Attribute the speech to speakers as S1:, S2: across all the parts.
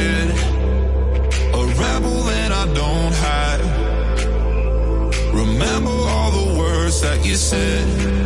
S1: head. A rebel that I don't hide. Remember all the words that you said.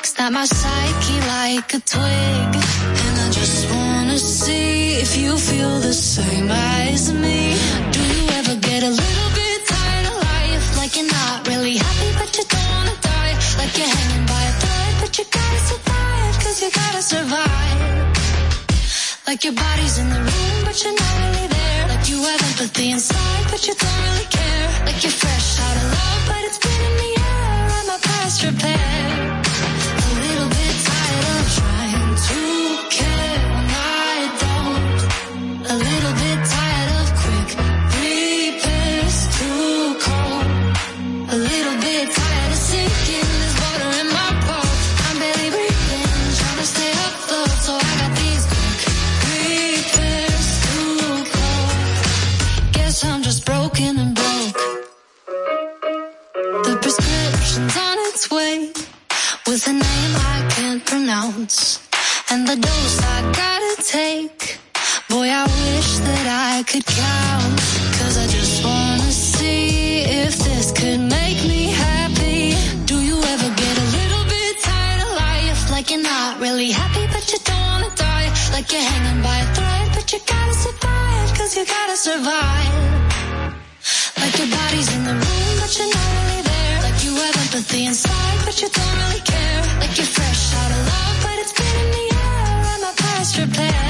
S1: Snakes that my
S2: psyche like a twig. And I just wanna see if you feel the same as me. Do you ever get a little bit tired of life? Like you're not really happy, but you don't wanna die. Like you're hanging by a thread, but you gotta survive, cause you gotta survive. Like your body's in the room, but you're not really there. Like you have empathy inside, but you don't really care. Like you're fresh out of love, but it's been in the air. I'm a past repair. You can like you're hanging by a thread, but you gotta survive, cause you gotta survive. Like your body's in the room, but you're not really there. Like you have empathy inside, but you don't really care. Like you're fresh out of love, but it's been in the air, and my past repair.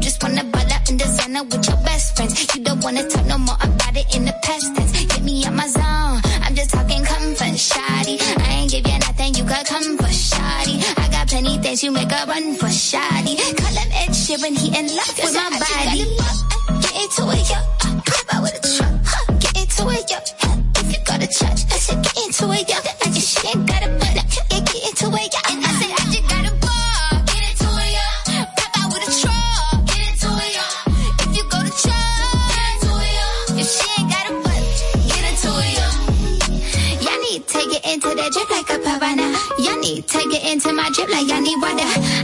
S2: with your best friends. You don't wanna talk no more about it in the past tense. Get me out my zone. I'm just talking comfort, shoddy. I ain't give you nothing you got come for, shoddy. I got plenty things you make a run for, shoddy. Call him Ed Sheeran, he in love with my body. Get into it, yo. Pop out with a truck, huh? Get into it, yo. If you go to church, I said get into it, yo. Take it into my drip like I need water.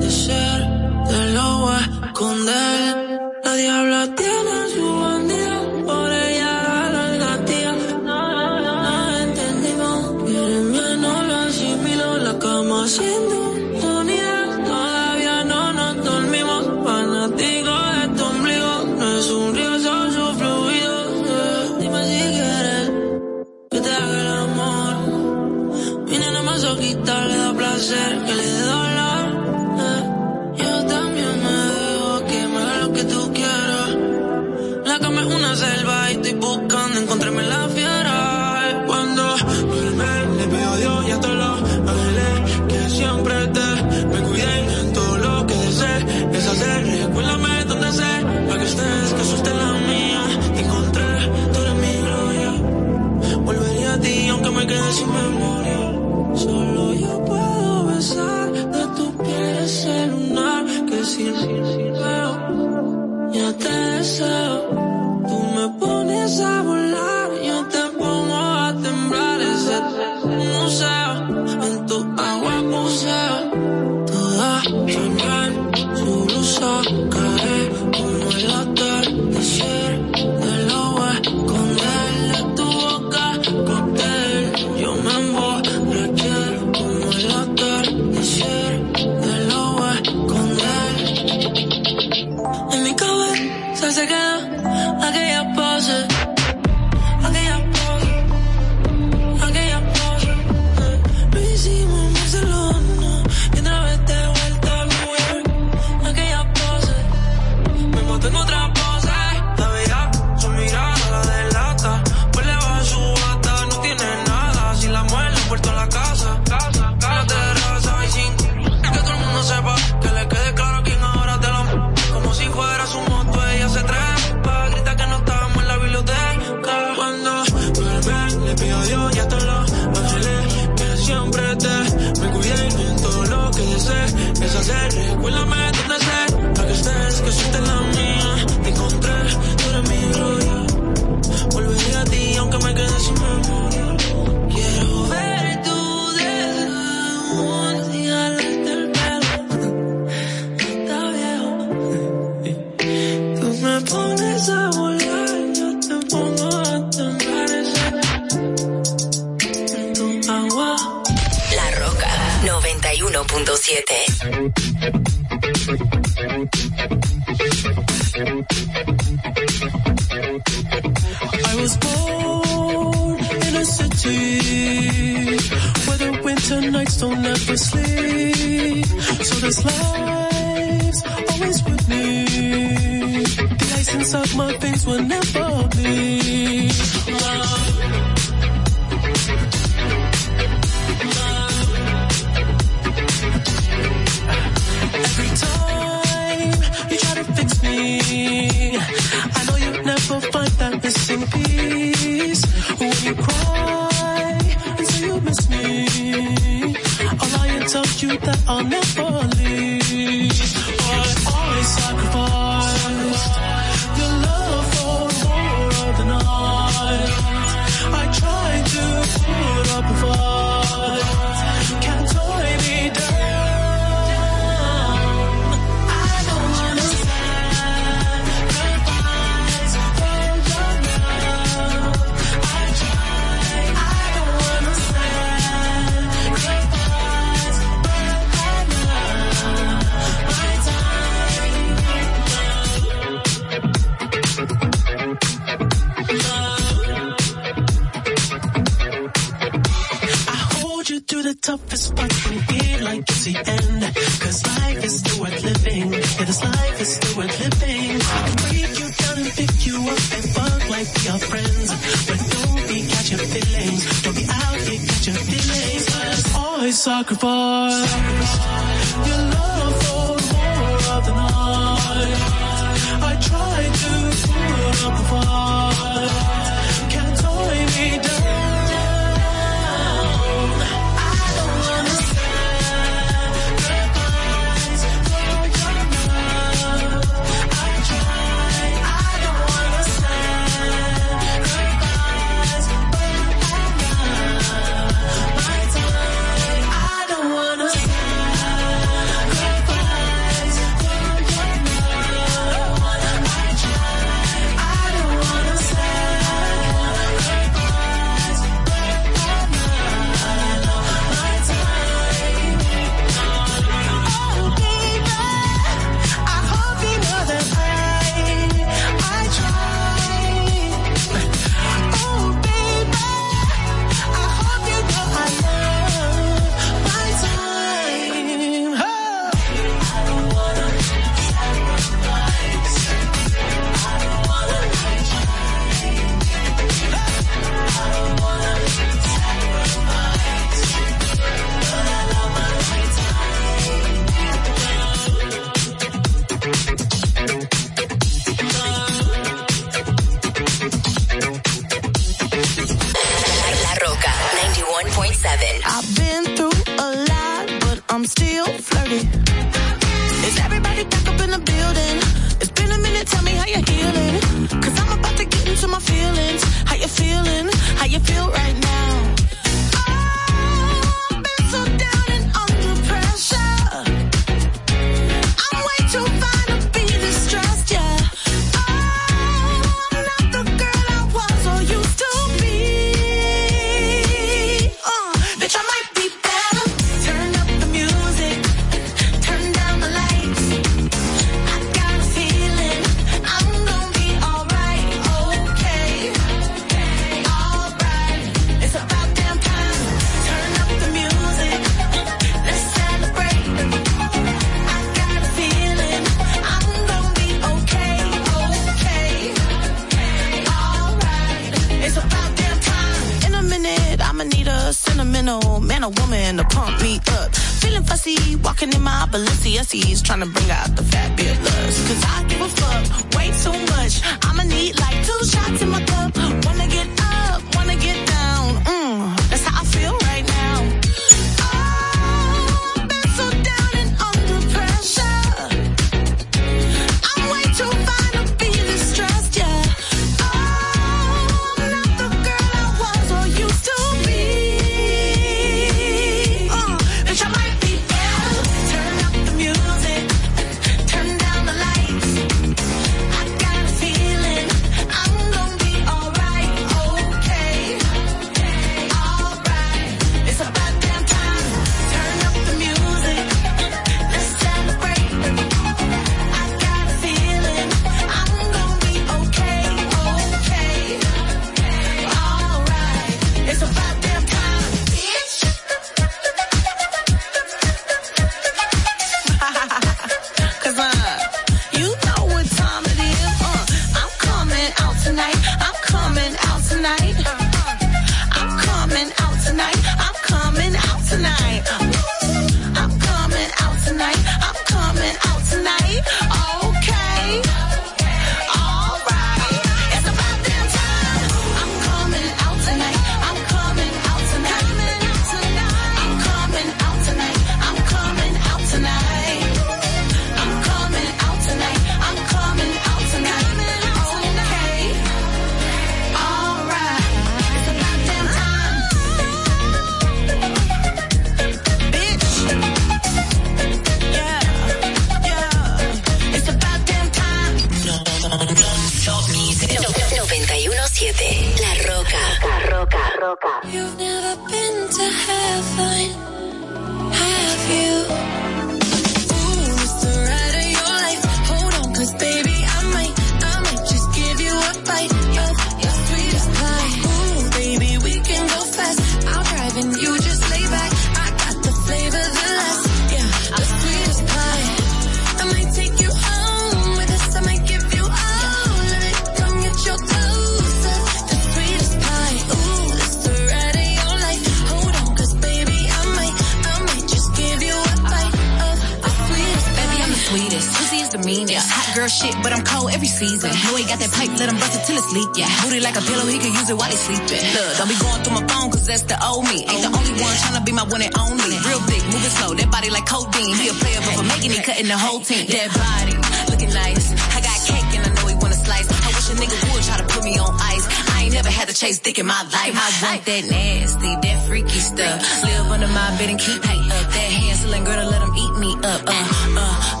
S2: in
S3: my
S4: life. I
S3: want that nasty, that freaky stuff. Live under my bed and keep me up. That Hansel and Gretel, let them eat me up. Uh, uh,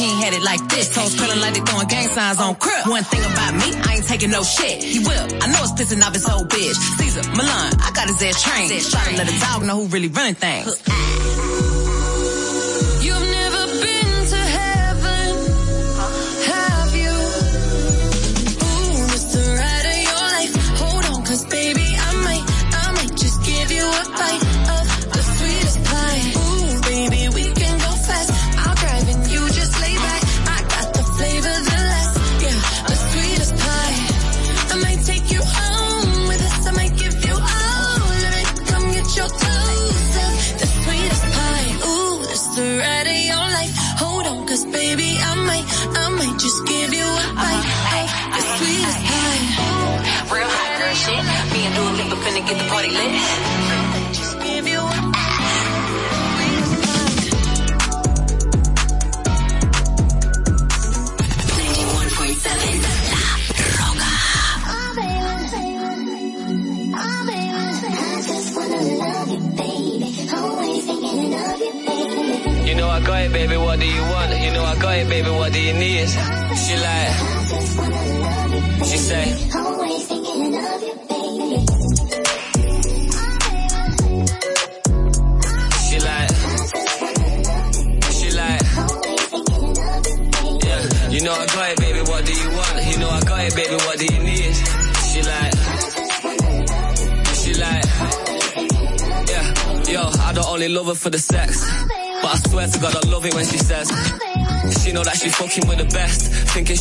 S3: He had it like this. Toes curling like they throwing gang signs on crib. One thing about me, I ain't taking no shit. He will. I know it's pissing off his old bitch. Caesar, Milan, I got his ass trained. Try to let a dog know who really running things.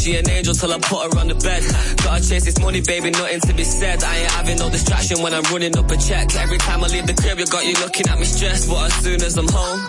S5: She an angel till I put her on the bed. Gotta chase this money, baby, nothing to be said. I ain't having no distraction when I'm running up a check. Every time I leave the crib, you got you looking at me stressed. But as soon as I'm home.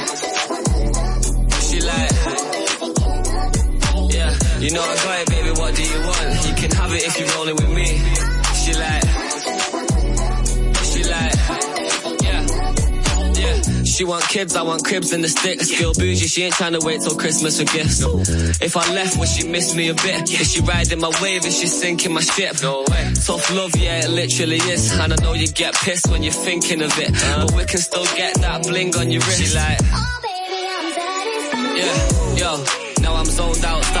S5: you know I got it, baby. What do you want? You can have it if you're rolling with me. She like, she like, yeah, yeah. She want kids, I want cribs and the sticks. Still bougie, she ain't trying to wait till Christmas for gifts. If I left, would she miss me a bit? Is she riding my wave? Is she sinking my ship? No way. Tough love, yeah, it literally is. And I know you get pissed when you're thinking of it, but we can still get that bling on your wrist. She like.
S2: Oh, baby, I'm satisfied.
S5: Yeah, yo, now I'm zoned out, start to go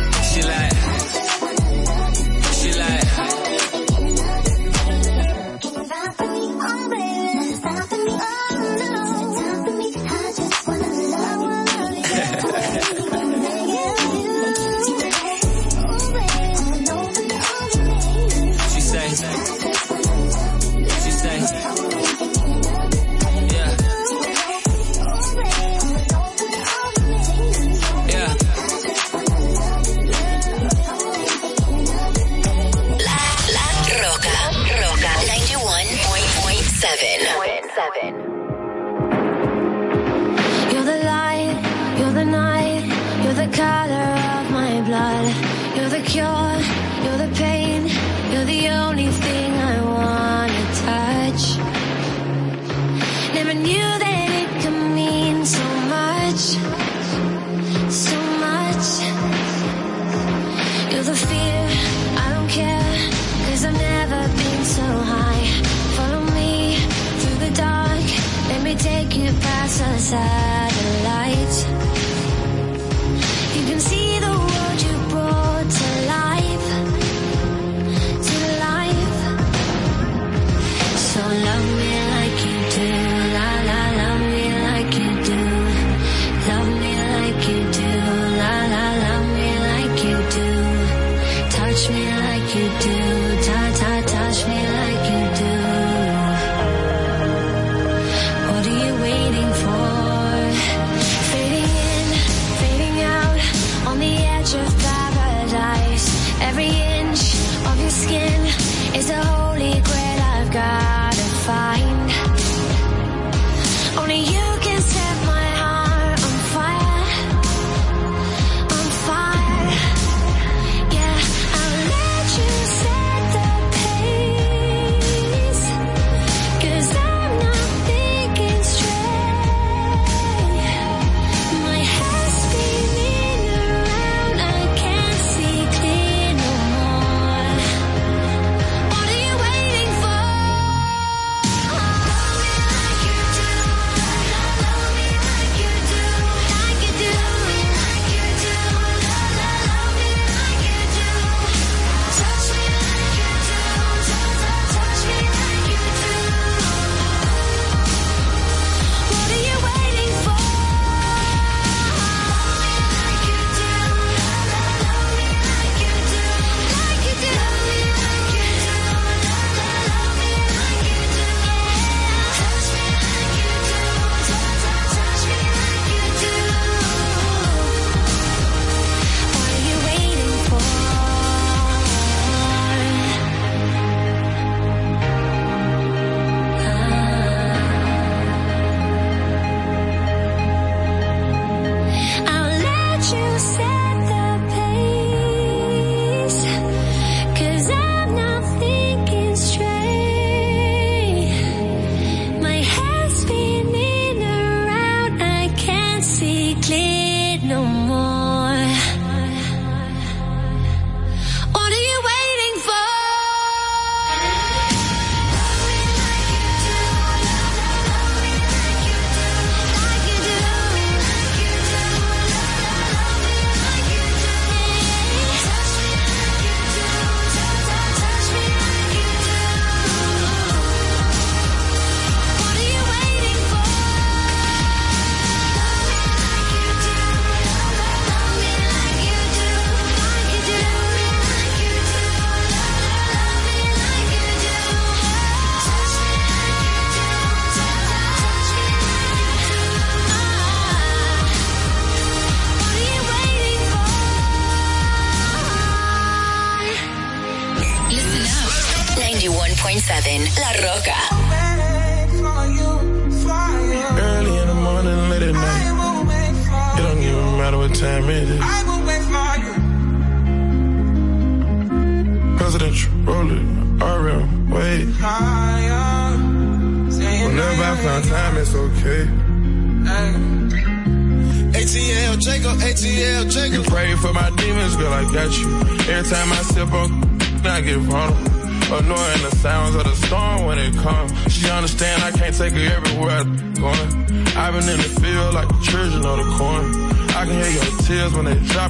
S6: side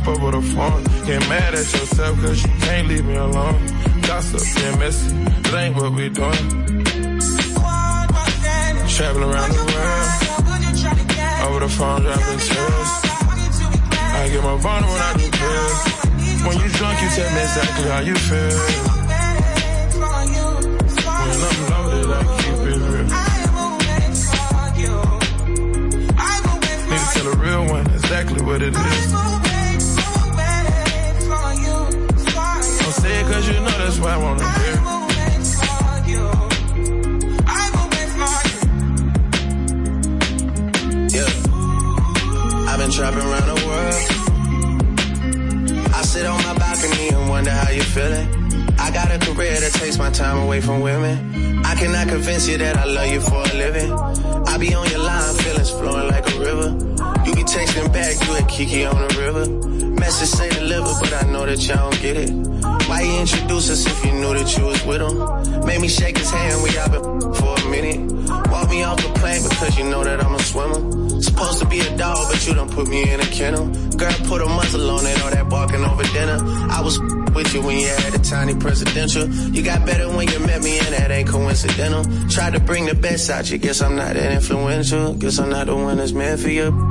S6: when over the phone. Get mad at yourself cause you can't leave me alone. Gossip and messy, that ain't what we doing. Traveling around the world. Over the phone, dropping tears. I get more vulnerable when I do pills. When you drunk, you tell me exactly how you feel. When I'm loaded, I keep it real. Need to tell a real one exactly what it is. Cause you know that's why I wanna hear.
S7: Yeah. I've been trapping around the world. I sit on my balcony and wonder how you feeling. I got a career that takes my time away from women. I cannot convince you that I love you for a living. I be on your line, feelings flowing like a river. You be texting back, you and Kiki on the river. Message say deliver, but I know that y'all don't get it. Why you introduce us if you knew that you was with him? Made me shake his hand, we out been for a minute. Walk me off the plane because you know that I'm a swimmer. Supposed to be a dog, but you done put me in a kennel. Girl, put a muzzle on it, all that barking over dinner. I was with you when you had a tiny presidential. You got better when you met me, and that ain't coincidental. Tried to bring the best out you, guess I'm not that influential. Guess I'm not the one that's meant for you.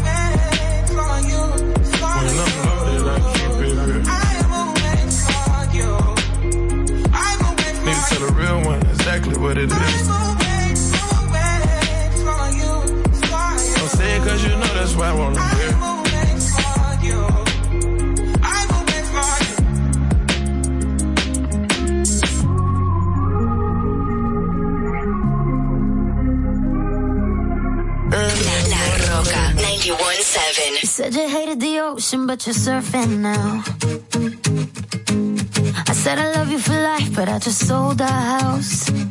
S6: It is. Don't say it cause you know that's why I wanna hear.
S8: La Roca 91.7.
S1: You said you hated the ocean, but you're surfing now. I said I love you for life, but I just sold our house.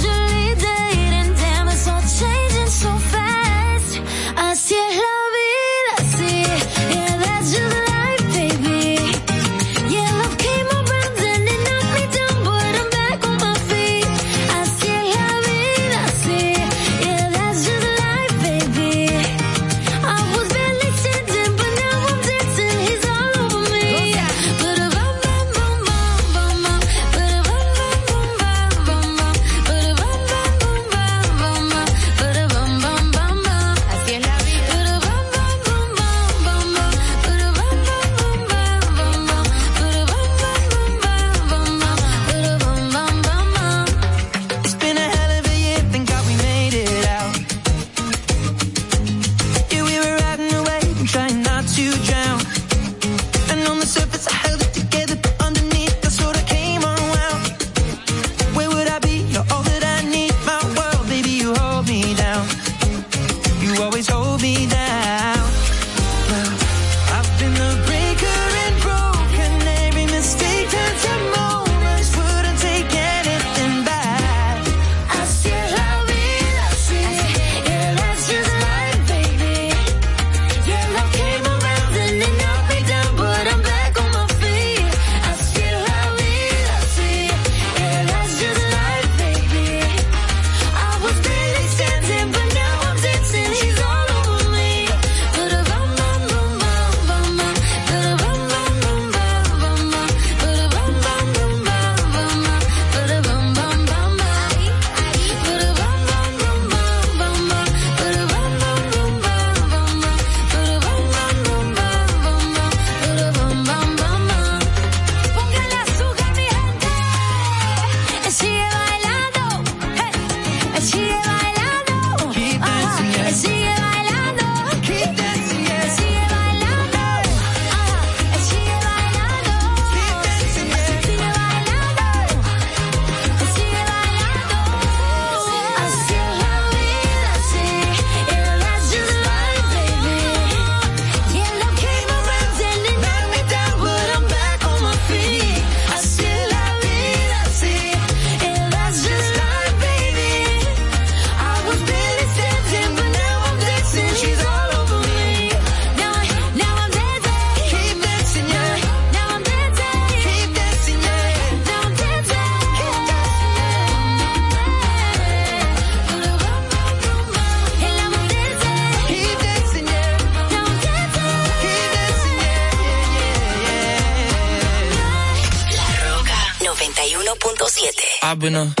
S9: been a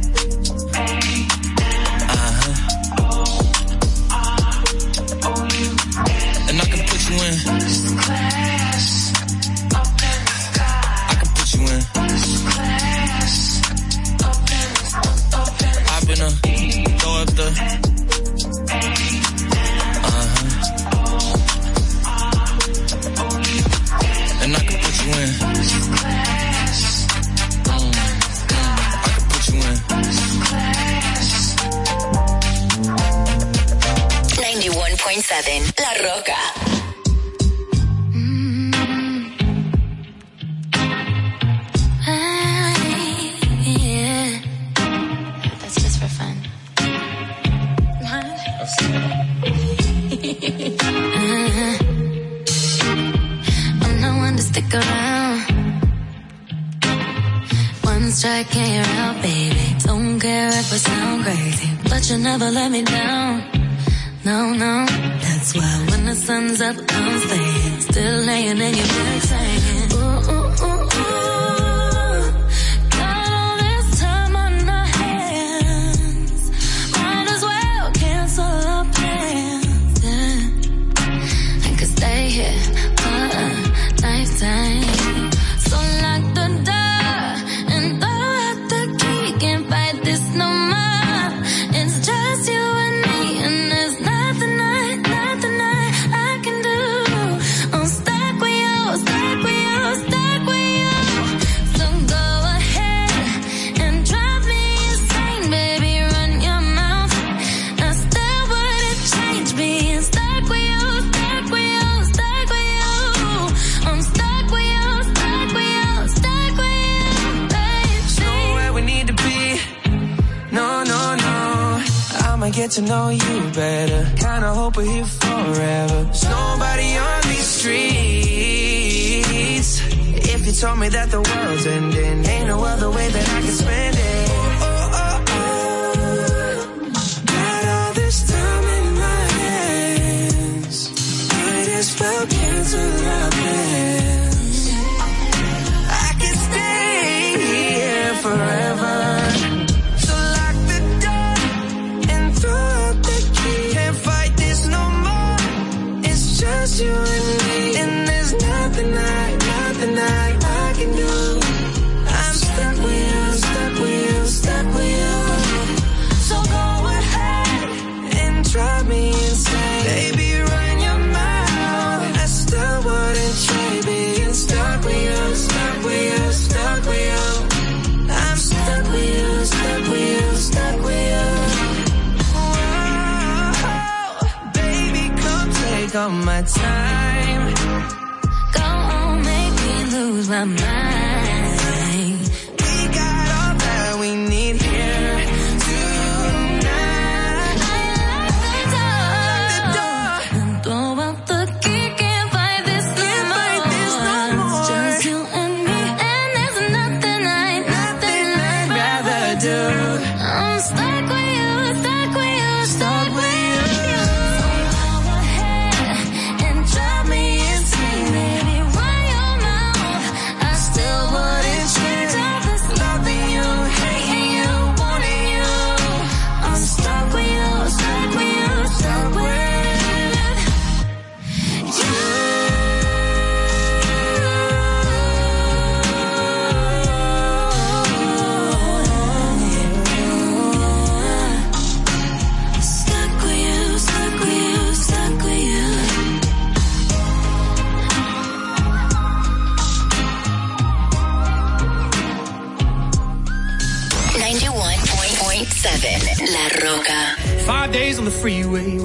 S10: 91.7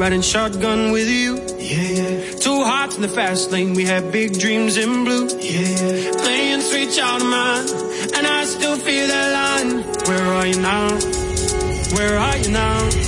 S11: riding shotgun with you. Yeah, yeah. Two hearts in the fast lane, we had big dreams in blue. Yeah, yeah. Playing sweet child of mine, and I still feel that line. Where are you now? Where are you now?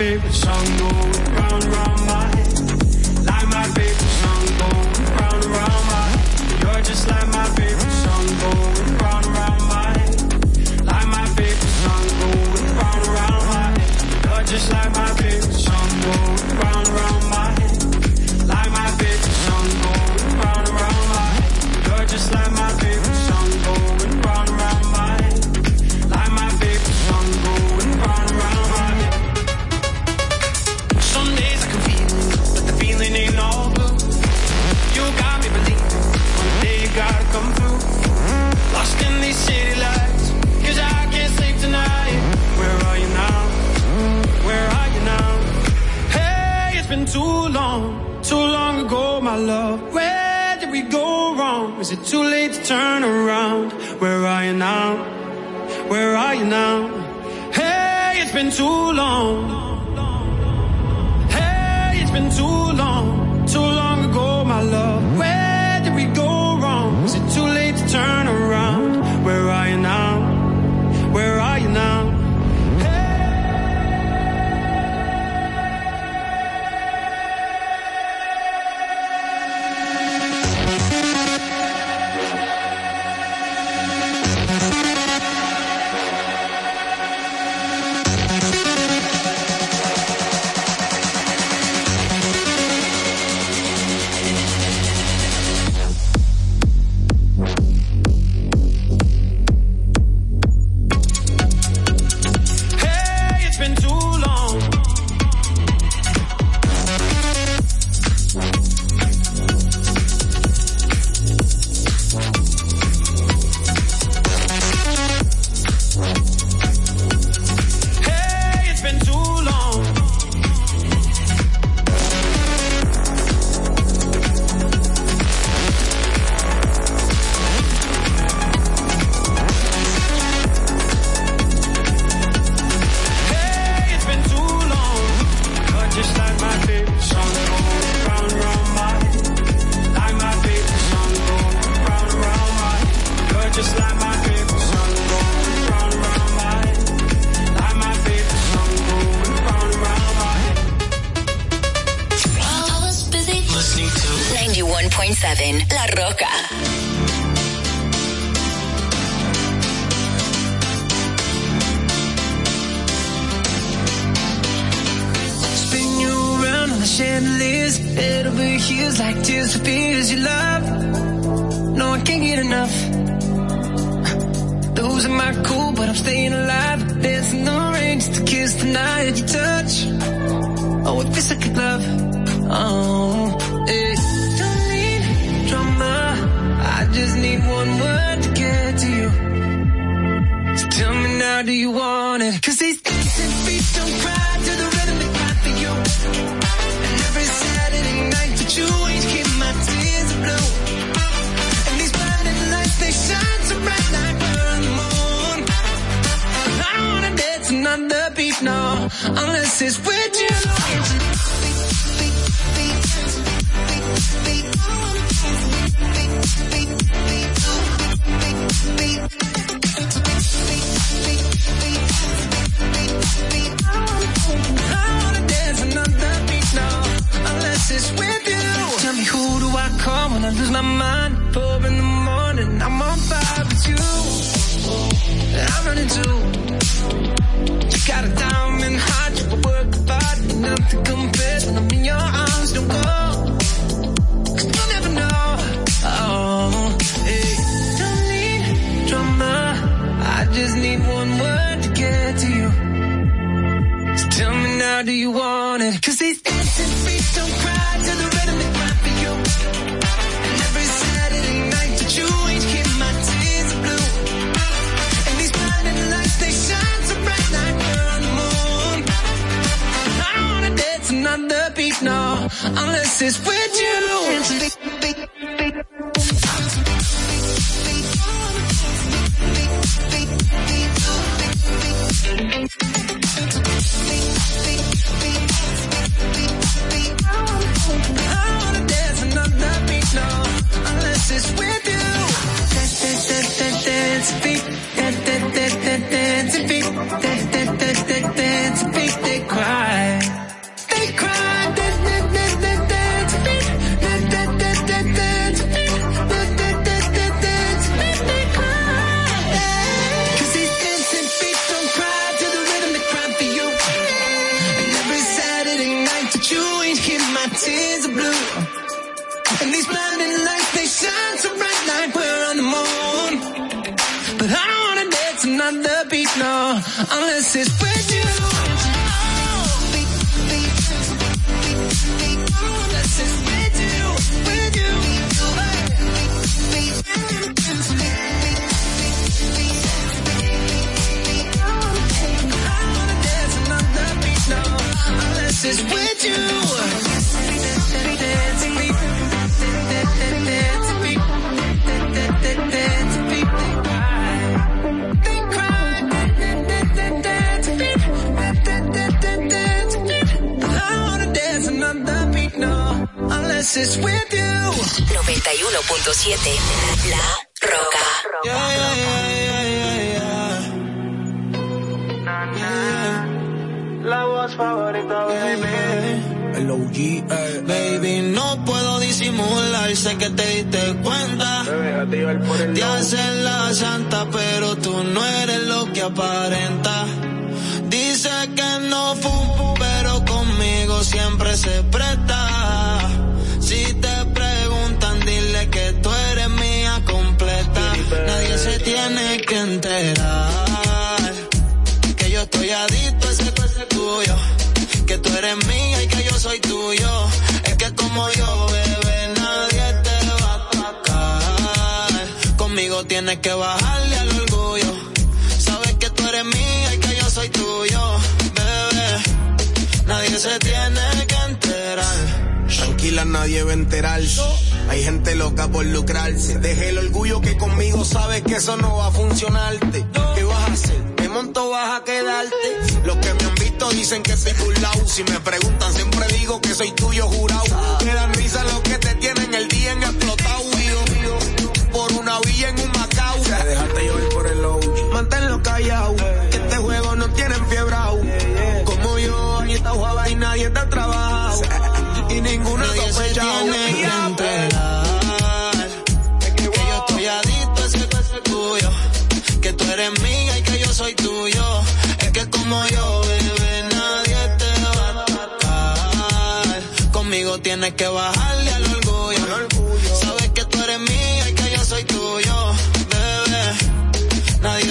S11: favorite song go round, round my turn around.
S10: when I'm in your arms. Don't. you'll never know. Oh, don't need drama. I just need one word to get to you. So tell me now, do you want it? Cause these dancing feet don't cry to the is when
S8: 91.7 La Roca.
S10: Yeah, yeah, yeah, La voz favorita, baby.
S7: El Baby, no puedo disimular, sé que te diste cuenta. Te haces la santa, pero tú no eres lo que aparenta. Dice que no fue, pero conmigo siempre se presta tienes que bajarle al orgullo. Sabes que tú eres mía y que yo soy tuyo, bebé. Nadie se tiene que enterar.
S12: Tranquila, nadie va a enterar. Hay gente loca por lucrarse. Deje el orgullo que conmigo sabes que eso no va a funcionarte. ¿Qué vas a hacer? ¿Qué monto vas a quedarte? Los que me han visto dicen que soy burlao. Si me preguntan, siempre digo que soy tuyo jurado. Me dan risa los que te tienen el día en explotado. Por una villa en un dejaste llover por el lounge. Manténlo callado, que este juego no tiene fiebre. Como yo, aquí está jugada y nadie está trabajado. Y
S7: ninguna sospecha.
S12: Que
S7: pues. Que yo estoy adicto a ese cuerpo tuyo. Que tú eres mía y que yo soy tuyo. Es que como yo, bebé, nadie te va a tocar. Conmigo tienes que bajar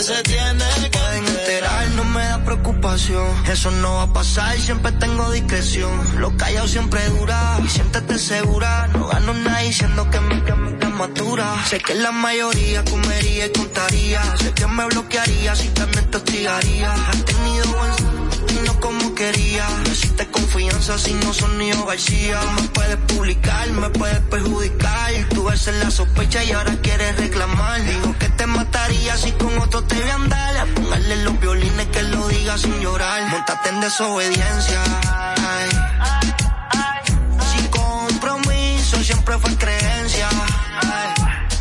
S7: se tiene que
S13: pueden enterar, no me da preocupación. Eso no va a pasar, siempre tengo discreción. Lo callado siempre dura, y siéntete segura. No gano nada diciendo que mi cama es matura. Sé que la mayoría comería y contaría. Sé que me bloquearía si también te hostigaría. Has tenido buen y no como quería. No existe confianza si no son ni García. Me puedes publicar, me puedes perjudicar. Tú ves la sospecha y ahora quieres reclamar. Digo que te mataría si con otro te voy a andar. A ponerle los violines que lo diga sin llorar. Montate en desobediencia. Ay. Sin compromiso siempre fue creencia.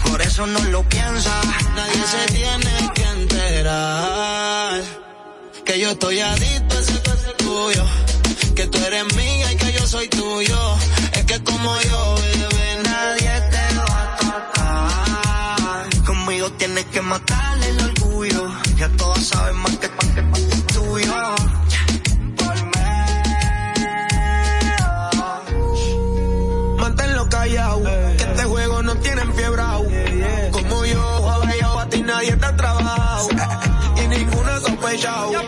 S13: Por eso no lo piensa.
S7: Nadie se tiene que enterar que yo estoy adicto a ese Que tú eres mía y que yo soy tuyo. Es que como yo, bebé, nadie te va a tocar.
S13: Conmigo tienes que matarle el orgullo. Ya todas saben más que pan que pan tuyo. Manténlo callado, que este juego no tiene fiebrado. Como yo, ahora yo a ti nadie te ha trabajado. y ninguno sospechado.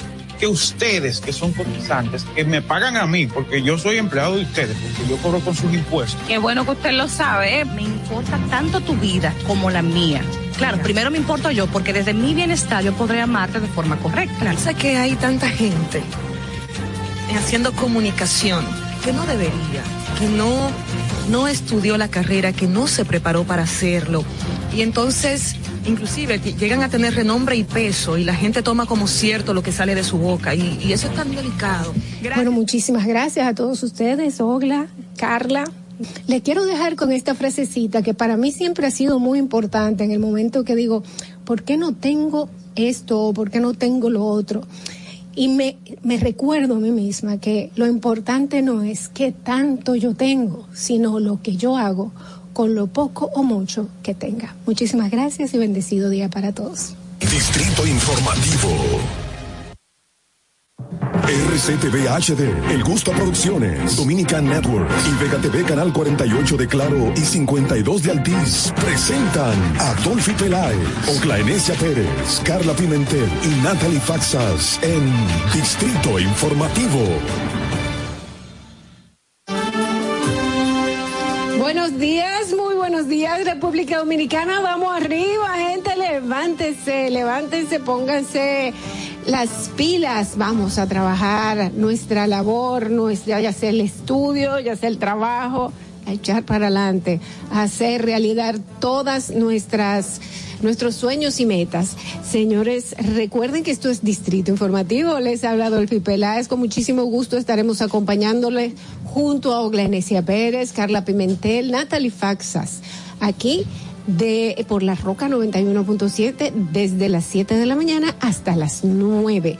S14: que ustedes, que son cotizantes, que me pagan a mí, porque yo soy empleado de ustedes, porque yo cobro con sus impuestos.
S15: Qué bueno que usted lo sabe.
S16: Me importa tanto tu vida como la mía. Claro, primero me importo yo, porque desde mi bienestar yo podré amarte de forma correcta.
S17: Sé que hay tanta gente haciendo comunicación que no debería, que no, no estudió la carrera, que no se preparó para hacerlo. Y entonces, inclusive, que llegan a tener renombre y peso y la gente toma como cierto lo que sale de su boca. Y, y eso es tan delicado.
S18: Bueno, muchísimas gracias a todos ustedes, Ogla, Carla. Le quiero dejar con esta frasecita que para mí siempre ha sido muy importante en el momento que digo, ¿por qué no tengo esto o por qué no tengo lo otro? Y me, me recuerdo a mí misma que lo importante no es qué tanto yo tengo, sino lo que yo hago con lo poco o mucho que tenga. Muchísimas gracias y bendecido día para todos.
S19: Distrito Informativo. RCTV HD, El Gusto Producciones, Dominican Network y Vega TV Canal 48 de Claro y 52 de Altiz presentan a Dolphy Peláez, Oclaenecia Pérez, Carla Pimentel y Natalie Faxas en Distrito Informativo.
S18: Días, República Dominicana. Vamos arriba, gente, levántese, levántense, pónganse las pilas. Vamos a trabajar nuestra labor, nuestra, ya sea el estudio, ya sea el trabajo, a echar para adelante, a hacer realidad todas nuestras nuestros sueños y metas. Señores, recuerden que esto es Distrito Informativo. Les ha hablado Dolphy Peláez. Con muchísimo gusto estaremos acompañándoles junto a Oglenesia Pérez, Carla Pimentel, Natalie Faxas. Aquí de por la Roca 91.7 desde las 7 de la mañana hasta las 9.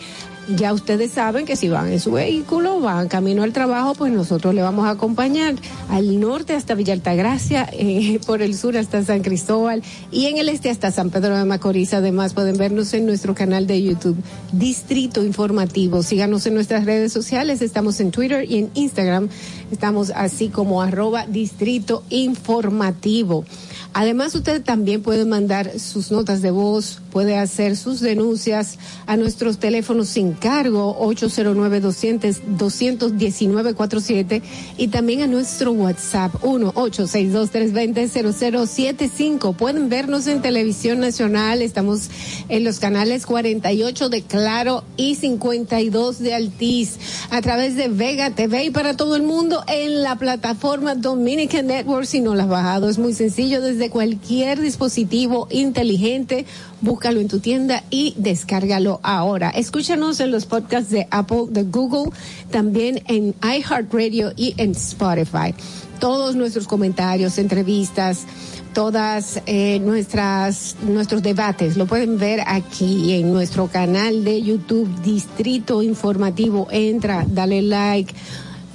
S18: Ya ustedes saben que si van en su vehículo, van camino al trabajo, pues nosotros le vamos a acompañar al norte hasta Villa Altagracia, eh, por el sur hasta San Cristóbal y en el este hasta San Pedro de Macorís. Además pueden vernos en nuestro canal de YouTube, Distrito Informativo. Síganos en nuestras redes sociales, estamos en Twitter y en Instagram, estamos así como arroba Distrito Informativo. Además, usted también puede mandar sus notas de voz, puede hacer sus denuncias a nuestros teléfonos sin cargo 809-200-219-47 y también a nuestro WhatsApp 1-862-320-0075. Pueden vernos en Televisión Nacional, estamos en los canales 48 de Claro y 52 de Altiz, a través de Vega TV y para todo el mundo en la plataforma Dominican Network. Si no la has bajado, es muy sencillo desde cualquier dispositivo inteligente. Búscalo en tu tienda y descárgalo ahora. Escúchanos en los podcasts de Apple, de Google, también en iHeartRadio y en Spotify. Todos nuestros comentarios, entrevistas, todas eh, nuestras nuestros debates lo pueden ver aquí en nuestro canal de YouTube Distrito Informativo. Entra, dale like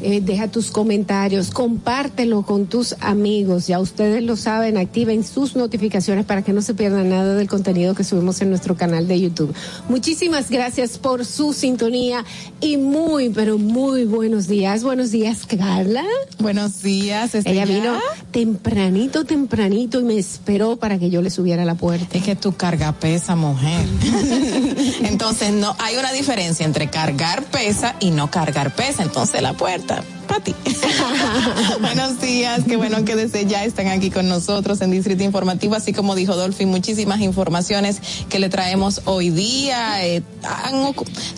S18: eh, deja tus comentarios, compártelo con tus amigos. Ya ustedes lo saben, activen sus notificaciones para que no se pierdan nada del contenido que subimos en nuestro canal de YouTube. Muchísimas gracias por su sintonía y muy, pero muy buenos días. Buenos días, Carla.
S20: Buenos días. ¿estoy
S18: Ella
S20: ya?
S18: vino tempranito, tempranito y me esperó para que yo le subiera a la puerta.
S20: Es que tú carga pesa, mujer. Entonces, no, hay una diferencia entre cargar pesa y no cargar pesa. Entonces, la puerta, them. Para ti. Buenos días, qué bueno que desde ya están aquí con nosotros en Distrito Informativo, así como dijo Dolphy, muchísimas informaciones que le traemos hoy día. Eh,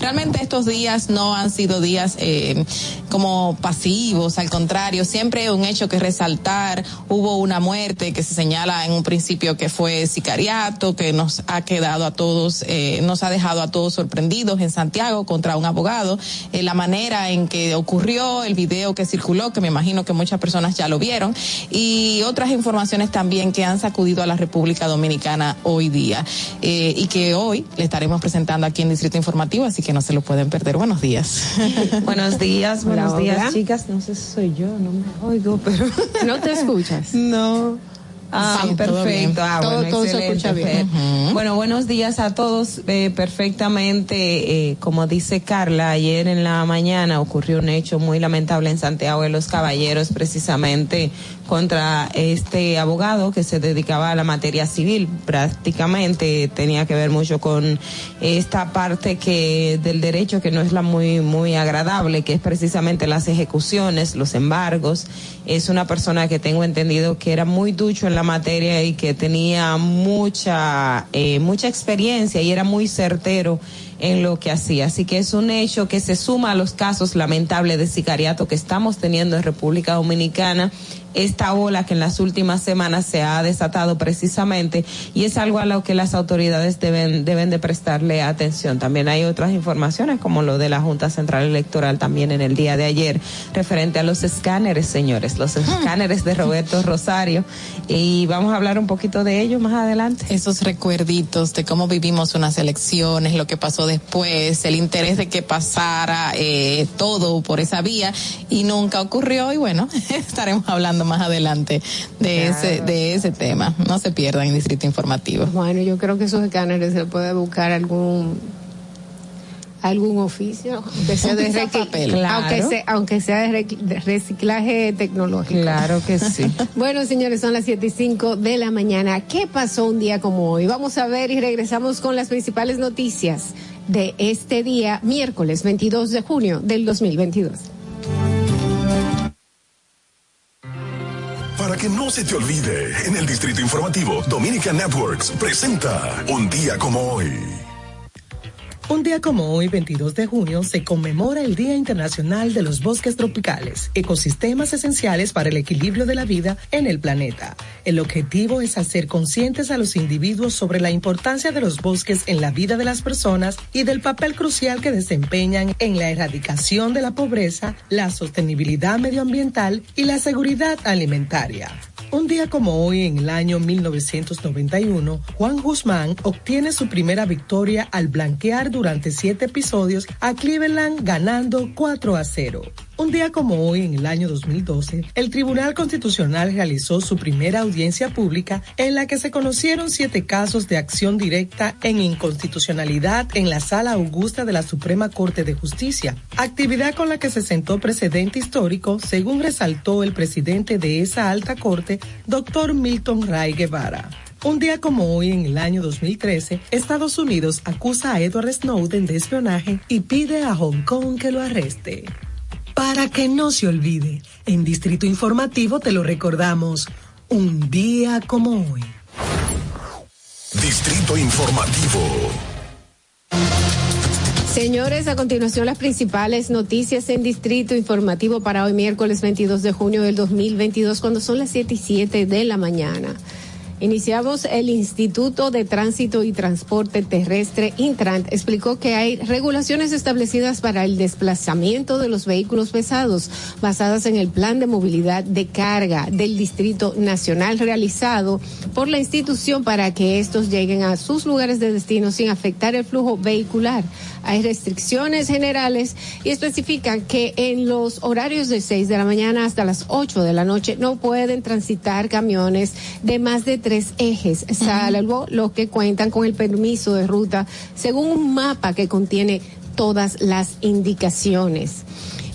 S20: realmente estos días no han sido días eh, como pasivos, al contrario, siempre un hecho que resaltar. Hubo una muerte que se señala en un principio que fue sicariato, que nos ha quedado a todos, eh, nos ha dejado a todos sorprendidos en Santiago contra un abogado. La manera en que ocurrió, el video que circuló, que me imagino que muchas personas ya lo vieron, y otras informaciones también que han sacudido a la República Dominicana hoy día, eh, y que hoy le estaremos presentando aquí en Distrito Informativo, así que no se lo pueden perder. Buenos días.
S21: Buenos días, buenos
S18: Hola,
S21: días,
S18: hola.
S21: chicas. No sé si soy yo, no me oigo, pero.
S18: ¿No te escuchas?
S21: No. Ah,
S20: Sí, todo bien.
S21: perfecto. Ah,
S18: Todo-
S21: bueno,
S18: todo se escucha bien.
S21: Bueno, buenos días a todos. Eh, perfectamente, eh, como dice Carla, ayer en la mañana ocurrió un hecho muy lamentable en Santiago de los Caballeros, precisamente contra este abogado que se dedicaba a la materia civil. Prácticamente tenía que ver mucho con esta parte que del derecho que no es la muy muy agradable, que es precisamente las ejecuciones, los embargos. Es una persona que tengo entendido que era muy ducho en la materia y que tenía mucha eh, mucha experiencia y era muy certero en lo que hacía. Así que es un hecho que se suma a los casos lamentables de sicariato que estamos teniendo en República Dominicana. Esta ola que en las últimas semanas se ha desatado precisamente y es algo a lo que las autoridades deben, deben de prestarle atención. También hay otras informaciones como lo de la Junta Central Electoral también en el día de ayer referente a los escáneres, señores, los escáneres de Roberto Rosario y vamos a hablar un poquito de ello más adelante.
S20: Esos recuerditos de cómo vivimos unas elecciones, lo que pasó después, el interés de que pasara eh, todo por esa vía y nunca ocurrió y bueno, estaremos hablando más adelante de ese de ese tema. No se pierdan en Distrito Informativo.
S18: Bueno, yo creo que esos escáneres se puede buscar algún algún oficio, aunque sea de,
S21: Aunque sea
S18: recicl-
S21: papel. Claro.
S18: aunque sea, aunque sea de, rec- de reciclaje tecnológico.
S21: Claro que sí.
S18: Bueno, señores, son las 7 y 5 de la mañana. ¿Qué pasó un día como hoy? Vamos a ver y regresamos con las principales noticias de este día, miércoles 22 de junio del 2022.
S19: Para que no se te olvide, en el Distrito Informativo, Dominica Networks presenta Un día como hoy.
S22: Un día como hoy, 22 de junio, se conmemora el Día Internacional de los Bosques Tropicales, ecosistemas esenciales para el equilibrio de la vida en el planeta. El objetivo es hacer conscientes a los individuos sobre la importancia de los bosques en la vida de las personas y del papel crucial que desempeñan en la erradicación de la pobreza, la sostenibilidad medioambiental y la seguridad alimentaria. Un día como hoy, en el año 1991, Juan Guzmán obtiene su primera victoria al blanquear durante siete episodios a Cleveland ganando 4 a 0. Un día como hoy, en el año 2012, el Tribunal Constitucional realizó su primera audiencia pública en la que se conocieron siete casos de acción directa en inconstitucionalidad en la Sala Augusta de la Suprema Corte de Justicia, actividad con la que se sentó precedente histórico, según resaltó el presidente de esa alta corte, doctor Milton Ray Guevara. Un día como hoy, en el año 2013, Estados Unidos acusa a Edward Snowden de espionaje y pide a Hong Kong que lo arreste. Para que no se olvide, en Distrito Informativo te lo recordamos, un día como hoy.
S19: Distrito Informativo.
S18: Señores, a continuación las principales noticias en Distrito Informativo para hoy miércoles 22 de junio del 2022 cuando son las 7 y 7 de la mañana. Iniciamos el Instituto de Tránsito y Transporte Terrestre Intrant explicó que hay regulaciones establecidas para el desplazamiento de los vehículos pesados basadas en el plan de movilidad de carga del Distrito Nacional realizado por la institución para que estos lleguen a sus lugares de destino sin afectar el flujo vehicular. Hay restricciones generales y especifican que en los horarios de 6 de la mañana hasta las 8 de la noche no pueden transitar camiones de más de tres ejes, salvo los que cuentan con el permiso de ruta según un mapa que contiene todas las indicaciones.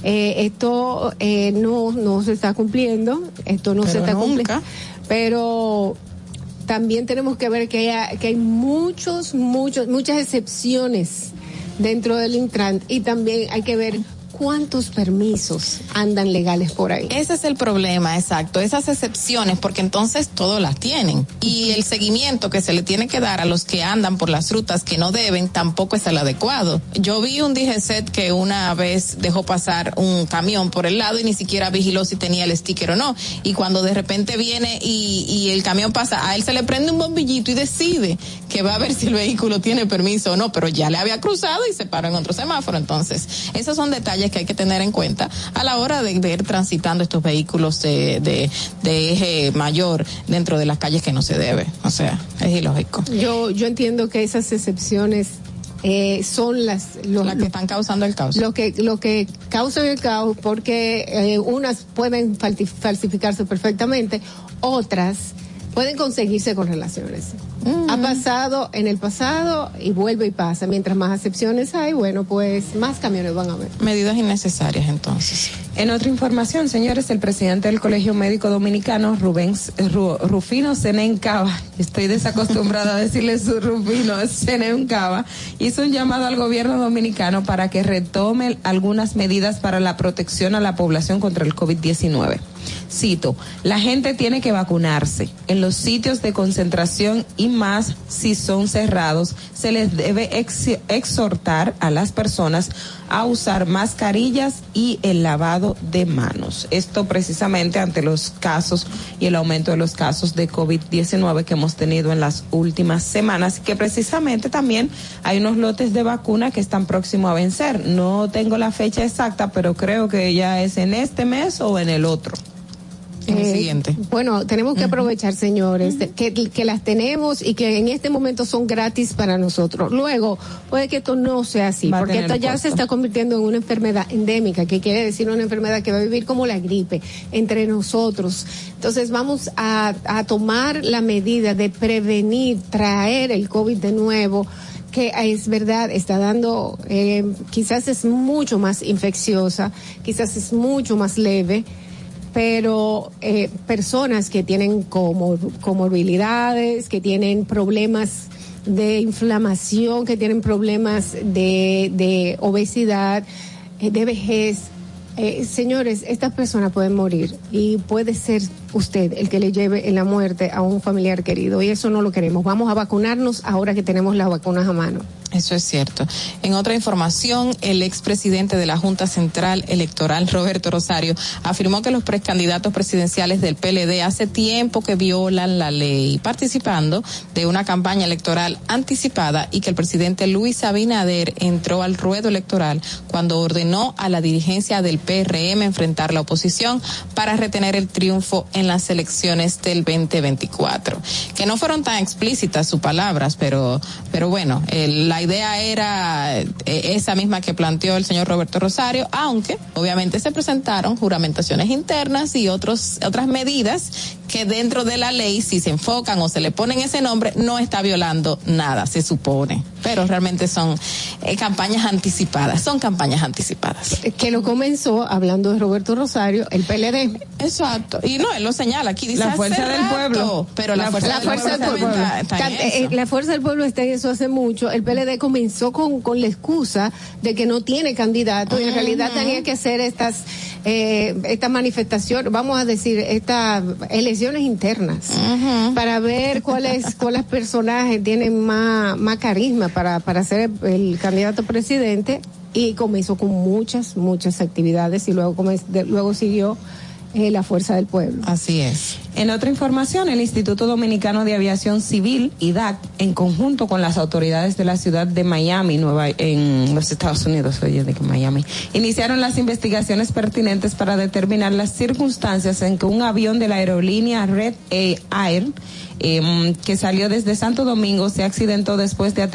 S18: Eh, esto eh, no, no se está cumpliendo, esto no se está cumpliendo, pero también tenemos que ver que hay, que hay muchos, muchos, muchas excepciones dentro del Intran y también hay que ver cuántos permisos andan legales por ahí.
S20: Ese es el problema, exacto. Esas excepciones, porque entonces todos las tienen. Y el seguimiento que se le tiene que dar a los que andan por las rutas que no deben tampoco es el adecuado. Yo vi un DGCET que una vez dejó pasar un camión por el lado y ni siquiera vigiló si tenía el sticker o no. Y cuando de repente viene y, el camión pasa, a él se le prende un bombillito y decide que va a ver si el vehículo tiene permiso o no, pero ya le había cruzado y se paró en otro semáforo. Entonces, esos son detalles que hay que tener en cuenta a la hora de, de ir transitando estos vehículos de, de, de eje mayor dentro de las calles que no se debe. O sea, es ilógico.
S18: Yo, yo entiendo que esas excepciones eh, son las
S20: Las que están causando el caos.
S18: Lo que, lo que causan el caos porque eh, unas pueden falsificarse perfectamente, otras pueden conseguirse con relaciones. Ha pasado en el pasado y vuelve y pasa. Mientras más excepciones hay, bueno, pues más camiones van a haber.
S20: Medidas innecesarias entonces.
S21: En otra información, señores, el presidente del Colegio Médico Dominicano, Rubén Ru- Rufino Senencaba, estoy desacostumbrada a decirle su Rufino, Senencaba, hizo un llamado al gobierno dominicano para que retome algunas medidas para la protección a la población contra el COVID-19. Cito, la gente tiene que vacunarse. En los sitios de concentración y más si son cerrados, se les debe ex- exhortar a las personas a usar mascarillas y el lavado de manos. Esto precisamente ante los casos y el aumento de los casos de COVID-19 que hemos tenido en las últimas semanas, que precisamente también hay unos lotes de vacuna que están próximos a vencer. No tengo la fecha exacta, pero creo que ya es en este mes o en el otro.
S20: En el
S18: Eh,
S20: siguiente.
S18: Bueno, tenemos que aprovechar, señores, que, que las tenemos y que en este momento son gratis para nosotros. Luego, puede que esto no sea así,
S21: Va
S18: porque esto ya
S21: costo.
S18: se está convirtiendo en una enfermedad endémica, que quiere decir una enfermedad que va a vivir como la gripe entre nosotros. Entonces, vamos a, a tomar la medida de prevenir, traer el COVID de nuevo que es verdad, está dando, eh, quizás es mucho más infecciosa, quizás es mucho más leve, pero eh, personas que tienen comor- comorbilidades, que tienen problemas de inflamación, que tienen problemas de, de obesidad, eh, de vejez, eh, señores, estas personas pueden morir y puede ser usted el que le lleve en la muerte a un familiar querido y eso no lo queremos. Vamos a vacunarnos ahora que tenemos las vacunas a mano.
S20: Eso es cierto. En otra información, el expresidente de la Junta Central Electoral, Roberto Rosario, afirmó que los precandidatos presidenciales del PLD hace tiempo que violan la ley, participando de una campaña electoral anticipada y que el presidente Luis Abinader entró al ruedo electoral cuando ordenó a la dirigencia del PRM enfrentar la oposición para retener el triunfo en las elecciones del 2024. Que no fueron tan explícitas sus palabras, pero, pero bueno, el- la idea era eh, esa misma que planteó el señor Roberto Rosario, aunque obviamente se presentaron juramentaciones internas y otros, otras medidas que dentro de la ley, si se enfocan o se le ponen ese nombre, no está violando nada, se supone. Pero realmente son eh, campañas anticipadas, son campañas anticipadas.
S18: Que lo comenzó, hablando de Roberto Rosario, el PLD.
S20: Exacto. Y no, él lo señala aquí, dice
S21: La
S20: hace
S21: fuerza del
S20: rato,
S21: pueblo.
S20: Pero la, fuerza,
S18: la
S20: del
S18: fuerza del
S20: pueblo
S18: pueblo.
S20: está- está en
S18: Can- eh,
S20: eso.
S18: La fuerza del pueblo está en eso hace mucho. El PLD comenzó con, con la excusa de que no tiene candidato y en realidad tenía que hacer estas eh, esta manifestación, vamos a decir, estas elecciones internas para ver cuáles cuáles personajes tienen más, más carisma para, para ser el candidato a presidente y comenzó con muchas, muchas actividades y luego, comenz- de- luego siguió eh, la fuerza del pueblo.
S20: Así es.
S21: En otra información, el Instituto Dominicano de Aviación Civil, IDAC, en conjunto con las autoridades de la ciudad de Miami, Nueva, en los Estados Unidos, oye, de Miami, iniciaron las investigaciones pertinentes para determinar las circunstancias en que un avión de la aerolínea Red Air em, que salió desde Santo Domingo se accidentó después de,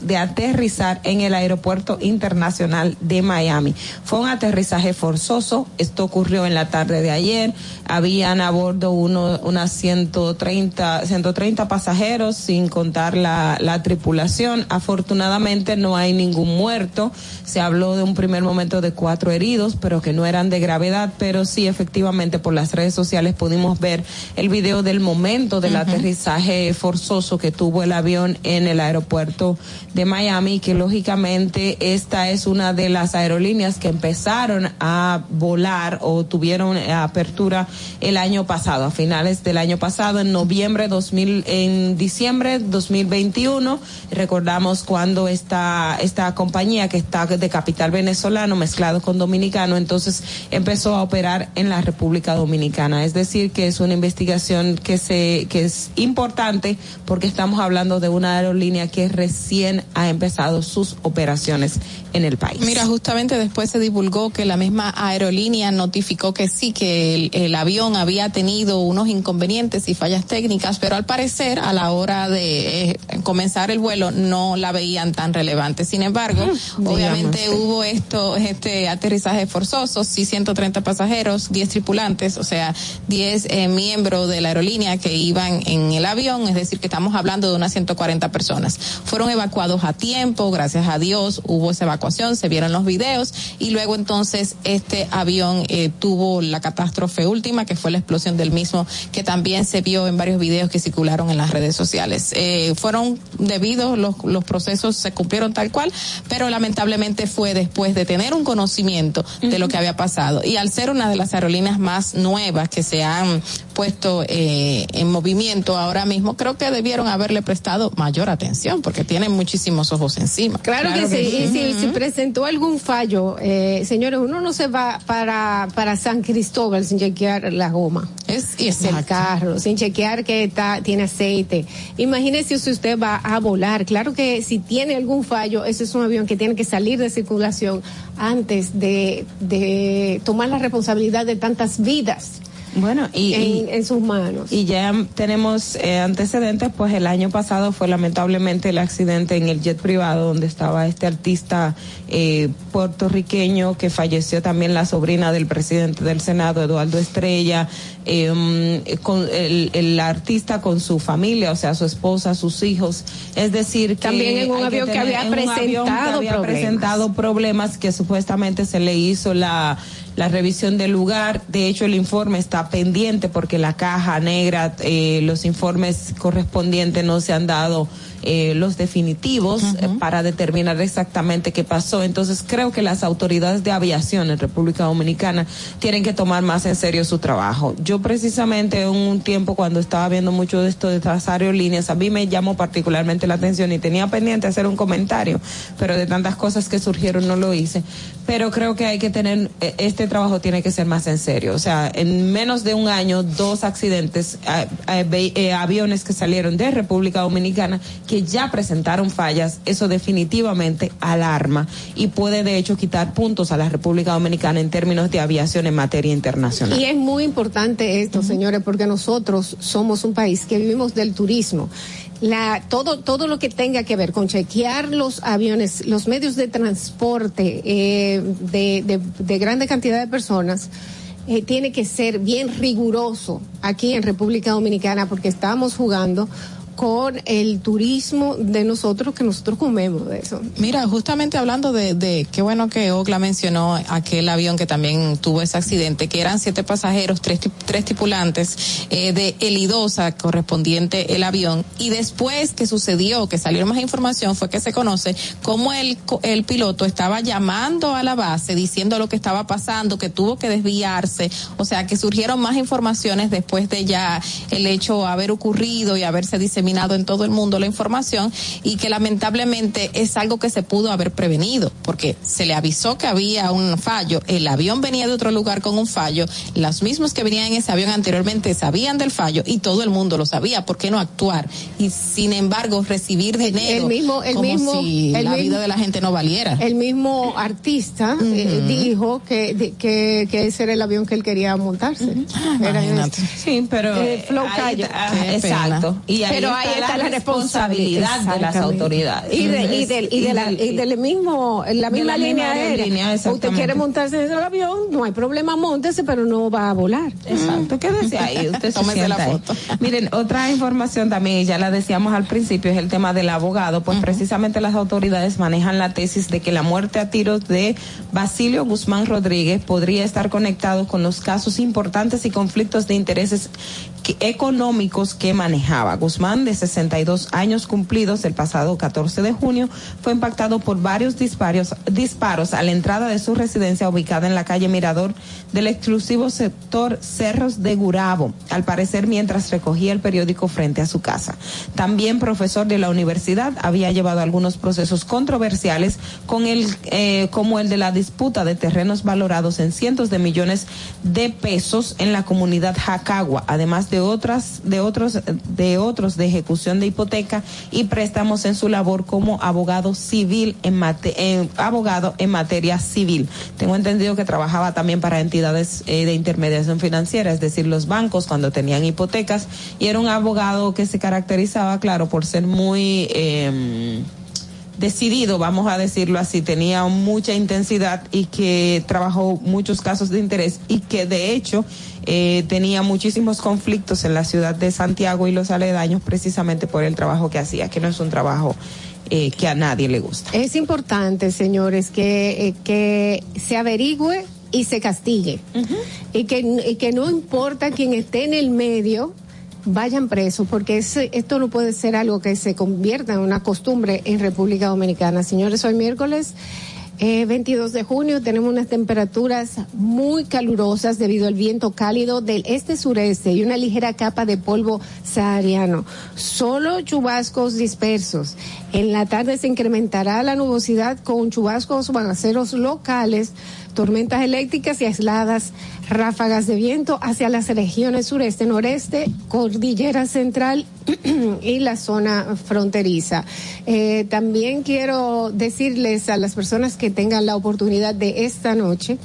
S21: de aterrizar en el aeropuerto internacional de Miami. Fue un aterrizaje forzoso. Esto ocurrió en la tarde de ayer. Habían a bordo uno, unas 130, 130 pasajeros, sin contar la, la tripulación. Afortunadamente no hay ningún muerto. Se habló de un primer momento de cuatro heridos, pero que no eran de gravedad. Pero sí, efectivamente, por las redes sociales pudimos ver el video del momento del aterrizaje forzoso que tuvo el avión en el aeropuerto de Miami, que lógicamente esta es una de las aerolíneas que empezaron a volar o tuvieron apertura el año pasado, finales del año pasado, en noviembre 2000, en diciembre 2021. Recordamos cuando esta, esta compañía que está de capital venezolano mezclado con dominicano, entonces empezó a operar en la República Dominicana. Es decir, que es una investigación que se, que es importante porque estamos hablando de una aerolínea que recién ha empezado sus operaciones en el país.
S20: Mira, justamente después se divulgó que la misma aerolínea notificó que sí, que el, el avión había tenido unos inconvenientes y fallas técnicas, pero al parecer a la hora de eh, comenzar el vuelo no la veían tan relevante. Sin embargo, obviamente
S21: digamos.
S20: hubo esto, este aterrizaje forzoso, sí 130 pasajeros, 10 tripulantes, o sea, 10 eh, miembros de la aerolínea que iban en el avión, es decir, que estamos hablando de unas 140 personas. Fueron evacuados a tiempo, gracias a Dios hubo esa evacuación, se vieron los videos y luego entonces este avión eh, tuvo la catástrofe última que fue la explosión del mismo que también se vio en varios videos que circularon en las redes sociales. Eh, fueron debidos, los, los procesos se cumplieron tal cual, pero lamentablemente fue después de tener un conocimiento de lo que había pasado. Y al ser una de las aerolíneas más nuevas que se han puesto eh, en movimiento ahora mismo, creo que debieron haberle prestado mayor atención porque tienen muchísimos ojos encima.
S18: Claro, que, sí. Y si, si presentó algún fallo, eh, señores, uno no se va para, para San Cristóbal sin chequear la goma.
S20: Es
S18: el carro, sin chequear que está, tiene aceite. Imagínese si usted va a volar. Claro que si tiene algún fallo, ese es un avión que tiene que salir de circulación antes de, de tomar la responsabilidad de tantas vidas.
S21: Bueno, y,
S18: en,
S21: y-
S18: en sus manos.
S21: y ya tenemos eh, antecedentes, pues el año pasado fue lamentablemente el accidente en el jet privado donde estaba este artista eh, puertorriqueño que falleció también la sobrina del presidente del Senado, Eduardo Estrella, eh, con el, el artista con su familia, o sea, su esposa, sus hijos. Es decir, que
S18: También en un avión que
S21: tener-
S18: había
S21: en un avión que
S18: presentado
S21: había
S18: problemas.
S21: presentado problemas que supuestamente se le hizo la, la revisión del lugar. De hecho, el informe está pendiente porque la caja negra, eh, los informes correspondientes no se han dado. Eh, los definitivos eh, para determinar exactamente qué pasó. Entonces creo que las autoridades de aviación en República Dominicana tienen que tomar más en serio su trabajo. Yo precisamente en un tiempo cuando estaba viendo mucho de esto de estas aerolíneas, a mí me llamó particularmente la atención y tenía pendiente hacer un comentario, pero de tantas cosas que surgieron no lo hice. Pero creo que hay que tener, eh, este trabajo tiene que ser más en serio. O sea, en menos de un año, dos accidentes, eh, aviones que salieron de República Dominicana que ya presentaron fallas, eso definitivamente alarma y puede de hecho quitar puntos a la República Dominicana en términos de aviación en materia internacional.
S18: Y es muy importante esto, señores, porque nosotros somos un país que vivimos del turismo. La, todo, todo lo que tenga que ver con chequear los aviones, los medios de transporte eh, de, de, de grande cantidad de personas, eh, tiene que ser bien riguroso aquí en República Dominicana porque estamos jugando con el turismo de nosotros que nosotros comemos de eso.
S20: Mira, justamente hablando de, de qué bueno que Ogla mencionó aquel avión que también tuvo ese accidente, que eran siete pasajeros, tres, tres tripulantes eh, de Elidosa correspondiente el avión. Y después que sucedió, que salieron más información, fue que se conoce cómo el, el piloto estaba llamando a la base diciendo lo que estaba pasando, que tuvo que desviarse. O sea, que surgieron más informaciones después de ya el hecho haber ocurrido y haberse diseminado en todo el mundo la información y que lamentablemente es algo que se pudo haber prevenido porque se le avisó que había un fallo, el avión venía de otro lugar con un fallo, los mismos que venían en ese avión anteriormente sabían del fallo y todo el mundo lo sabía, ¿por qué no actuar? Y sin embargo recibir dinero
S18: El mismo- el
S20: como
S18: mismo-
S20: si
S18: el
S20: la
S18: mismo-
S20: vida de la gente no valiera.
S18: El mismo artista eh, dijo que, de- que, que ese era el avión que él quería montarse. Era
S20: imagínate.
S18: este.
S21: Sí, pero
S18: Eh, Flow Cayo.
S21: está- ah, exacto. Y ahí
S18: Pero ahí está la
S21: responsabilidad de las autoridades.
S18: Y, de, y, del- y de la,
S21: del-
S18: y del mismo, la
S21: de
S18: misma
S21: la
S18: línea aérea.
S21: línea,
S18: Usted quiere montarse en el avión, no hay problema, montese, pero no va a volar.
S21: Exacto, quédese ahí, usted se
S20: Tómese la
S21: ahí.
S20: foto.
S21: Miren, otra información también, y ya la decíamos al principio, es el tema del abogado, pues precisamente las autoridades manejan la tesis de que la muerte a tiros de Basilio Guzmán Rodríguez podría estar conectado con los casos importantes y conflictos de intereses que- económicos que manejaba. Guzmán, de 62 años cumplidos el pasado 14 de junio, fue impactado por varios disparos, disparos a la entrada de su residencia ubicada en la calle Mirador del exclusivo sector Cerros de Gurabo, al parecer mientras recogía el periódico frente a su casa. También profesor de la universidad había llevado algunos procesos controversiales con el, eh, como el de la disputa de terrenos valorados en cientos de millones de pesos en la comunidad Jacagua, además de otras, de otros, de otros de ejecución de hipoteca y préstamos en su labor como abogado civil en mate- eh, abogado en materia civil. Tengo entendido que trabajaba también para entidades eh, de intermediación financiera, es decir, los bancos cuando tenían hipotecas y era un abogado que se caracterizaba, claro, por ser muy eh, decidido, vamos a decirlo así, tenía mucha intensidad y que trabajó muchos casos de interés y que de hecho eh, tenía muchísimos conflictos en la ciudad de Santiago y los aledaños precisamente por el trabajo que hacía, que no es un trabajo eh, que a nadie le gusta.
S18: Es importante, señores, que, eh, que se averigüe y se castigue. y, que, y que no importa quién esté en el medio, vayan presos, porque esto no puede ser algo que se convierta en una costumbre en República Dominicana. Señores, hoy miércoles eh, 22 de junio tenemos unas temperaturas muy calurosas debido al viento cálido del este-sureste y una ligera capa de polvo sahariano. Solo chubascos dispersos. En la tarde se incrementará la nubosidad con chubascos o aguaceros locales, tormentas eléctricas y aisladas ráfagas de viento hacia las regiones sureste, noreste, cordillera central y la zona fronteriza. Eh, también quiero decirles a las personas que tengan la oportunidad de esta noche,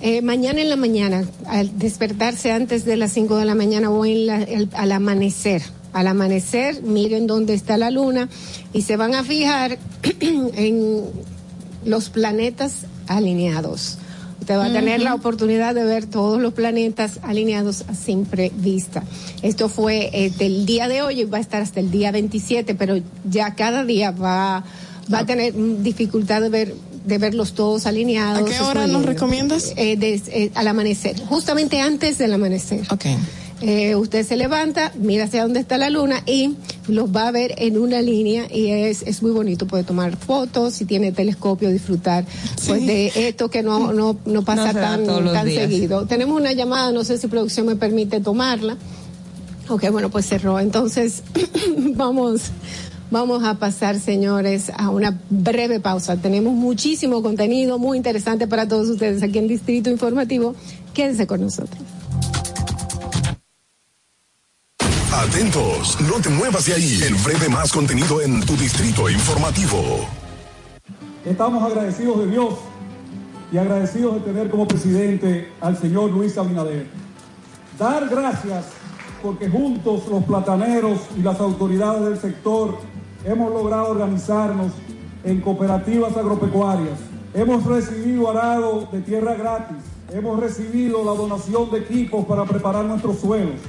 S18: eh, mañana en la mañana, al despertarse antes de las 5 de la mañana o en la- el- al amanecer, al amanecer, miren dónde está la luna y se van a fijar en los planetas alineados. Usted va a tener la oportunidad de ver todos los planetas alineados a simple vista. Esto fue eh, del día de hoy y va a estar hasta el día 27, pero ya cada día va, va a tener dificultad de ver de verlos todos alineados.
S20: ¿A qué hora nos recomiendas?
S18: Eh, des- eh, al amanecer, justamente antes del amanecer. Eh, usted se levanta, mira hacia dónde está la luna y los va a ver en una línea y es, es muy bonito. Puede tomar fotos, si tiene telescopio, disfrutar pues de esto que no, no, no pasa
S21: No
S18: tan, tan
S21: días.
S18: seguido. Tenemos una llamada, no sé si producción me permite tomarla. Ok, bueno, pues cerró. Entonces, vamos, vamos a pasar, señores, a una breve pausa. Tenemos muchísimo contenido muy interesante para todos ustedes aquí en Distrito Informativo. Quédense con nosotros.
S19: Atentos, no te muevas de ahí. El breve más contenido en tu distrito informativo.
S23: Estamos agradecidos de Dios y agradecidos de tener como presidente al señor Luis Abinader. Dar gracias porque juntos los plataneros y las autoridades del sector hemos logrado organizarnos en cooperativas agropecuarias. Hemos recibido arado de tierra gratis. Hemos recibido la donación de equipos para preparar nuestros suelos.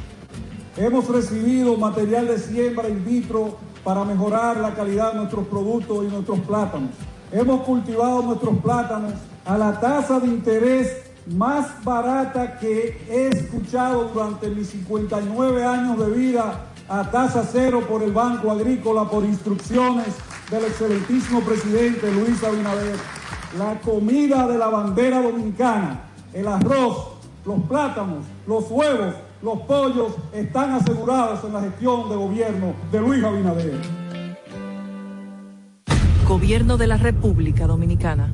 S23: Hemos recibido material de siembra in vitro para mejorar la calidad de nuestros productos y nuestros plátanos. Hemos cultivado nuestros plátanos a la tasa de interés más barata que he escuchado durante mis 59 años de vida a tasa cero por el Banco Agrícola por instrucciones del excelentísimo presidente Luis Abinader. La comida de la bandera dominicana, el arroz, los plátanos, los huevos, los pollos están asegurados en la gestión de gobierno de Luis Abinader.
S17: Gobierno de la República Dominicana.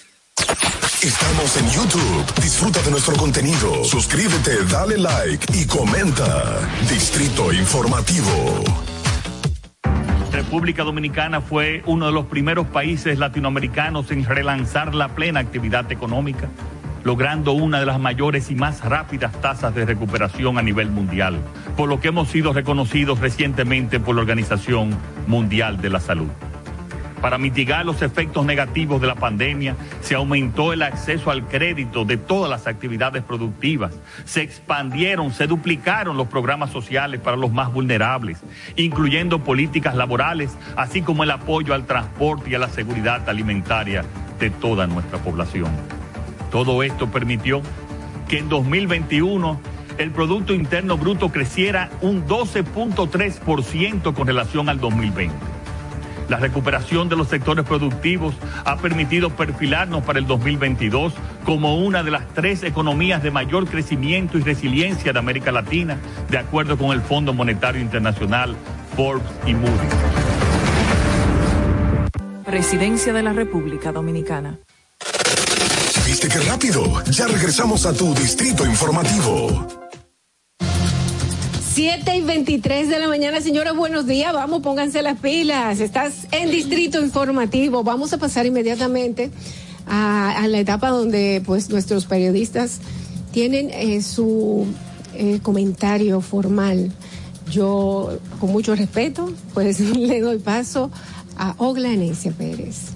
S19: Estamos en YouTube. Disfruta de nuestro contenido. Suscríbete, dale like y comenta. Distrito Informativo.
S24: República Dominicana fue uno de los primeros países latinoamericanos en relanzar la plena actividad económica, logrando una de las mayores y más rápidas tasas de recuperación a nivel mundial, por lo que hemos sido reconocidos recientemente por la Organización Mundial de la Salud. Para mitigar los efectos negativos de la pandemia, se aumentó el acceso al crédito de todas las actividades productivas, se expandieron, se duplicaron los programas sociales para los más vulnerables, incluyendo políticas laborales, así como el apoyo al transporte y a la seguridad alimentaria de toda nuestra población. Todo esto permitió que en 2021 el Producto Interno Bruto creciera un 12.3% con relación al 2020. La recuperación de los sectores productivos ha permitido perfilarnos para el 2022 como una de las tres economías de mayor crecimiento y resiliencia de América Latina, de acuerdo con el Fondo Monetario Internacional, Forbes y Moody's.
S17: Presidencia de la República Dominicana.
S19: ¿Viste qué rápido? Ya regresamos a tu Distrito Informativo.
S18: 7 y 23 de la mañana, señores, buenos días. Vamos, pónganse las pilas. Estás en Distrito Informativo. Vamos a pasar inmediatamente a, la etapa donde pues nuestros periodistas tienen eh, su eh, comentario formal. Yo, con mucho respeto, pues le doy paso a Ogla Enesia Pérez.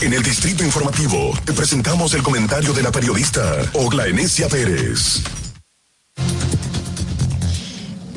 S19: En el Distrito Informativo te presentamos el comentario de la periodista Ogla Enesia Pérez.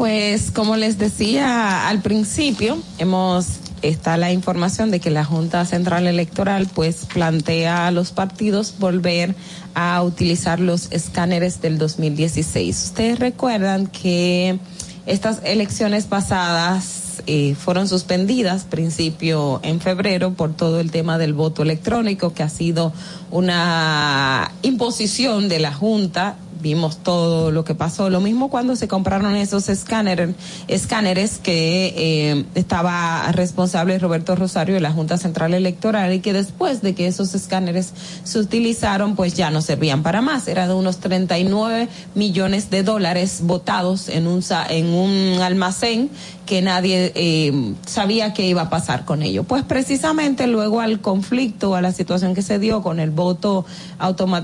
S21: Pues como les decía al principio, hemos está la información de que la Junta Central Electoral pues plantea a los partidos volver a utilizar los escáneres del 2016. Ustedes recuerdan que estas elecciones pasadas eh, fueron suspendidas principio en febrero por todo el tema del voto electrónico que ha sido una imposición de la Junta vimos todo lo que pasó. Lo mismo cuando se compraron esos escáneres, escáneres que eh, estaba responsable Roberto Rosario de la Junta Central Electoral y que después de que esos escáneres se utilizaron, pues ya no servían para más. Era de unos 39 millones de dólares votados en un, en un almacén que nadie eh, sabía qué iba a pasar con ello. Pues precisamente luego al conflicto, a la situación que se dio con el voto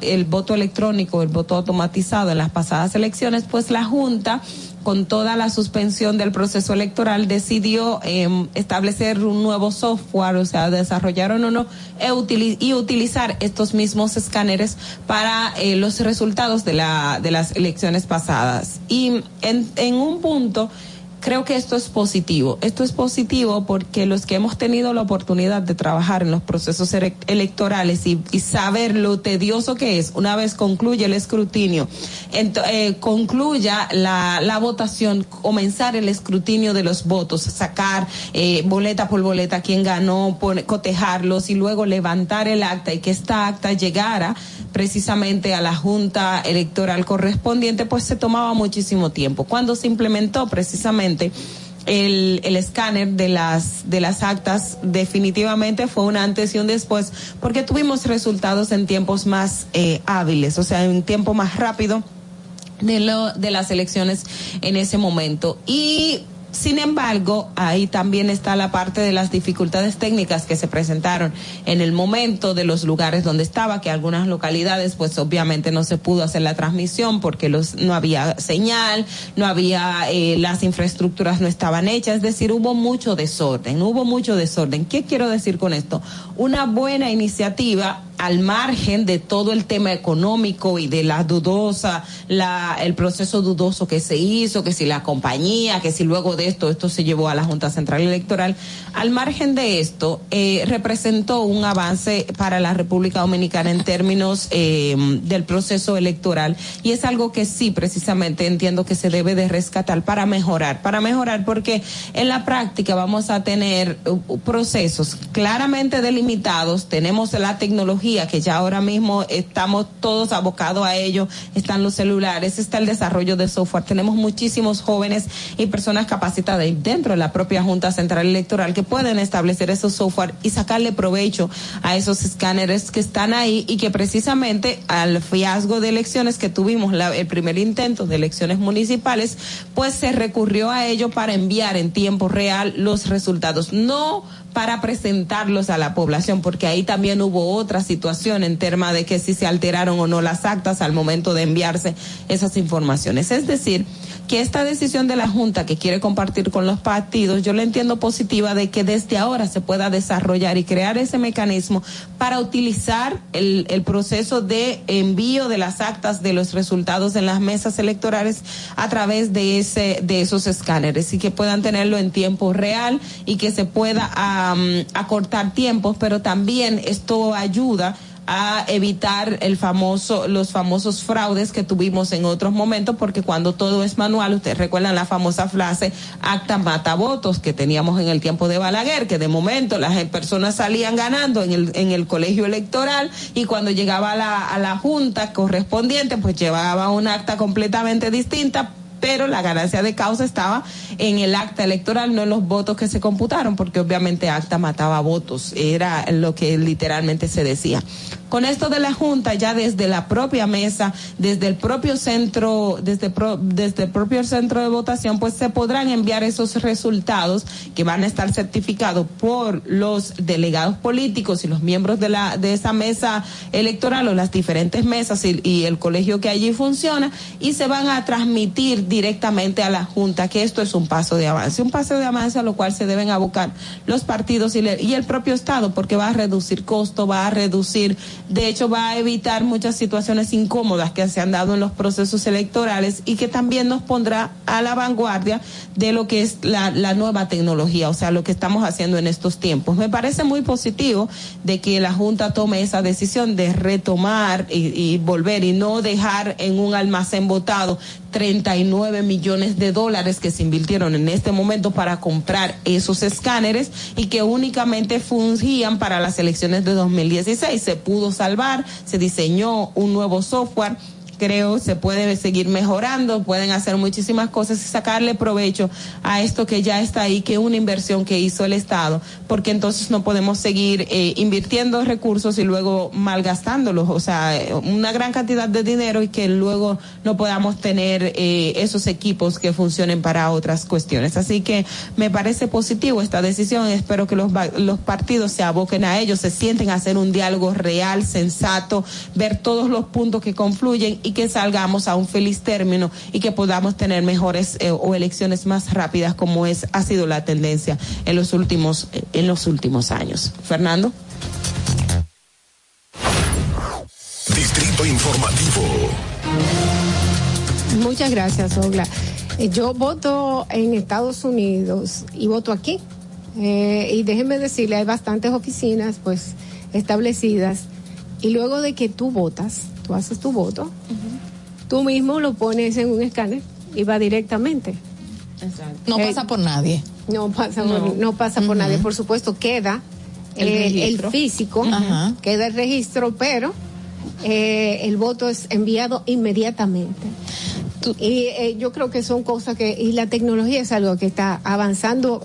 S21: el voto electrónico, el voto automatizado en las pasadas elecciones, pues la Junta con toda la suspensión del proceso electoral, decidió eh, establecer un nuevo software, o sea, desarrollaron uno e y utilizar estos mismos escáneres para eh, los resultados de, la, de las elecciones pasadas. Y en, en un punto, creo que esto es positivo. Esto es positivo porque los que hemos tenido la oportunidad de trabajar en los procesos electorales y, saber lo tedioso que es una vez concluye el escrutinio, eh, concluya la, votación, comenzar el escrutinio de los votos, sacar eh, boleta por boleta quién ganó, cotejarlos y luego levantar el acta y que esta acta llegara precisamente a la Junta Electoral correspondiente, pues se tomaba muchísimo tiempo. Cuando se implementó precisamente el, el, escáner de las, de las actas definitivamente fue un antes y un después, porque tuvimos resultados en tiempos más eh, hábiles, o sea, en tiempo más rápido de, lo, de las elecciones en ese momento. Y sin embargo, ahí también está la parte de las dificultades técnicas que se presentaron en el momento de los lugares donde estaba, que algunas localidades pues obviamente no se pudo hacer la transmisión porque los, no había señal, no había, eh, las infraestructuras no estaban hechas, es decir, hubo mucho desorden, hubo mucho desorden. ¿Qué quiero decir con esto? Una buena iniciativa al margen de todo el tema económico y de la dudosa, la, el proceso dudoso que se hizo, que si la compañía, que si luego de esto esto se llevó a la Junta Central Electoral, al margen de esto, eh, representó un avance para la República Dominicana en términos eh, del proceso electoral. Y es algo que sí, precisamente entiendo que se debe de rescatar para mejorar, para mejorar porque en la práctica vamos a tener uh, procesos claramente delimitados, tenemos la tecnología, que ya ahora mismo estamos todos abocados a ello, están los celulares, está el desarrollo de software. Tenemos muchísimos jóvenes y personas capacitadas dentro de la propia Junta Central Electoral que pueden establecer esos software y sacarle provecho a esos escáneres que están ahí y que precisamente al fiasco de elecciones que tuvimos, la, el primer intento de elecciones municipales, pues se recurrió a ello para enviar en tiempo real los resultados. No para presentarlos a la población, porque ahí también hubo otra situación en tema de que si se alteraron o no las actas al momento de enviarse esas informaciones. Es decir, que esta decisión de la Junta que quiere compartir con los partidos, yo la entiendo positiva de que desde ahora se pueda desarrollar y crear ese mecanismo para utilizar el, el proceso de envío de las actas de los resultados en las mesas electorales a través de ese de esos escáneres y que puedan tenerlo en tiempo real y que se pueda acortar tiempos, pero también esto ayuda a evitar el famoso, los famosos fraudes que tuvimos en otros momentos, porque cuando todo es manual, ustedes recuerdan la famosa frase acta mata votos que teníamos en el tiempo de Balaguer, que de momento las personas salían ganando en el, en el colegio electoral y cuando llegaba a la, a la junta correspondiente, pues llevaba un acta completamente distinta pero la ganancia de causa estaba en el acta electoral, no en los votos que se computaron, porque obviamente acta mataba votos, era lo que literalmente se decía. Con esto de la Junta, ya desde la propia mesa, desde el propio centro, desde, desde el propio centro de votación, pues se podrán enviar esos resultados que van a estar certificados por los delegados políticos y los miembros de la de esa mesa electoral o las diferentes mesas y el colegio que allí funciona y se van a transmitir directamente a la Junta que esto es un paso de avance, un paso de avance a lo cual se deben abocar los partidos y, el propio Estado porque va a reducir costo, va a reducir, de hecho va a evitar muchas situaciones incómodas que se han dado en los procesos electorales y que también nos pondrá a la vanguardia de lo que es la, la nueva tecnología, o sea, lo que estamos haciendo en estos tiempos. Me parece muy positivo de que la Junta tome esa decisión de retomar y, y volver y no dejar en un almacén votado 39 millones de dólares que se invirtieron en este momento para comprar esos escáneres y que únicamente fungían para las elecciones de 2016. Se pudo salvar, se diseñó un nuevo software creo se puede seguir mejorando, pueden hacer muchísimas cosas y sacarle provecho a esto que ya está ahí, que es una inversión que hizo el Estado, porque entonces no podemos seguir eh, invirtiendo recursos y luego malgastándolos, o sea, una gran cantidad de dinero y que luego no podamos tener eh, esos equipos que funcionen para otras cuestiones. Así que me parece positivo esta decisión, espero que los, los partidos se aboquen a ello, se sienten a hacer un diálogo real, sensato, ver todos los puntos que confluyen y que salgamos a un feliz término y que podamos tener mejores eh, o elecciones más rápidas como es ha sido la tendencia en los últimos en los últimos años. Fernando.
S19: Distrito Informativo.
S18: Muchas gracias, Ogla. Eh, Yo voto en Estados Unidos y voto aquí. Eh, y déjenme decirle, hay bastantes oficinas pues establecidas. Y luego de que tú votas, tú haces tu voto, tú mismo lo pones en un escáner y va directamente.
S20: No
S18: Eh,
S20: pasa por nadie.
S18: No pasa,
S20: No.
S18: por, no pasa por nadie. Por supuesto, queda
S20: El
S18: eh, el, físico, queda el registro, pero eh, el voto es enviado inmediatamente. Y eh, yo creo que son cosas que, y la tecnología es algo que está avanzando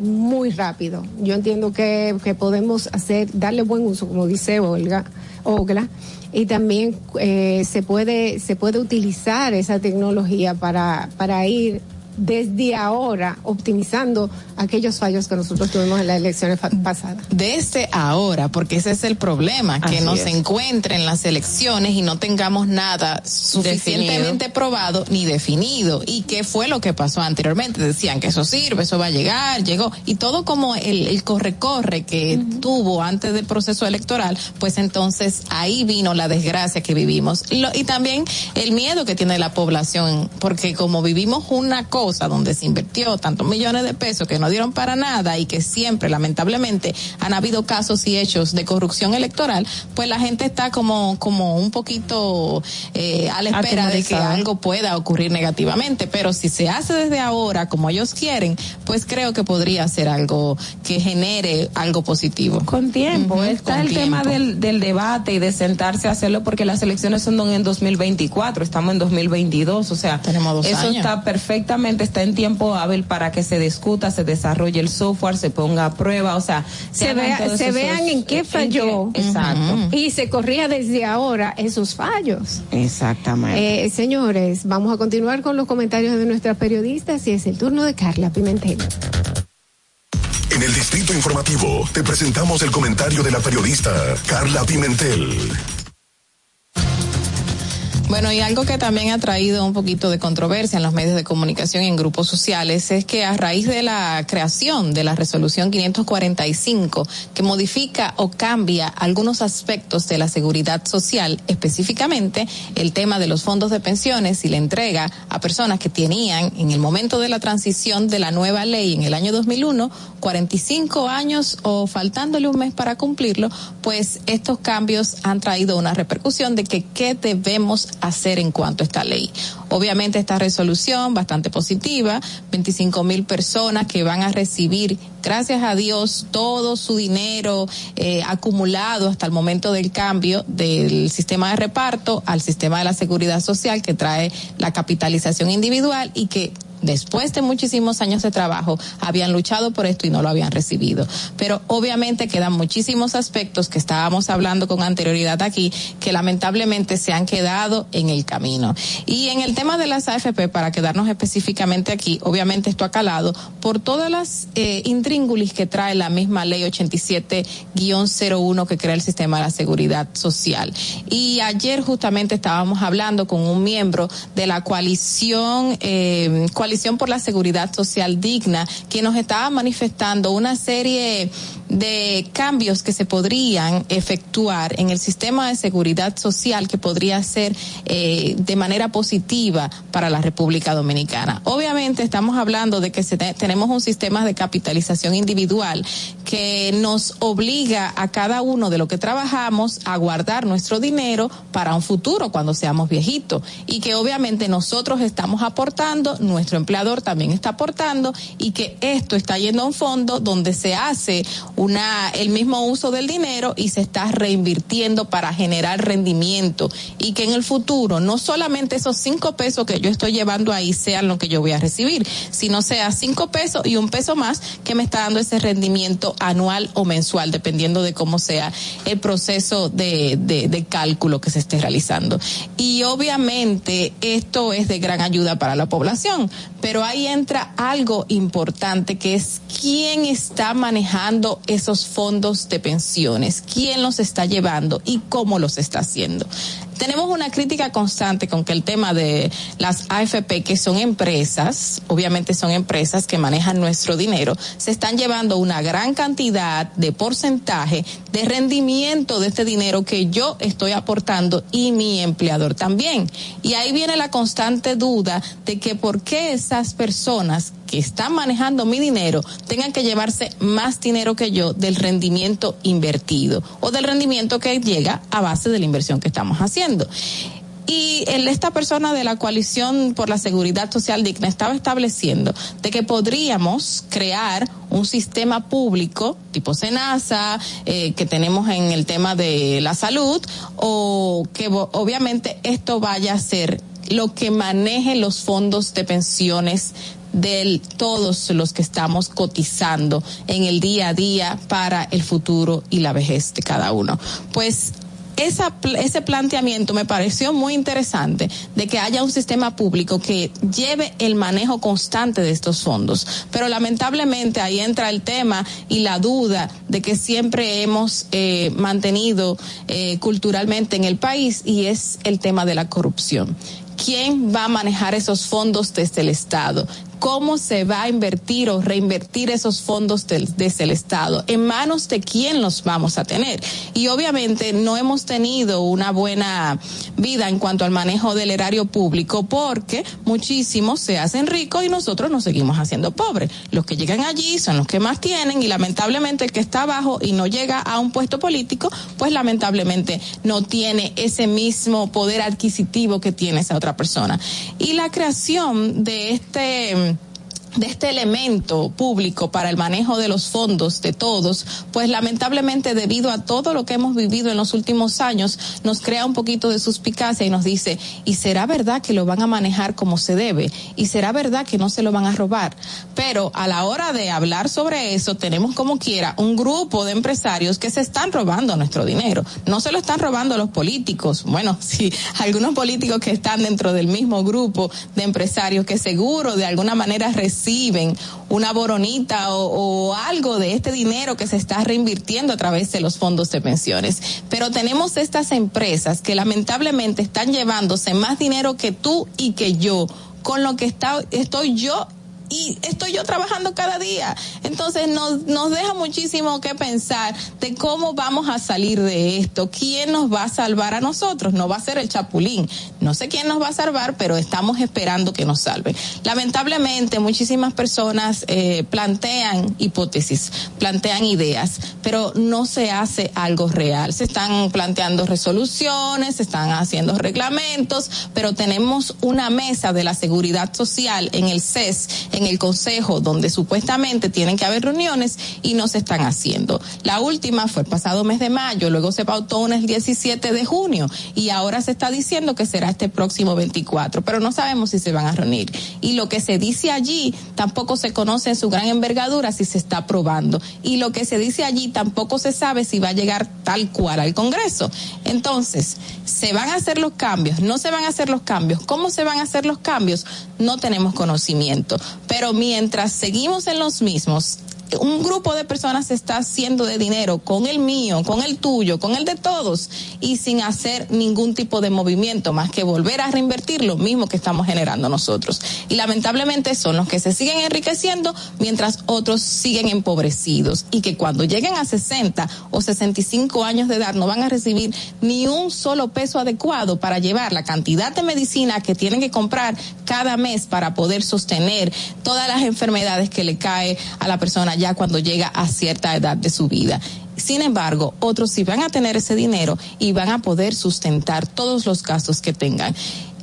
S18: muy rápido. Yo entiendo que, que podemos hacer, darle buen uso, como dice Olga, Ogla, y también eh, se puede, se puede utilizar esa tecnología para, para ir desde ahora optimizando aquellos fallos que nosotros tuvimos en las elecciones fa- pasadas.
S20: Desde ahora, porque ese es el problema, que
S18: Así
S20: no
S18: es.
S20: se encuentren las elecciones y no tengamos nada suficientemente probado ni definido. ¿Y qué fue lo que pasó anteriormente? Decían que eso sirve, eso va a llegar, llegó. Y todo como el, el corre-corre que tuvo antes del proceso electoral, pues entonces ahí vino la desgracia que vivimos. Lo- y también el miedo que tiene la población, porque como vivimos una cosa donde se invirtió tantos millones de pesos que no dieron para nada y que siempre, lamentablemente, han habido casos y hechos de corrupción electoral, pues la gente está como, como un poquito eh, a la espera de que algo pueda ocurrir negativamente. Pero si se hace desde ahora como ellos quieren, pues creo que podría ser algo que genere algo positivo.
S21: Con tiempo, está
S20: con
S21: el tema del, del debate y de sentarse a hacerlo porque las elecciones son en 2024, estamos en 2022, o sea,
S20: Tenemos dos
S21: eso
S20: años.
S21: está perfectamente, está en tiempo hábil para que se discuta, se desarrolle el software, se ponga a prueba, o sea,
S18: Se,
S21: hagan
S18: vea-
S21: todos
S18: se
S21: esos-
S18: vean en qué falló.
S21: exacto.
S18: Y se corría desde ahora esos fallos.
S21: Exactamente.
S18: Eh, señores, vamos a continuar con los comentarios de nuestras periodistas y es el turno de Carla Pimentel.
S19: En el Distrito Informativo te presentamos el comentario de la periodista Carla Pimentel.
S20: Bueno, y algo que también ha traído un poquito de controversia en los medios de comunicación y en grupos sociales es que a raíz de la creación de la resolución 545 que modifica o cambia algunos aspectos de la seguridad social, específicamente el tema de los fondos de pensiones y la entrega a personas que tenían en el momento de la transición de la nueva ley en el año 2001 45 años o faltándole un mes para cumplirlo, pues estos cambios han traído una repercusión de que qué debemos hacer en cuanto a esta ley. Obviamente esta resolución bastante positiva, 25 mil personas que van a recibir, gracias a Dios, todo su dinero eh, acumulado hasta el momento del cambio del sistema de reparto al sistema de la seguridad social que trae la capitalización individual y que después de muchísimos años de trabajo, habían luchado por esto y no lo habían recibido. Pero obviamente quedan muchísimos aspectos que estábamos hablando con anterioridad aquí, que lamentablemente se han quedado en el camino. Y en el tema de las AFP, para quedarnos específicamente aquí, obviamente esto ha calado por todas las eh, intríngulis que trae la misma ley 87-01 que crea el sistema de la seguridad social. Y ayer justamente estábamos hablando con un miembro de la coalición, eh, coalición por la seguridad social digna, que nos estaba manifestando una serie de cambios que se podrían efectuar en el sistema de seguridad social que podría ser eh, de manera positiva para la República Dominicana. Obviamente estamos hablando de que se te- tenemos un sistema de capitalización individual que nos obliga a cada uno de lo que trabajamos a guardar nuestro dinero para un futuro cuando seamos viejitos y que obviamente nosotros estamos aportando, nuestro empleador también está aportando y que esto está yendo a un fondo donde se hace una el mismo uso del dinero y se está reinvirtiendo para generar rendimiento y que en el futuro no solamente esos cinco pesos que yo estoy llevando ahí sean lo que yo voy a recibir, sino sea cinco pesos y un peso más que me está dando ese rendimiento anual o mensual, dependiendo de cómo sea el proceso de cálculo que se esté realizando. Y obviamente esto es de gran ayuda para la población, pero ahí entra algo importante que es quién está manejando esos fondos de pensiones, quién los está llevando y cómo los está haciendo. Tenemos una crítica constante con que el tema de las AFP, que son empresas, obviamente son empresas que manejan nuestro dinero, se están llevando una gran cantidad de porcentaje de rendimiento de este dinero que yo estoy aportando y mi empleador también. Y ahí viene la constante duda de que por qué esas personas que están manejando mi dinero tengan que llevarse más dinero que yo del rendimiento invertido o del rendimiento que llega a base de la inversión que estamos haciendo. Y esta persona de la coalición por la seguridad social digna estaba estableciendo de que podríamos crear un sistema público tipo Senasa eh, que tenemos en el tema de la salud o que obviamente esto vaya a ser lo que maneje los fondos de pensiones de todos los que estamos cotizando en el día a día para el futuro y la vejez de cada uno. Pues ese planteamiento me pareció muy interesante de que haya un sistema público que lleve el manejo constante de estos fondos. Pero lamentablemente ahí entra el tema y la duda de que siempre hemos eh, mantenido eh, culturalmente en el país y es el tema de la corrupción. ¿Quién va a manejar esos fondos desde el Estado? ¿Cómo se va a invertir o reinvertir esos fondos del- desde el Estado? ¿En manos de quién los vamos a tener? Y obviamente no hemos tenido una buena vida en cuanto al manejo del erario público porque muchísimos se hacen ricos y nosotros nos seguimos haciendo pobres. Los que llegan allí son los que más tienen y lamentablemente el que está abajo y no llega a un puesto político, pues lamentablemente no tiene ese mismo poder adquisitivo que tiene esa otra persona. Y la creación de este de este elemento público para el manejo de los fondos de todos, pues lamentablemente debido a todo lo que hemos vivido en los últimos años, nos crea un poquito de suspicacia y nos dice, ¿y será verdad que lo van a manejar como se debe? ¿Y será verdad que no se lo van a robar? Pero a la hora de hablar sobre eso, tenemos como quiera un grupo de empresarios que se están robando nuestro dinero. No se lo están robando los políticos. Bueno, sí, algunos políticos que están dentro del mismo grupo de empresarios que seguro de alguna manera reciben una boronita o, o algo de este dinero que se está reinvirtiendo a través de los fondos de pensiones. Pero tenemos estas empresas que lamentablemente están llevándose más dinero que tú y que yo, con lo que está, estoy yo y estoy yo trabajando cada día. Entonces nos, nos deja muchísimo que pensar de cómo vamos a salir de esto, quién nos va a salvar a nosotros, no va a ser el chapulín, no sé quién nos va a salvar, pero estamos esperando que nos salve. Lamentablemente muchísimas personas eh, plantean hipótesis, plantean ideas, pero no se hace algo real. Se están planteando resoluciones, se están haciendo reglamentos, pero tenemos una mesa de la seguridad social en el CES en el consejo donde supuestamente tienen que haber reuniones y no se están haciendo. La última fue el pasado mes de mayo, luego se pautó una el 17 de junio y ahora se está diciendo que será este próximo 24, pero no sabemos si se van a reunir. Y lo que se dice allí tampoco se conoce en su gran envergadura si se está aprobando. Y lo que se dice allí tampoco se sabe si va a llegar tal cual al Congreso. Entonces, ¿se van a hacer los cambios? ¿No se van a hacer los cambios? ¿Cómo se van a hacer los cambios? No tenemos conocimiento. Pero mientras seguimos en los mismos, un grupo de personas se está haciendo de dinero con el mío, con el tuyo, con el de todos y sin hacer ningún tipo de movimiento más que volver a reinvertir lo mismo que estamos generando nosotros. Y lamentablemente son los que se siguen enriqueciendo mientras otros siguen empobrecidos y que cuando lleguen a 60 o 65 años de edad no van a recibir ni un solo peso adecuado para llevar la cantidad de medicina que tienen que comprar cada mes para poder sostener todas las enfermedades que le cae a la persona ya cuando llega a cierta edad de su vida. Sin embargo, otros sí van a tener ese dinero y van a poder sustentar todos los gastos que tengan.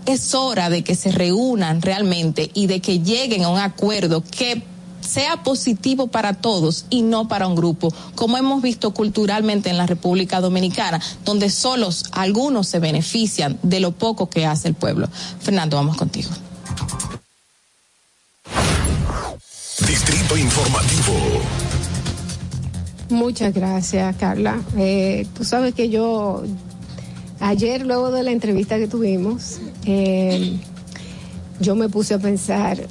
S20: Es hora de que se reúnan realmente y de que lleguen a un acuerdo que sea positivo para todos y no para un grupo, como hemos visto culturalmente en la República Dominicana, donde solos algunos se benefician de lo poco que hace el pueblo. Fernando, vamos contigo.
S19: Distrito Informativo.
S18: Muchas gracias, Carla. Eh, tú sabes que yo, ayer luego de la entrevista que tuvimos, eh, yo me puse a pensar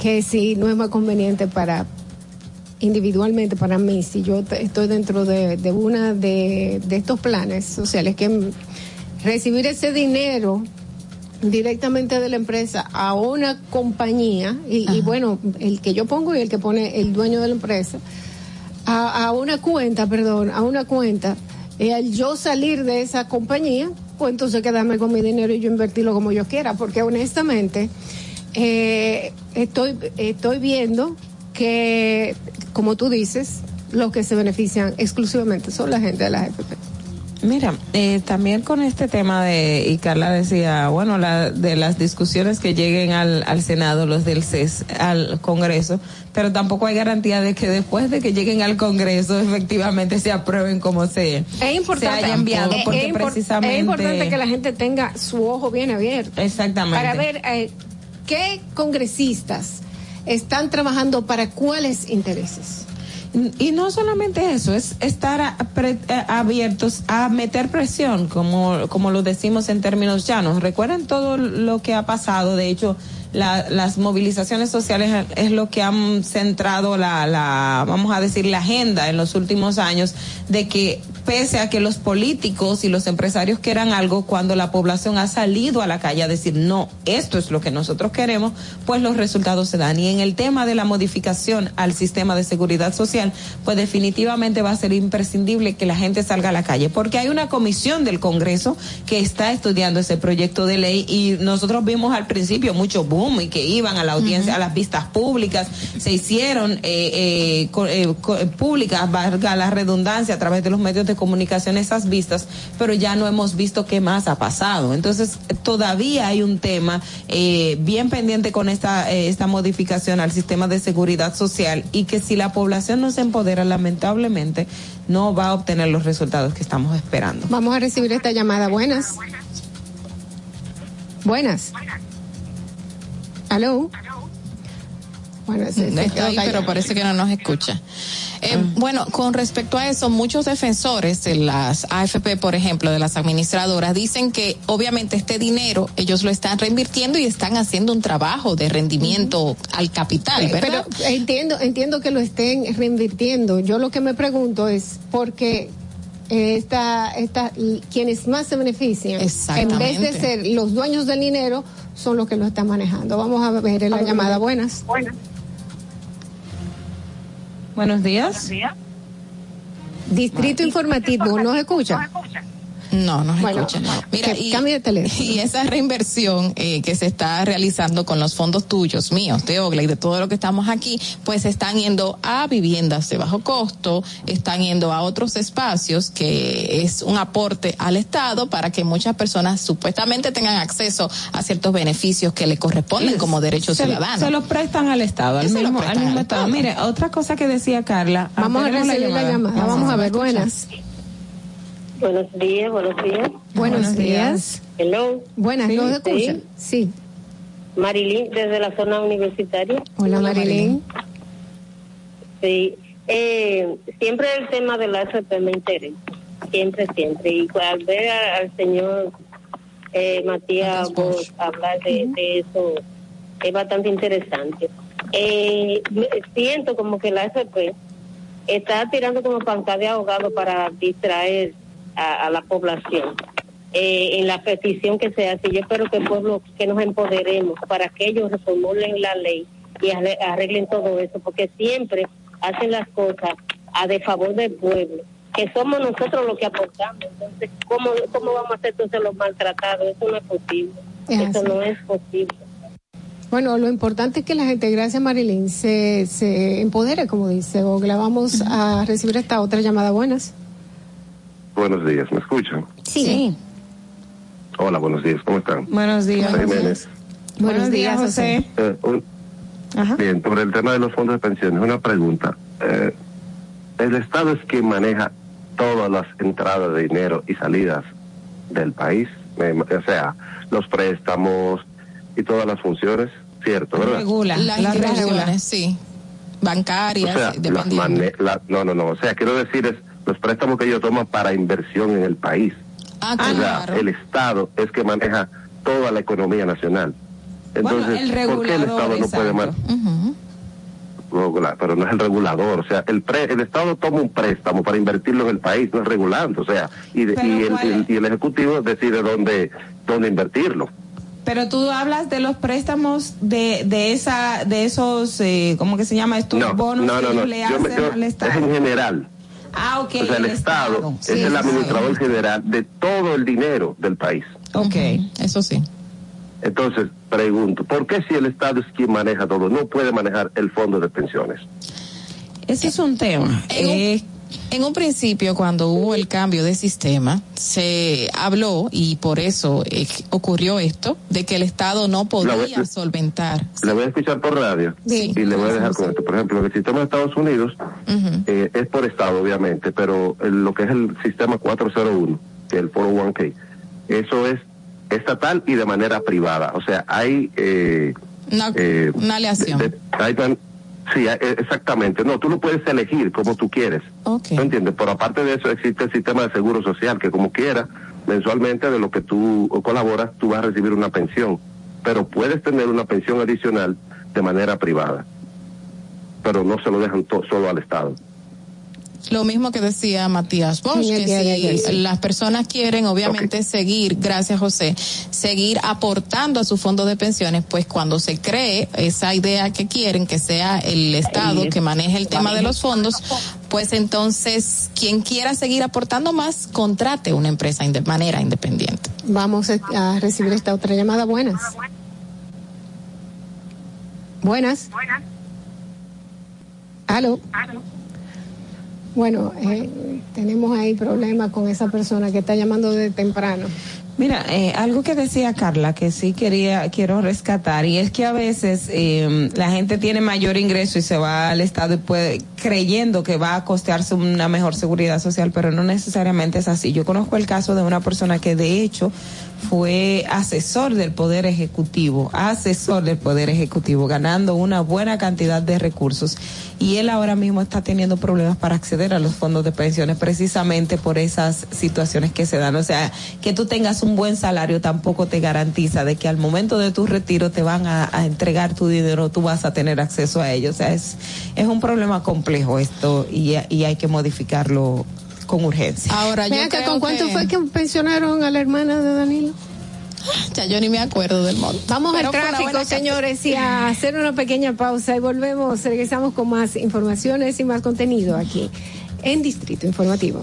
S18: que si no es más conveniente para individualmente para mí, si yo estoy dentro de, de una de, estos planes sociales, que recibir ese dinero directamente de la empresa a una compañía, y, y bueno, el que yo pongo y el que pone el dueño de la empresa, a, a una cuenta, perdón, a una cuenta, y al yo salir de esa compañía, pues entonces quedarme con mi dinero y yo invertirlo como yo quiera, porque honestamente eh, estoy, estoy viendo que, como tú dices, los que se benefician exclusivamente son la gente de la FP.
S21: Mira, eh, también con este tema de, y Carla decía, bueno, la, de las discusiones que lleguen al, al Senado, los del CES, al Congreso, pero tampoco hay garantía de que después de que lleguen al Congreso efectivamente se aprueben como se,
S18: Es importante,
S21: se haya enviado, porque
S18: es
S21: precisamente...
S18: es importante que la gente tenga su ojo bien abierto.
S21: Exactamente.
S18: Para ver eh, qué congresistas están trabajando para cuáles intereses.
S21: Y no solamente eso, es estar eh, abiertos a meter presión, como, como lo decimos en términos llanos. Recuerden todo lo que ha pasado, de hecho, la- las movilizaciones sociales es lo que han centrado la, la, vamos a decir, la agenda en los últimos años, de que pese a que los políticos y los empresarios quieran algo, cuando la población ha salido a la calle a decir, no, esto es lo que nosotros queremos, pues los resultados se dan. Y en el tema de la modificación al sistema de seguridad social, pues definitivamente va a ser imprescindible que la gente salga a la calle, porque hay una comisión del Congreso que está estudiando ese proyecto de ley y nosotros vimos al principio mucho boom y que iban a la audiencia, a las vistas públicas, se hicieron eh, eh, eh, eh, públicas, valga la redundancia, a través de los medios de comunicación esas vistas, pero ya no hemos visto qué más ha pasado. Entonces, todavía hay un tema eh, bien pendiente con esta, esta modificación al sistema de seguridad social y que si la población no se empodera, lamentablemente, no va a obtener los resultados que estamos esperando.
S18: Vamos a recibir esta llamada. Buenas. Buenas. ¿Aló? Bueno, quedó
S20: ahí,
S18: callado.
S20: pero parece que no nos escucha. Eh, Bueno, con respecto a eso, muchos defensores de las AFP, por ejemplo, de las administradoras, dicen que obviamente este dinero ellos lo están reinvirtiendo y están haciendo un trabajo de rendimiento al capital,
S18: Eh,
S20: ¿verdad?
S18: Pero entiendo, entiendo que lo estén reinvirtiendo. Yo lo que me pregunto es por qué esta, esta, quienes más se benefician, en vez de ser los dueños del dinero, son los que lo están manejando. Vamos a ver en la llamada. Buenas. Buenas.
S21: Buenos días.
S18: Distrito Informativo, ¿nos escucha?
S20: No, no se
S18: Bueno,
S20: escucha. Mira,
S18: que
S20: y,
S18: cambie de teléfono.
S20: y esa reinversión eh, que se está realizando con los fondos tuyos, míos, de Ogla y de todo lo que estamos aquí, pues están yendo a viviendas de bajo costo, están yendo a otros espacios que es un aporte al Estado para que muchas personas supuestamente tengan acceso a ciertos beneficios que le corresponden como derecho
S21: se,
S20: ciudadano.
S21: Se lo prestan al Estado, al mismo,
S20: prestan
S21: al mismo
S20: al
S21: Estado.
S20: Estado.
S21: Mire, otra cosa que decía Carla.
S18: Vamos a recibir la llamada. Vamos a ver,
S21: escuchar.
S18: buenas.
S25: Buenos días, buenos días.
S18: Buenos días.
S25: Hello.
S18: Buenas,
S25: Sí,
S18: ¿nos
S25: sí.
S18: escuchan? Sí.
S25: Marilyn, desde la zona universitaria.
S18: Hola, Marilyn.
S25: Sí. Eh, siempre el tema de la AFP me interesa. Siempre, siempre. Y al ver a- al señor eh, Matías Bosch hablar de, de eso, es bastante interesante. Eh, me- siento como que la AFP está tirando como pancada de ahogado para distraer a, a la población eh, en la petición que se hace. Yo espero que el pueblo, que nos empoderemos para que ellos reformulen la ley y arre- arreglen todo eso, porque siempre hacen las cosas a de favor del pueblo, que somos nosotros los que aportamos. Entonces, ¿cómo, cómo vamos a hacer entonces los maltratados? Eso no es posible.
S18: Es
S25: Eso
S18: así.
S25: no es posible.
S18: Bueno, lo importante es que la gente, gracias Marilyn, se, se empodere, como dice Ogla. Vamos a recibir esta otra llamada. Buenas.
S26: Buenos días, ¿me escuchan?
S18: Sí.
S26: Hola, buenos días, ¿cómo están?
S21: Buenos días.
S26: José. Jiménez.
S21: Buenos días, José.
S26: Eh, un- bien, sobre el tema de los fondos de pensiones, una pregunta. Eh, el Estado es quien maneja todas las entradas de dinero y salidas del país, eh, o sea, los préstamos y todas las funciones, ¿cierto? ¿verdad?
S20: Regula, las
S21: la regula.
S20: instituciones, sí.
S26: O
S20: Bancarias,
S26: sea, las
S20: dependiendo.
S26: mane- la- no, no, no, o sea, quiero decir es los préstamos que ellos toman para inversión en el país.
S20: Ah,
S26: O sea,
S20: claro.
S26: el Estado es que maneja toda la economía nacional. Entonces,
S21: Bueno,
S26: ¿por qué el Estado no puede regular? Pero no es el regulador, o sea, el pre- el Estado toma un préstamo para invertirlo en el país, no es regulando, o sea, y, de- y, el, y el Ejecutivo decide dónde, dónde invertirlo.
S21: Pero tú hablas de los préstamos de, de esa, de esos, eh, ¿cómo que se llama? Estos
S26: No,
S21: bonos
S26: no,
S21: que
S26: no, no.
S21: ellos le hacen
S26: yo-
S21: al
S26: es
S21: Estado.
S26: en general.
S21: Ah, ok.
S26: o sea, el, Estado,
S21: Sí,
S26: es el
S21: sí,
S26: administrador general de todo el dinero del país.
S21: Ok.
S20: Eso sí.
S26: Entonces, pregunto, ¿por qué si el Estado es quien maneja todo, no puede manejar el fondo de pensiones?
S21: Ese es un tema. Eh,
S20: en un principio, cuando hubo el cambio de sistema, se habló, y por eso eh, ocurrió esto, de que el Estado no podía
S26: La-
S20: solventar.
S26: Le voy a escuchar por radio
S20: Sí.
S26: y le voy a dejar con esto. Por ejemplo, el sistema de Estados Unidos eh, es por Estado, obviamente, pero el- lo que es el sistema 401, que es el 401k, eso es estatal y de manera privada. O sea, hay... Eh,
S20: Una,
S26: eh,
S20: una aleación.
S26: de- hay tan- sí, eh, exactamente. No, tú lo puedes elegir como tú quieres.
S20: Ok.
S26: ¿No entiendes? Pero aparte de eso existe el sistema de seguro social, que como quiera, mensualmente de lo que tú colaboras, tú vas a recibir una pensión. Pero puedes tener una pensión adicional de manera privada. Pero no se lo dejan to- solo al Estado.
S20: Lo mismo que decía Matías Bosch, que si
S18: sí.
S20: las personas quieren, obviamente, seguir, gracias José, seguir aportando a su fondo de pensiones, pues cuando se cree esa idea que quieren, que sea el Estado que maneje el tema de los fondos, pues entonces quien quiera seguir aportando más, contrate una empresa de manera independiente.
S18: Vamos a recibir esta otra llamada. Buenas. Buenas. Aló. Bueno, eh, tenemos ahí problemas con esa persona que está llamando de temprano.
S21: Mira, eh, algo que decía Carla que sí quería, quiero rescatar, y es que a veces eh, la gente tiene mayor ingreso y se va al Estado y puede, creyendo que va a costearse una mejor seguridad social, pero no necesariamente es así. Yo conozco el caso de una persona que de hecho fue asesor del Poder Ejecutivo, asesor del Poder Ejecutivo, ganando una buena cantidad de recursos, y él ahora mismo está teniendo problemas para acceder a los fondos de pensiones precisamente por esas situaciones que se dan. O sea, que tú tengas un buen salario tampoco te garantiza de que al momento de tu retiro te van a, entregar tu dinero, tú vas a tener acceso a ello. O sea, es, es un problema complejo esto y, y hay que modificarlo con urgencia.
S20: Ahora,
S18: Vean que con cuánto fue que pensionaron a la hermana de Danilo.
S20: Ya yo ni me acuerdo del monto.
S18: Vamos
S20: Pero
S18: al tráfico, señores, y a hacer una pequeña pausa y volvemos, regresamos con más informaciones y más contenido aquí en Distrito Informativo.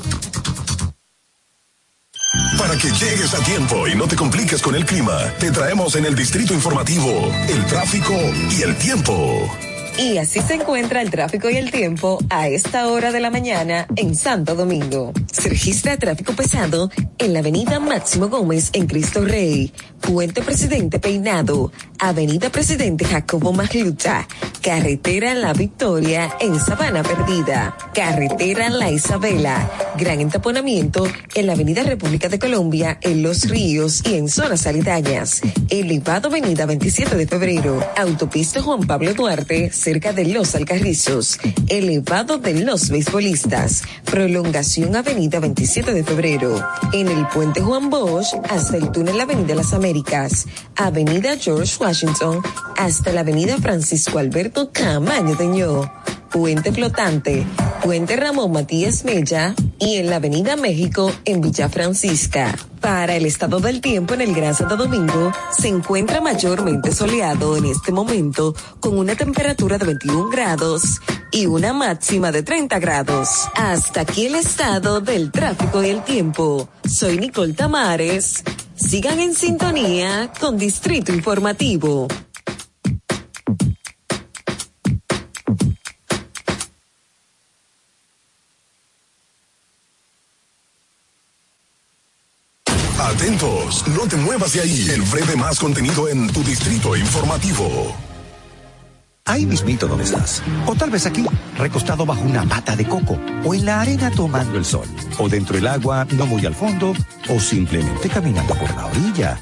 S19: Para que llegues a tiempo y no te compliques con el clima, te traemos en el Distrito Informativo el tráfico y el tiempo.
S27: Y así se encuentra el tráfico y el tiempo a esta hora de la mañana en Santo Domingo. Se registra tráfico pesado en la avenida Máximo Gómez en Cristo Rey, Puente Presidente Peinado, avenida Presidente Jacobo Magluta, carretera La Victoria en Sabana Perdida, carretera La Isabela, gran entaponamiento en la avenida República de Colombia, en Los Ríos y en zonas aledañas, elevado avenida 27 de febrero, autopista Juan Pablo Duarte, cerca de Los Alcarrizos, elevado de los beisbolistas, prolongación avenida 27 de febrero, en el puente Juan Bosch hasta el túnel Avenida Las Américas, avenida George Washington hasta la avenida Francisco Alberto Camaño Deñó, puente flotante, puente Ramón Matías Mella y en la avenida México en Villa Francisca. Para el estado del tiempo en el Gran Santo Domingo, se encuentra mayormente soleado en este momento con una temperatura de 21 grados y una máxima de 30 grados. Hasta aquí el estado del tráfico y el tiempo. Soy Nicole Tamares. Sigan en sintonía con Distrito Informativo.
S19: Atentos, no te muevas de ahí. El breve más contenido en tu Distrito Informativo.
S28: Ahí mismito donde estás. O tal vez aquí, recostado bajo una mata de coco. O en la arena tomando el sol. O dentro del agua, no muy al fondo. O simplemente caminando por la orilla.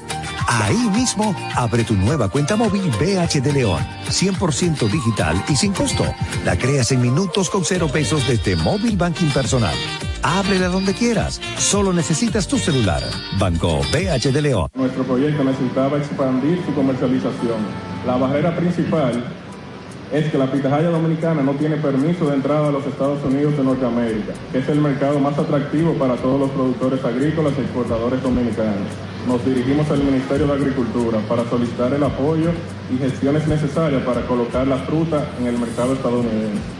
S28: Ahí mismo, abre tu nueva cuenta móvil BH de León. 100% digital y sin costo. La creas en minutos con cero pesos desde Móvil Banking Personal. Ábrela donde quieras. Solo necesitas tu celular. Banco BH de León.
S23: Nuestro proyecto necesitaba expandir su comercialización. La barrera principal es que la pitahaya dominicana no tiene permiso de entrada a los Estados Unidos de Norteamérica, que es el mercado más atractivo para todos los productores agrícolas y exportadores dominicanos. Nos dirigimos al Ministerio de Agricultura para solicitar el apoyo y gestiones necesarias para colocar la fruta en el mercado estadounidense.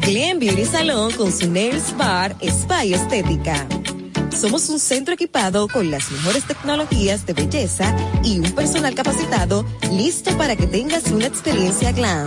S27: Glen Beauty Salón con su Nails Bar Spa y Estética. Somos un centro equipado con las mejores tecnologías de belleza y un personal capacitado listo para que tengas una experiencia glam.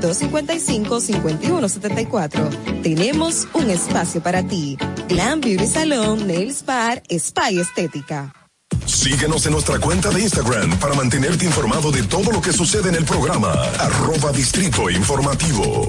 S27: 849-255-5174. Tenemos un espacio para ti. Glam Beauty Salon, Nails Bar, Spa y Estética.
S19: Síguenos en nuestra cuenta de Instagram para mantenerte informado de todo lo que sucede en el programa. Arroba Distrito Informativo.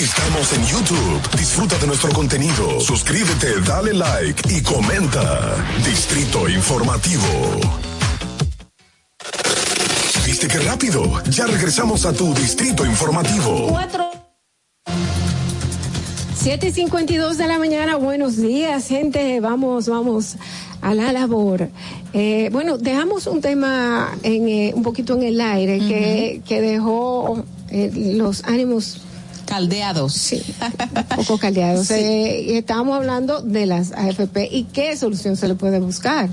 S19: Estamos en YouTube. Disfruta de nuestro contenido. Suscríbete, dale like y comenta. Distrito Informativo. ¿Viste qué rápido? Ya regresamos a tu Distrito Informativo.
S18: Cuatro. 7 y 52 de la mañana, buenos días, gente. Vamos, vamos a la labor. Eh, bueno, dejamos un tema en, eh, un poquito en el aire que, que dejó eh, los ánimos
S20: caldeados.
S18: Sí, un poco caldeados.
S20: Sí.
S18: Eh, y estábamos hablando de las AFP y qué solución se le puede buscar.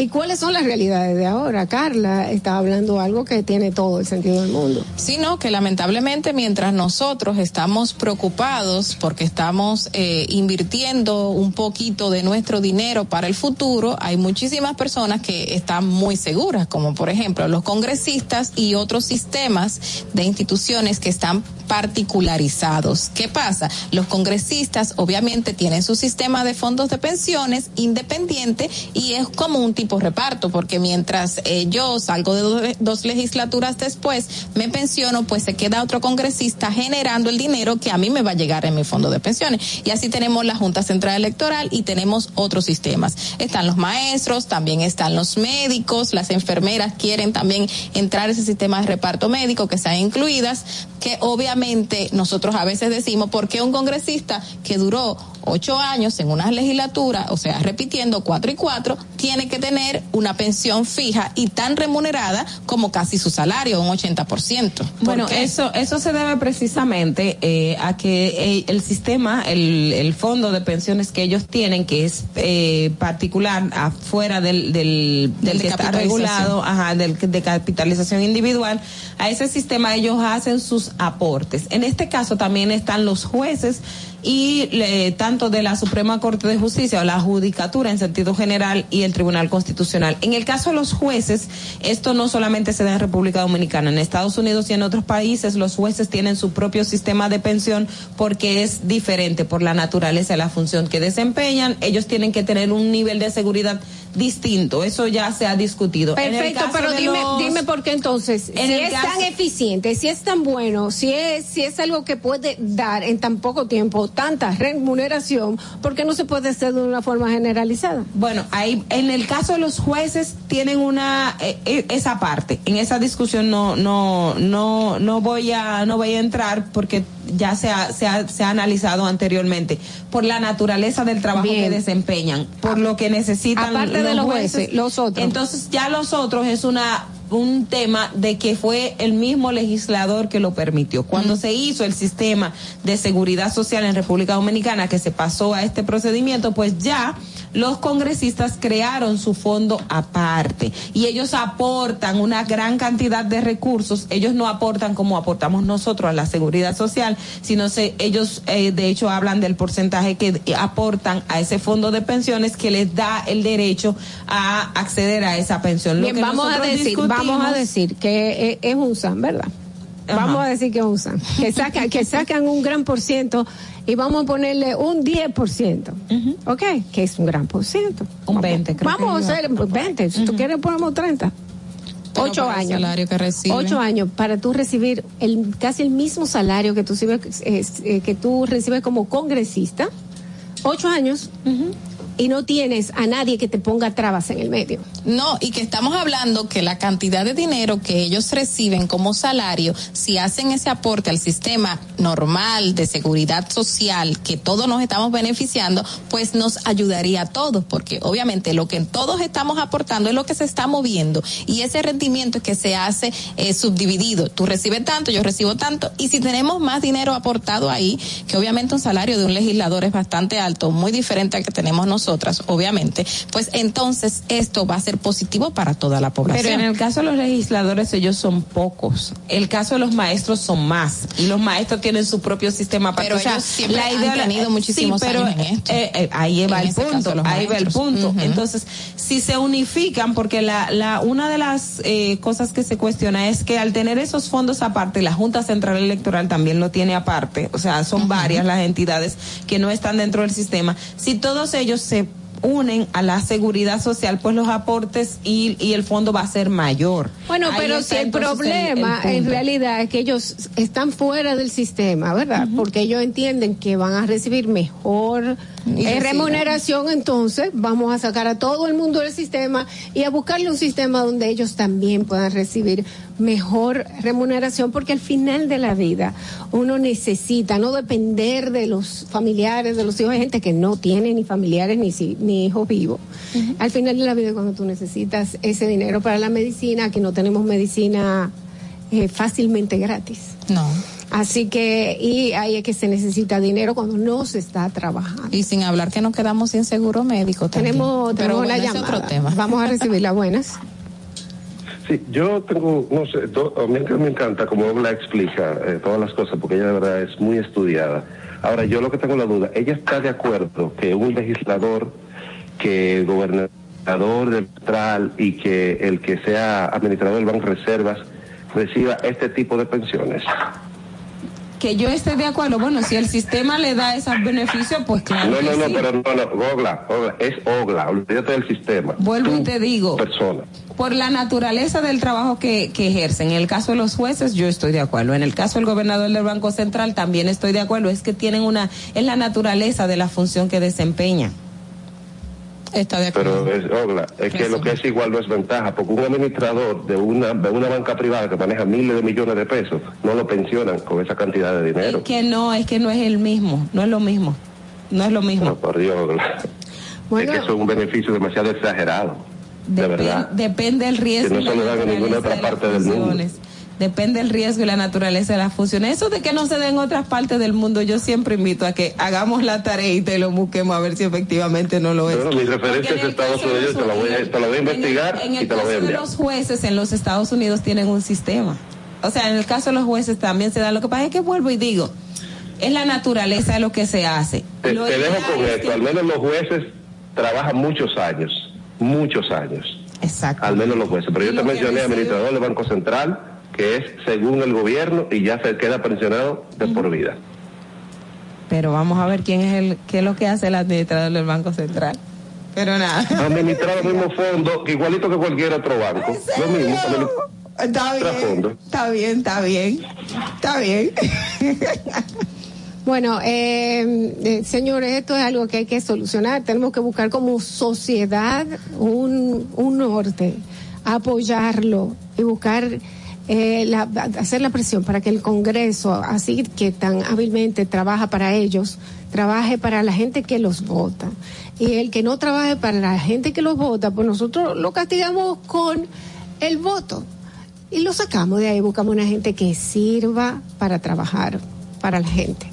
S18: ¿Y cuáles son las realidades de ahora? Carla está hablando algo que tiene todo el sentido del mundo.
S20: Sí, no, que lamentablemente mientras nosotros estamos preocupados porque estamos eh, invirtiendo un poquito de nuestro dinero para el futuro, hay muchísimas personas que están muy seguras, como por ejemplo los congresistas y otros sistemas de instituciones que están particularizados. ¿Qué pasa? Los congresistas obviamente tienen su sistema de fondos de pensiones independiente y es como un tipo reparto, porque mientras eh, yo salgo de dos, legislaturas después, me pensiono, pues se queda otro congresista generando el dinero que a mí me va a llegar en mi fondo de pensiones. Y así tenemos la Junta Central Electoral y tenemos otros sistemas. Están los maestros, también están los médicos, las enfermeras quieren también entrar a ese sistema de reparto médico que sean incluidas, que obviamente nosotros a veces decimos, ¿por qué un congresista que duró ocho años en una legislatura, o sea, repitiendo cuatro y cuatro, tiene que tener una pensión fija y tan remunerada como casi su salario, un 80%. ¿Por
S21: Bueno,
S20: qué?
S21: eso eso se debe precisamente eh, a que eh, el sistema, el, el fondo de pensiones que ellos tienen, que es eh, particular afuera del, del, del
S20: de
S21: que está regulado, ajá, del de capitalización individual, a ese sistema ellos hacen sus aportes. En este caso también están los jueces y tanto de la Suprema Corte de Justicia o la Judicatura en sentido general y el Tribunal Constitucional. En el caso de los jueces, esto no solamente se da en República Dominicana, en Estados Unidos y en otros países los jueces tienen su propio sistema de pensión porque es diferente por la naturaleza de la función que desempeñan. Ellos tienen que tener un nivel de seguridad distinto. Eso ya se ha discutido.
S18: Perfecto, pero dime,
S21: los-
S18: dime por qué entonces,
S21: En
S18: si es
S21: caso-
S18: tan eficiente, si es tan bueno, si es, si es algo que puede dar en tan poco tiempo tanta remuneración, ¿por qué no se puede hacer de una forma generalizada?
S21: Bueno, ahí en el caso de los jueces tienen una eh, eh, esa parte. En esa discusión no no no no voy a no voy a entrar porque ya se ha, se ha, se ha analizado anteriormente por la naturaleza del trabajo
S18: Bien.
S21: que desempeñan, por lo que necesitan
S18: Aparte de los jueces, los otros.
S21: Entonces ya los otros es una un tema de que fue el mismo legislador que lo permitió. Cuando se hizo el sistema de seguridad social en República Dominicana, que se pasó a este procedimiento, pues ya los congresistas crearon su fondo aparte y ellos aportan una gran cantidad de recursos. Ellos no aportan como aportamos nosotros a la seguridad social, sino se, ellos eh, de hecho hablan del porcentaje que aportan a ese fondo de pensiones que les da el derecho a acceder a esa pensión. Lo
S18: Bien,
S21: que
S18: vamos a decir, vamos a decir que es, es un SAN, ¿verdad?
S21: Ajá.
S18: Vamos a decir que es un SAN, que sacan, que sacan un gran por ciento y vamos a ponerle un 10%, ¿ok? Que es un gran por ciento.
S21: Un 20, creo
S18: Vamos
S21: que
S18: a hacer 20, si tú quieres ponemos 30.
S20: Pero
S18: Ocho años.
S20: salario que recibe.
S18: Ocho años para tú recibir el casi el mismo salario que tú eh, eh, que tú recibes como congresista. Ocho años. Y no tienes a nadie que te ponga trabas en el medio.
S20: No, y que estamos hablando que la cantidad de dinero que ellos reciben como salario, si hacen ese aporte al sistema normal de seguridad social que todos nos estamos beneficiando, pues nos ayudaría a todos, porque obviamente lo que todos estamos aportando es lo que se está moviendo y ese rendimiento es que se hace eh, subdividido. Tú recibes tanto, yo recibo tanto, y si tenemos más dinero aportado ahí, que obviamente un salario de un legislador es bastante alto, muy diferente al que tenemos nosotras, obviamente, pues entonces esto va a ser positivo para toda la población.
S21: Pero en el caso de los legisladores, ellos son pocos. El caso de los maestros son más. Y los maestros tienen su propio sistema. aparte.
S20: Pero
S21: O sea,
S20: ellos siempre
S21: la
S20: han
S21: idea-
S20: tenido muchísimos
S21: sí, pero,
S20: años en esto.
S21: eh, eh, ahí va
S20: En
S21: el
S20: caso,
S21: punto. Ahí va el punto. Entonces, si se unifican, porque la, la, una de las eh, cosas que se cuestiona es que al tener esos fondos aparte, la Junta Central Electoral también lo tiene aparte. O sea, son varias las entidades que no están dentro del sistema. Si todos ellos se unen a la seguridad social, pues los aportes y, y el fondo va a ser mayor.
S18: Bueno,
S21: Ahí
S18: pero si el problema
S21: el
S18: en realidad es que ellos están fuera del sistema, ¿verdad? Porque ellos entienden que van a recibir mejor
S20: Y reciben.
S18: remuneración, entonces vamos a sacar a todo el mundo del sistema y a buscarle un sistema donde ellos también puedan recibir mejor remuneración, porque al final de la vida uno necesita no depender de los familiares, de los hijos, hay gente que no tiene ni familiares ni, ni hijos vivos. Al final de la vida cuando tú necesitas ese dinero para la medicina, que no tenemos medicina eh, fácilmente gratis.
S20: No.
S18: Así que, y ahí es que se necesita dinero cuando no se está trabajando.
S20: Y sin hablar que nos quedamos sin seguro médico. también.
S18: Tenemos,
S20: Pero
S18: tenemos
S20: bueno, es
S18: llamada.
S20: otro tema.
S18: Vamos a recibir las buenas.
S26: Sí, yo tengo, no sé, a mí me encanta como Obla explica eh, todas las cosas, porque ella de verdad es muy estudiada. Ahora, yo lo que tengo la duda, ella está de acuerdo que un legislador, que el gobernador del Central y que el que sea administrador del Banco de Reservas reciba este tipo de pensiones.
S21: Que yo esté de acuerdo, bueno, si el sistema le da esos beneficios, pues claro.
S26: No, no, no,
S21: sí.
S26: pero no, no, Ogla, Ogla, es Ogla, olvídate del sistema.
S21: Vuelvo y te digo,
S26: Persona.
S21: por la naturaleza del trabajo que, que ejercen. En el caso de los jueces, yo estoy de acuerdo. En el caso del gobernador del Banco Central, también estoy de acuerdo. Es que tienen una, es la naturaleza de la función que desempeñan.
S20: Está de
S26: Pero es, Ogla, es que lo que es igual no es ventaja, porque un administrador de una, de una banca privada que maneja miles de millones de pesos, no lo pensionan con esa cantidad de dinero.
S21: Es que no, es que no es el mismo, no es lo mismo. No es lo mismo.
S26: No, por Dios, Ogla.
S21: Bueno.
S26: Es que eso es un beneficio demasiado exagerado, de verdad.
S21: Depende del riesgo.
S26: Que no se lo dan en ninguna otra parte del mundo.
S21: Depende del riesgo y la naturaleza de las funciones. Eso de que no se den en otras partes del mundo, yo siempre invito a que hagamos la tarea y te lo busquemos a ver si efectivamente no lo es.
S26: Bueno, mi referencia es Estados Unidos, te la voy a, te la voy a investigar
S21: En
S26: y
S21: el
S26: te la voy a enviar.
S21: los jueces en los Estados Unidos tienen un sistema. O sea, en el caso de los jueces también se da. Lo que pasa es que vuelvo y digo, es la naturaleza de lo que se hace.
S26: Te,
S21: Lo
S26: te dejo con
S21: es
S26: esto,
S21: que-
S26: al menos los jueces trabajan muchos años, muchos años.
S21: Exacto.
S26: Al menos los jueces. Pero yo te
S21: lo
S26: mencioné administrador del Banco Central, que es según el gobierno y ya se queda pensionado de por vida.
S21: Pero vamos a ver quién es el, qué es lo que hace el administrador del Banco Central. Pero nada.
S26: Administrar el mismo fondo, igualito que cualquier otro banco. Lo mismo.
S21: Está bien. Está bien, está bien. Está bien.
S18: Bueno, eh, eh, señores, esto es algo que hay que solucionar. Tenemos que buscar como sociedad un, un norte, apoyarlo y buscar eh, la- hacer la presión para que el Congreso, así que tan hábilmente trabaja para ellos, trabaje para la gente que los vota. Y el que no trabaje para la gente que los vota, pues nosotros lo castigamos con el voto. Y lo sacamos de ahí, buscamos una gente que sirva para trabajar para la gente.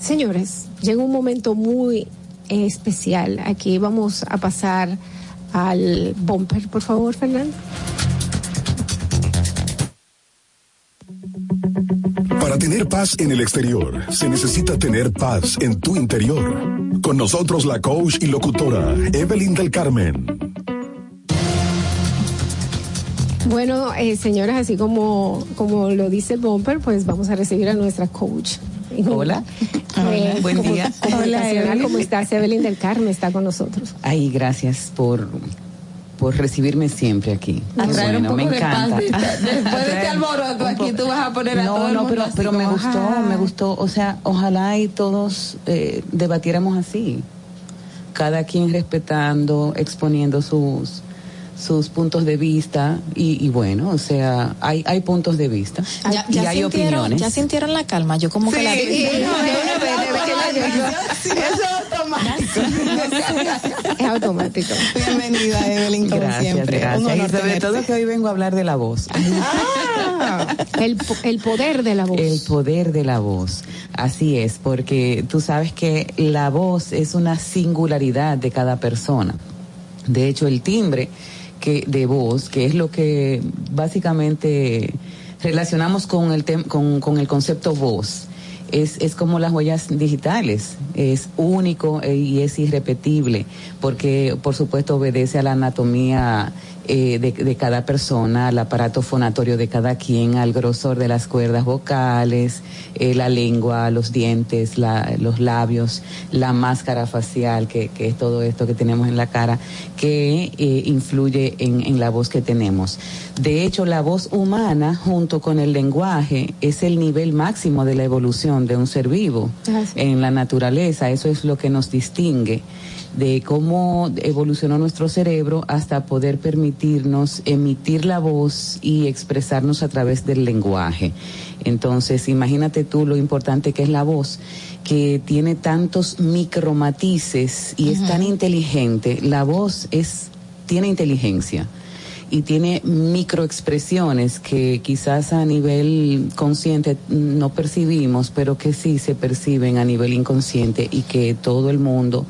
S18: Señores, llega un momento muy especial. Aquí vamos a pasar al bumper, por favor, Fernando.
S19: Para tener paz en el exterior, se necesita tener paz en tu interior. Con nosotros la coach y locutora Evelyn del Carmen.
S18: Bueno, eh, señoras, así como, como lo dice el bumper, pues vamos a recibir a nuestra coach.
S29: Hola.
S18: Eh,
S29: Buen día. Evelyn.
S18: ¿Cómo estás? Evelyn del Carmen está con nosotros.
S29: Ay, gracias por, por recibirme siempre aquí.
S21: A un
S29: bueno, me
S21: de
S29: encanta.
S21: paz. Después de este alboroto aquí tú vas a poner a
S29: no,
S21: todo el
S29: no,
S21: mundo
S29: pero,
S21: así
S29: pero me gustó,
S21: "Ah".
S29: me gustó. O sea, ojalá y todos eh, debatiéramos así. Cada quien respetando, exponiendo sus sus puntos de vista y, y bueno, o sea, hay, hay puntos de vista
S20: Ya,
S29: y
S20: ya
S29: hay opiniones.
S20: ya sintieron la calma. Yo como que la
S21: Sí, de una vez, desde que llegó. Eso es automático.
S18: Es automático.
S20: Bienvenida, Evelyn, como
S29: Gracias,
S20: siempre. Un
S29: gracias. Y
S20: honor
S29: sobre
S20: tenerte.
S29: todo que hoy vengo a hablar de la voz.
S18: El, po- el poder de la voz.
S29: El poder de la voz. Así es, porque tú sabes que la voz es una singularidad de cada persona. De hecho, el timbre que de voz, que es lo que básicamente relacionamos con el tem- con, el concepto voz, es, es como las huellas digitales, es único e- y es irrepetible, porque por supuesto obedece a la anatomía eh, de, de cada persona, al aparato fonatorio de cada quien, al grosor de las cuerdas vocales, eh, la lengua, los dientes, la- los labios, la máscara facial, que, que es todo esto que tenemos en la cara, que eh, influye en, en la voz que tenemos. De hecho, la voz humana, junto con el lenguaje, es el nivel máximo de la evolución de un ser vivo en la naturaleza. Eso es lo que nos distingue de cómo evolucionó nuestro cerebro hasta poder permitirnos emitir la voz y expresarnos a través del lenguaje. Entonces, imagínate tú lo importante que es la voz, que tiene tantos micromatices y es tan inteligente. La voz es tiene inteligencia y tiene microexpresiones que quizás a nivel consciente no percibimos, pero que sí se perciben a nivel inconsciente y que todo el mundo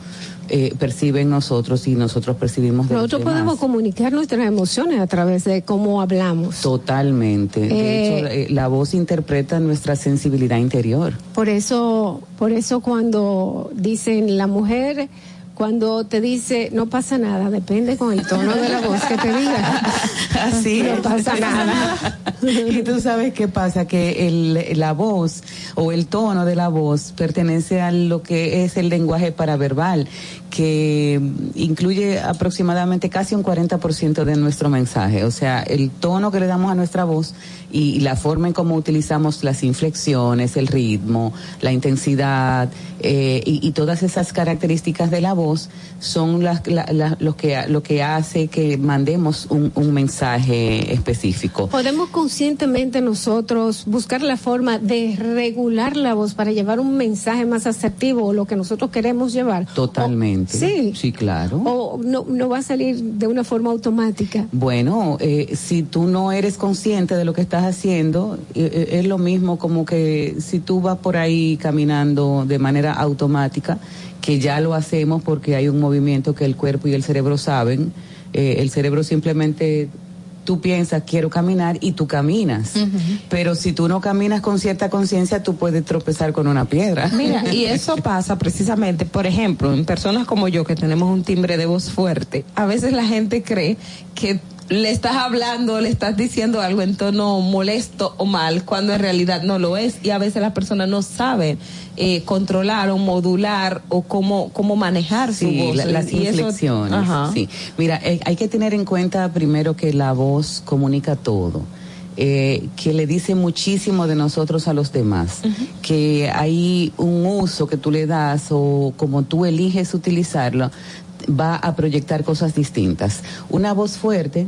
S29: eh, percibe en nosotros y nosotros percibimos de los
S18: Nosotros
S29: demás.
S18: podemos comunicar nuestras emociones a través de cómo hablamos.
S29: Totalmente. De
S18: Eh,
S29: hecho, eh, la voz interpreta nuestra sensibilidad interior.
S18: Por eso, por eso cuando dicen la mujer, cuando te dice no pasa nada, depende con el tono de la voz que te diga.
S29: Así
S18: no
S29: es.
S18: pasa nada.
S29: y tú sabes qué pasa, que el, la voz o el tono de la voz pertenece a lo que es el lenguaje paraverbal, que incluye aproximadamente casi un 40% de nuestro mensaje. O sea, el tono que le damos a nuestra voz y la forma en cómo utilizamos las inflexiones, el ritmo, la intensidad eh, y, y todas esas características de la voz son las, la- la- lo, que, lo que hace que mandemos un, un mensaje específico.
S18: Podemos conscientemente nosotros buscar la forma de regular la voz para llevar un mensaje más asertivo o lo que nosotros queremos llevar.
S29: Totalmente.
S18: Sí.
S29: Sí, claro.
S18: O no, no va a salir de una forma automática.
S29: Bueno, eh, si tú no eres consciente de lo que estás haciendo, eh, eh, es lo mismo como que si tú vas por ahí caminando de manera automática, que ya lo hacemos porque hay un movimiento que el cuerpo y el cerebro saben, eh, el cerebro simplemente tú piensas quiero caminar y tú caminas, pero si tú no caminas con cierta conciencia, tú puedes tropezar con una piedra.
S21: Mira, y eso pasa precisamente, por ejemplo, en personas como yo que tenemos un timbre de voz fuerte, a veces la gente cree que le estás hablando, le estás diciendo algo en tono molesto o mal, cuando en realidad no lo es, y a veces las personas no saben eh, controlar o modular o cómo, cómo manejar su voz.
S29: la- las
S21: Y
S29: inflexiones. Sí. Mira, eh, hay que tener en cuenta primero que la voz comunica todo. eh, que le dice muchísimo de nosotros a los demás, que hay un uso que tú le das o como tú eliges utilizarlo, va a proyectar cosas distintas. Una voz fuerte,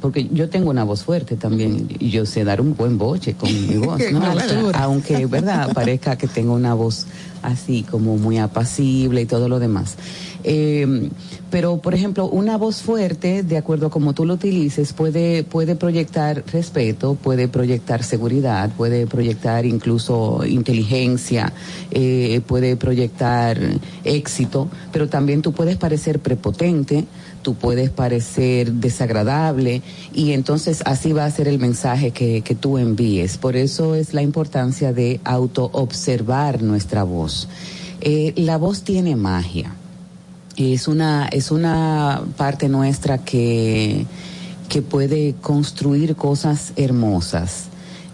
S29: porque yo tengo una voz fuerte también, y yo sé dar un buen boche con mi voz, ¿no?
S21: Altura.
S29: Aunque, ¿verdad? Parezca que tengo una voz así como muy apacible y todo lo demás. Eh, pero, por ejemplo, una voz fuerte, de acuerdo a como tú lo utilices, puede, puede proyectar respeto, puede proyectar seguridad, puede proyectar incluso inteligencia, eh, puede proyectar éxito, pero también tú puedes parecer prepotente, tú puedes parecer desagradable y entonces así va a ser el mensaje que, que tú envíes. Por eso es la importancia de auto-observar nuestra voz. Eh, la voz tiene magia. Es una, es una parte nuestra que, que puede construir cosas hermosas.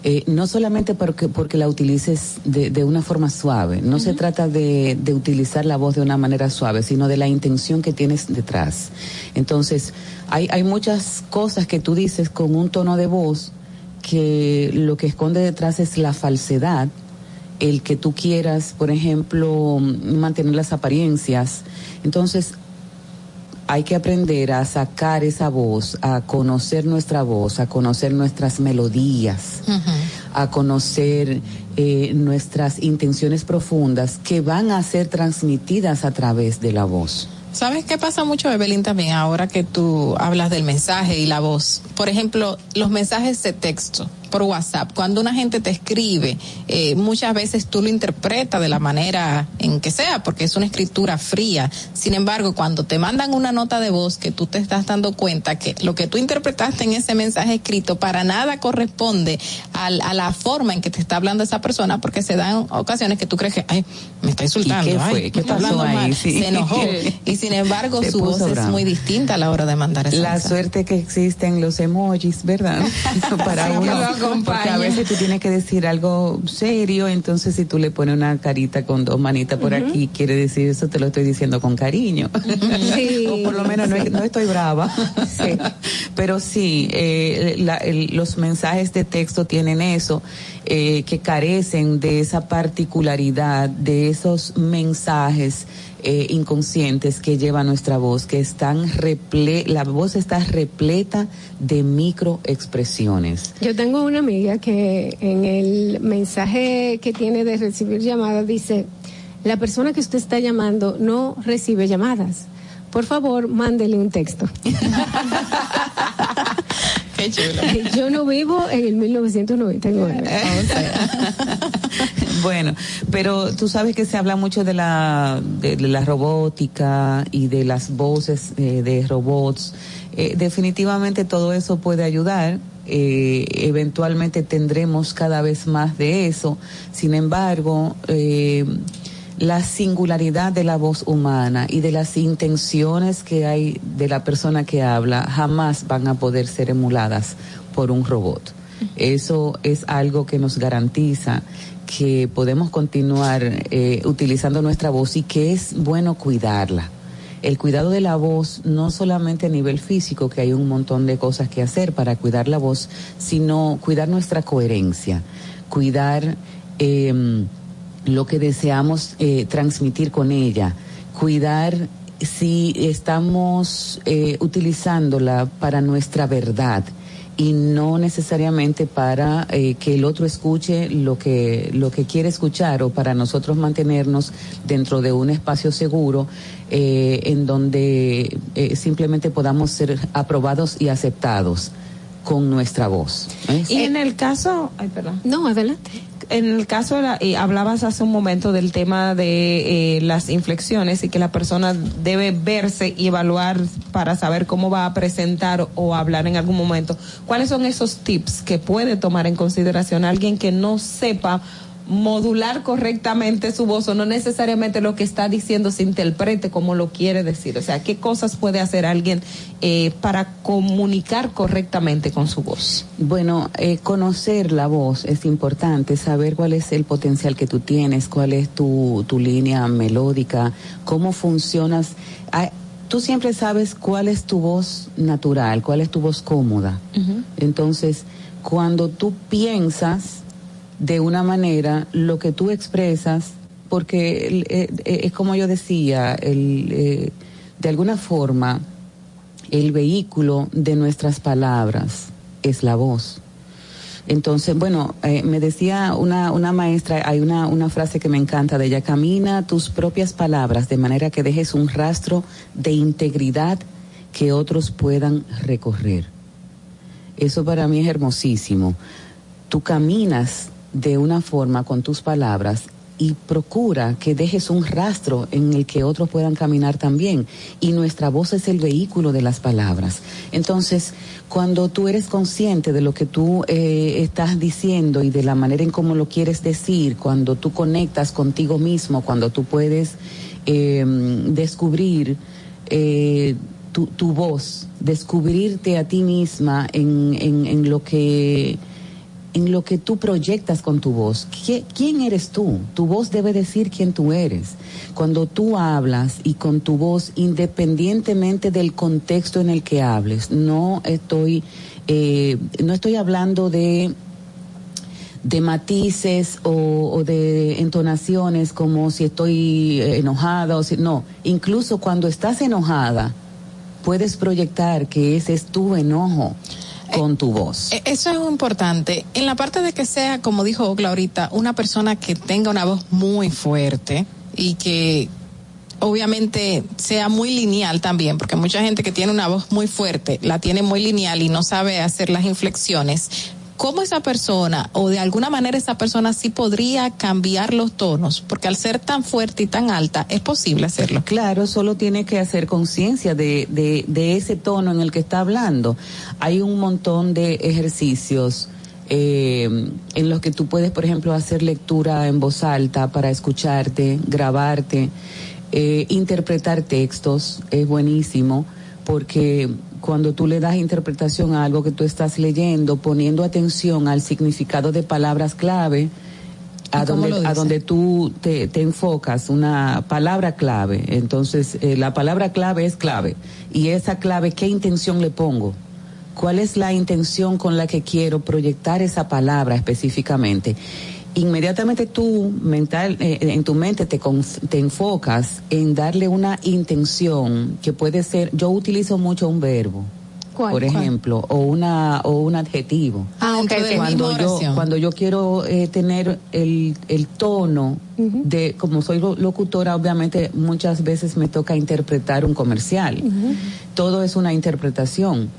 S29: Eh, no solamente porque, porque la utilices de, de una forma suave, no se trata de, de utilizar la voz de una manera suave, sino de la intención que tienes detrás. Entonces, hay, hay muchas cosas que tú dices con un tono de voz que lo que esconde detrás es la falsedad, el que tú quieras, por ejemplo, mantener las apariencias. Entonces, hay que aprender a sacar esa voz, a conocer nuestra voz, a conocer nuestras melodías, a conocer eh, nuestras intenciones profundas que van a ser transmitidas a través de la voz.
S20: ¿Sabes qué pasa mucho, Evelyn, también ahora que tú hablas del mensaje y la voz? Por ejemplo, los mensajes de texto por WhatsApp. Cuando una gente te escribe, eh, muchas veces tú lo interpretas de la manera en que sea, porque es una escritura fría. Sin embargo, cuando te mandan una nota de voz que tú te estás dando cuenta que lo que tú interpretaste en ese mensaje escrito para nada corresponde al- a, la forma en que te está hablando esa persona, porque se dan ocasiones que tú crees que, ay, me está insultando,
S29: ¿Y qué
S20: ay,
S29: fue?
S20: me
S29: ¿Qué
S20: está
S29: pasó
S20: hablando
S29: ahí?
S20: mal,
S29: Sí.
S20: se enojó. Y sin embargo,
S29: Se
S20: su voz es muy distinta a la hora de mandar esa
S29: La
S20: mensaje.
S29: suerte que existen los emojis, ¿verdad? Para uno,
S20: lo acompañan.
S29: porque a veces tú tienes que decir algo serio, entonces si tú le pones una carita con dos manitas por aquí, quiere decir eso te lo estoy diciendo con cariño. o por lo menos no, es- no estoy brava. Pero sí, eh, la- el- los mensajes de texto tienen eso, eh, que carecen de esa particularidad, de esos mensajes eh, inconscientes que lleva nuestra voz, que están reple la voz está repleta de microexpresiones.
S18: Yo tengo una amiga que en el mensaje que tiene de recibir llamadas dice, la persona que usted está llamando no recibe llamadas. Por favor, mándele un texto.
S20: Qué chulo.
S18: Yo no vivo en el 1999.
S29: Bueno, pero tú sabes que se habla mucho de la, de, de la robótica y de las voces eh, de robots. Eh, definitivamente todo eso puede ayudar. Eh, eventualmente tendremos cada vez más de eso. Sin embargo, eh, la singularidad de la voz humana y de las intenciones que hay de la persona que habla jamás van a poder ser emuladas por un robot. Eso es algo que nos garantiza que podemos continuar eh, utilizando nuestra voz y que es bueno cuidarla. El cuidado de la voz, no solamente a nivel físico, que hay un montón de cosas que hacer para cuidar la voz, sino cuidar nuestra coherencia, cuidar eh, lo que deseamos eh, transmitir con ella, cuidar si estamos eh, utilizándola para nuestra verdad y no necesariamente para eh, que el otro escuche lo que lo que quiere escuchar o para nosotros mantenernos dentro de un espacio seguro eh, en donde eh, simplemente podamos ser aprobados y aceptados con nuestra voz.
S21: Y en el caso, ay, perdón.
S18: No, adelante.
S21: En el caso, de la- eh, hablabas hace un momento del tema de eh, las inflexiones y que la persona debe verse y evaluar para saber cómo va a presentar o hablar en algún momento. ¿Cuáles son esos tips que puede tomar en consideración alguien que no sepa modular correctamente su voz o no necesariamente lo que está diciendo se interprete como lo quiere decir? O sea, ¿qué cosas puede hacer alguien eh, para comunicar correctamente con su voz?
S29: Bueno, eh, conocer la voz es importante, saber cuál es el potencial que tú tienes, cuál es tu, tu línea melódica, cómo funcionas. Ah, tú siempre sabes cuál es tu voz natural, cuál es tu voz cómoda. Entonces, cuando tú piensas de una manera, lo que tú expresas, porque eh, eh, es como yo decía, el, eh, de alguna forma, el vehículo de nuestras palabras es la voz. Entonces, bueno, me decía una, una maestra, hay una, una frase que me encanta de ella, camina tus propias palabras de manera que dejes un rastro de integridad que otros puedan recorrer. Eso para mí es hermosísimo. Tú caminas de una forma con tus palabras y procura que dejes un rastro en el que otros puedan caminar también. Y nuestra voz es el vehículo de las palabras. Entonces, cuando tú eres consciente de lo que tú eh, estás diciendo y de la manera en cómo lo quieres decir, cuando tú conectas contigo mismo, cuando tú puedes eh, descubrir eh, tu, tu voz, descubrirte a ti misma en, en, en lo que en lo que tú proyectas con tu voz. ¿Qui- ¿Quién eres tú? Tu voz debe decir quién tú eres. Cuando tú hablas y con tu voz, independientemente del contexto en el que hables, no estoy, eh, no estoy hablando de de matices o, o de entonaciones como si estoy eh, enojada o si no incluso cuando estás enojada puedes proyectar que ese es tu enojo con tu voz
S20: E- Eso es importante. En la parte de que sea, como dijo Ogla ahorita, una persona que tenga una voz muy fuerte y que obviamente sea muy lineal también, porque mucha gente que tiene una voz muy fuerte la tiene muy lineal y no sabe hacer las inflexiones. ¿Cómo esa persona, o de alguna manera esa persona sí podría cambiar los tonos? Porque al ser tan fuerte y tan alta, es posible hacerlo.
S29: Claro, solo tiene que hacer conciencia de, de, ese tono en el que está hablando. Hay un montón de ejercicios eh, en los que tú puedes, por ejemplo, hacer lectura en voz alta para escucharte, grabarte, eh, interpretar textos, es buenísimo, porque cuando tú le das interpretación a algo que tú estás leyendo, poniendo atención al significado de palabras clave, a
S20: ¿Y cómo
S29: donde, a donde tú te, te enfocas, una palabra clave. Entonces, eh, la palabra clave es clave. Y esa clave, ¿qué intención le pongo? ¿Cuál es la intención con la que quiero proyectar esa palabra específicamente? Inmediatamente tú mental, eh, en tu mente te, te enfocas en darle una intención que puede ser, yo utilizo mucho un verbo,
S18: ¿Cuál?
S29: por
S18: ¿Cuál?
S29: ejemplo, o una o un adjetivo.
S18: Ah, ok,
S20: Dentro
S18: ok.
S20: de la
S29: Cuando yo,
S20: oración.
S29: cuando yo quiero eh, tener el, el tono de, como soy lo- locutora, obviamente muchas veces me toca interpretar un comercial. Todo es una interpretación.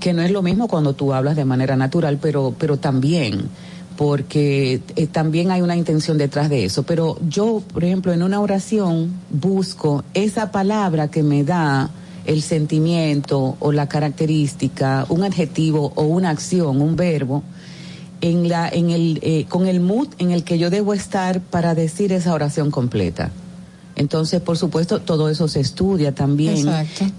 S29: que no es lo mismo cuando tú hablas de manera natural, pero, pero también porque eh, también hay una intención detrás de eso. Pero yo, por ejemplo, en una oración busco esa palabra que me da el sentimiento o la característica, un adjetivo o una acción, un verbo, en la, en el, eh, con el mood en el que yo debo estar para decir esa oración completa. Entonces, por supuesto, todo eso se estudia también.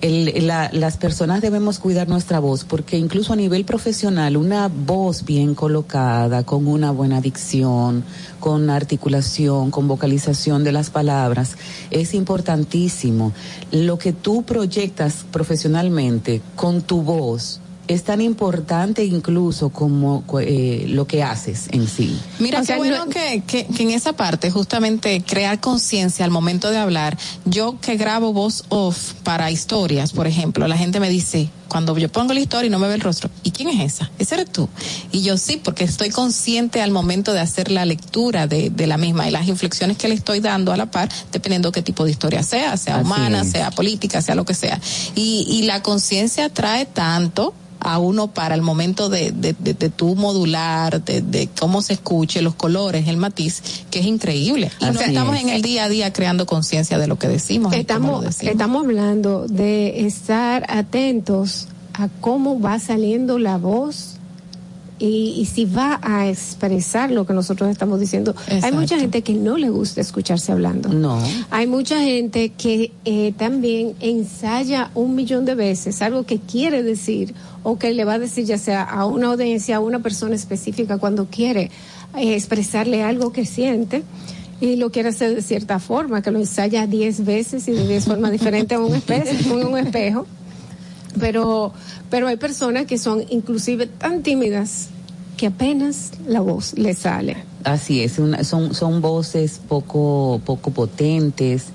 S29: El, la, las personas debemos cuidar nuestra voz porque incluso a nivel profesional, una voz bien colocada, con una buena dicción, con articulación, con vocalización de las palabras, es importantísimo. Lo que tú proyectas profesionalmente con tu voz, es tan importante incluso como eh, lo que haces en sí.
S20: Mira, qué bueno que, que, que, en esa parte, justamente crear conciencia al momento de hablar. Yo que grabo voz off para historias, por ejemplo, la gente me dice, cuando yo pongo la historia y no me ve el rostro, ¿y quién es esa? Ese eres tú. Y yo sí, porque estoy consciente al momento de hacer la lectura de, de la misma y las inflexiones que le estoy dando a la par, dependiendo qué tipo de historia sea, sea humana, sea política, sea lo que sea. Y, y la conciencia trae tanto a uno para el momento de, de, de, de tu modular, de, de, cómo se escuche, los colores, el matiz, que es increíble. Y no estamos en el día a día creando conciencia de lo que decimos.
S18: Estamos,
S20: decimos.
S18: estamos hablando de estar atentos a cómo va saliendo la voz y, y, si va a expresar lo que nosotros estamos diciendo. Exacto. Hay mucha gente que no le gusta escucharse hablando.
S29: No.
S18: Hay mucha gente que eh, también ensaya un millón de veces algo que quiere decir o que le va a decir ya sea a una audiencia, a una persona específica cuando quiere eh, expresarle algo que siente y lo quiere hacer de cierta forma, que lo ensaya diez veces y de diez formas diferentes en un, espejo, en un espejo. Pero, pero hay personas que son inclusive tan tímidas que apenas la voz le sale.
S29: Así es, una, son, son voces poco, poco potentes,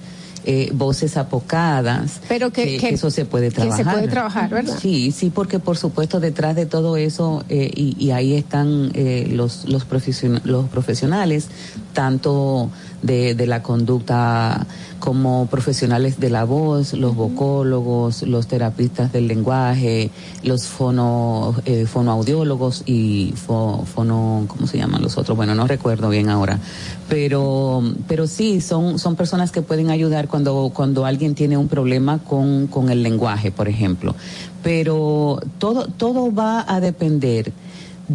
S29: eh, voces apocadas.
S18: Pero que,
S29: que, que, eso se puede trabajar.
S18: Que se puede trabajar, ¿verdad?
S29: Sí, sí, porque por supuesto detrás de todo eso, eh, y, y, ahí están eh, los, los, profesion los profesionales, tanto de, de, la conducta como profesionales de la voz, los vocólogos, los terapistas del lenguaje, los fono, eh, fonoaudiólogos y fo, fono, ¿cómo se llaman los otros? Bueno, no recuerdo bien ahora. Pero, pero sí, son, son personas que pueden ayudar cuando, cuando alguien tiene un problema con, con el lenguaje, por ejemplo. Pero todo, todo va a depender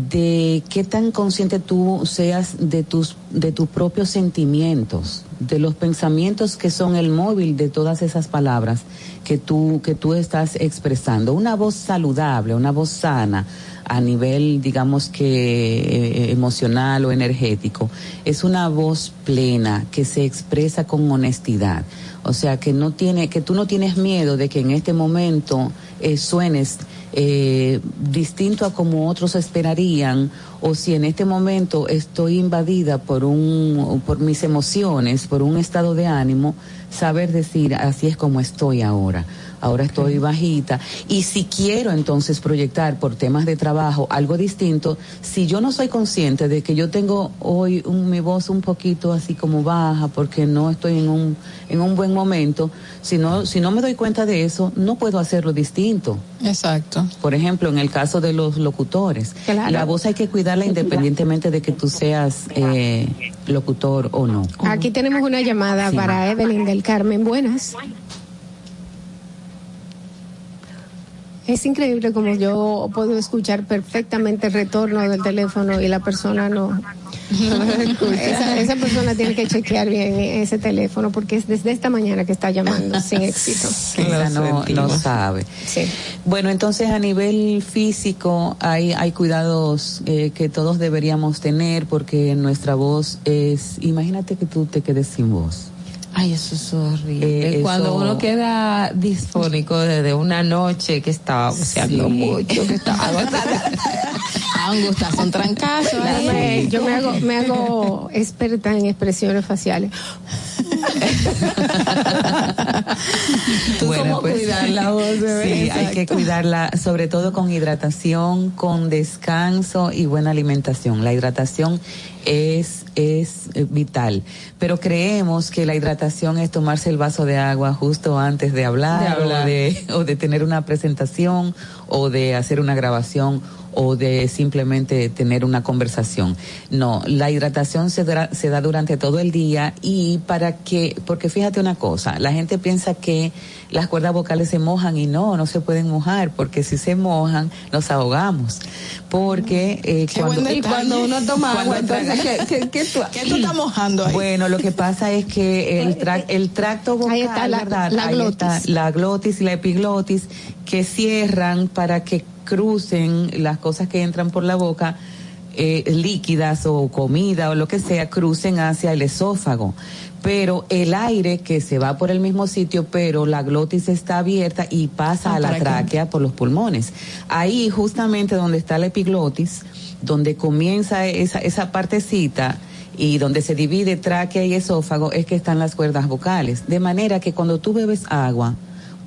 S29: de qué tan consciente tú seas de tus de tus propios sentimientos, de los pensamientos que son el móvil de todas esas palabras que tú que tú estás expresando. Una voz saludable, una voz sana a nivel digamos que eh, emocional o energético, es una voz plena que se expresa con honestidad. O sea, que no tiene que tú no tienes miedo de que en este momento eh, suenes eh, distinto a como otros esperarían o si en este momento estoy invadida por un por mis emociones, por un estado de ánimo, saber decir así es como estoy ahora. Ahora estoy bajita y si quiero entonces proyectar por temas de trabajo algo distinto, si yo no soy consciente de que yo tengo hoy un, mi voz un poquito así como baja porque no estoy en un en un buen momento, si no si no me doy cuenta de eso, no puedo hacerlo distinto.
S20: Exacto.
S29: Por ejemplo, en el caso de los locutores, claro. la voz hay que cuidarla independientemente de que tú seas eh, locutor o no.
S18: Aquí tenemos una llamada sí. para Evelyn del Carmen. Buenas. Es increíble como yo puedo escuchar perfectamente el retorno del teléfono y la persona no. esa, esa, persona tiene que chequear bien ese teléfono porque es desde esta mañana que está llamando sin éxito.
S29: Esa no, no sabe.
S18: Sí.
S29: Bueno, entonces a nivel físico hay, hay cuidados eh, que todos deberíamos tener porque nuestra voz es, imagínate que tú te quedes sin voz.
S21: Ay, eso es horrible. Eh, Cuando uno queda disfónico desde una noche que estaba buceando sí. mucho, que estaba
S20: Angustia, son trancazos.
S18: Me, yo me hago, me hago experta en expresiones faciales.
S29: ¿Tú
S21: cómo cuidar la voz, bebé?
S29: Sí, hay que cuidarla, sobre todo con hidratación, con descanso y buena alimentación. La hidratación es, es eh, vital, pero creemos que la hidratación es tomarse el vaso de agua justo antes de hablar,
S21: De hablar.
S29: O, de, o de tener una presentación o de hacer una grabación o de simplemente tener una conversación. No, la hidratación se da, se da durante todo el día y para que, porque fíjate una cosa, la gente piensa que las cuerdas vocales se mojan y no, no se pueden mojar, porque si se mojan nos ahogamos. Porque eh, cuando.
S21: Y cuando uno toma agua, entonces, ¿qué- qué- qué tú-
S20: ¿Qué tú estás mojando ahí?
S29: bueno, lo que pasa es que el, tra- el tracto vocal,
S18: Ahí está la-
S29: ¿verdad?
S18: la
S29: Ahí
S18: glotis.
S29: está la glotis y la epiglotis que cierran para que crucen las cosas que entran por la boca, eh, líquidas o comida o lo que sea, crucen hacia el esófago. Pero el aire que se va por el mismo sitio, pero la glotis está abierta y pasa
S20: Ah,
S29: a la tráquea por los pulmones. Ahí justamente donde está la epiglotis, donde comienza esa, esa partecita y donde se divide tráquea y esófago es que están las cuerdas vocales. De manera que cuando tú bebes agua,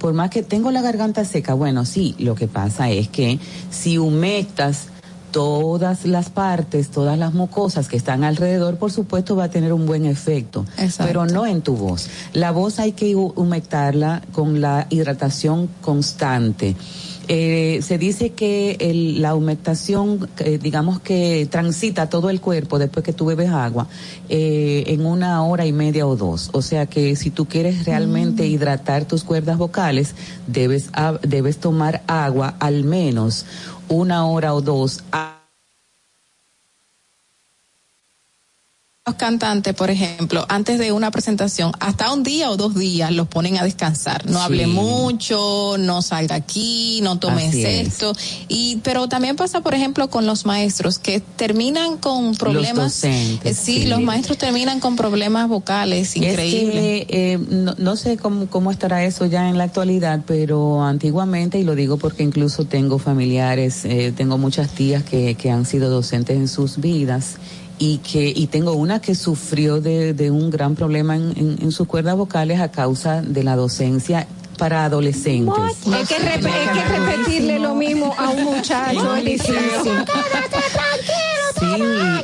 S29: por más que tengo la garganta seca, bueno, sí, lo que pasa es que si humectas todas las partes, todas las mucosas que están alrededor, por supuesto va a tener un buen efecto,
S20: Exacto.
S29: pero no en tu voz. La voz hay que hu- humectarla con la hidratación constante. Eh, se dice que el- la humectación, eh, digamos que transita todo el cuerpo después que tú bebes agua eh, en una hora y media o dos. O sea que si tú quieres realmente hidratar tus cuerdas vocales, debes, a- debes tomar agua al menos una hora o dos. a-
S20: Los cantantes, por ejemplo, antes de una presentación, hasta un día o dos días los ponen a descansar. No
S29: Sí.
S20: hable mucho, no salga aquí, no tome
S29: Así es.
S20: esto. Y, pero también pasa, por ejemplo, con los maestros que terminan con problemas.
S29: docentes,
S20: Eh, sí,
S29: sí.
S20: los maestros terminan con problemas vocales increíbles.
S29: Es que, eh, no, no sé cómo, cómo estará eso ya en la actualidad, pero antiguamente, y lo digo porque incluso tengo familiares, eh, tengo muchas tías que, que han sido docentes en sus vidas y que y tengo una que sufrió de, de un gran problema en, en- en sus cuerdas vocales a causa de la docencia para adolescentes.
S18: Es que, rep- es que repetirle lo mismo a un muchacho es difícil.
S29: Sí,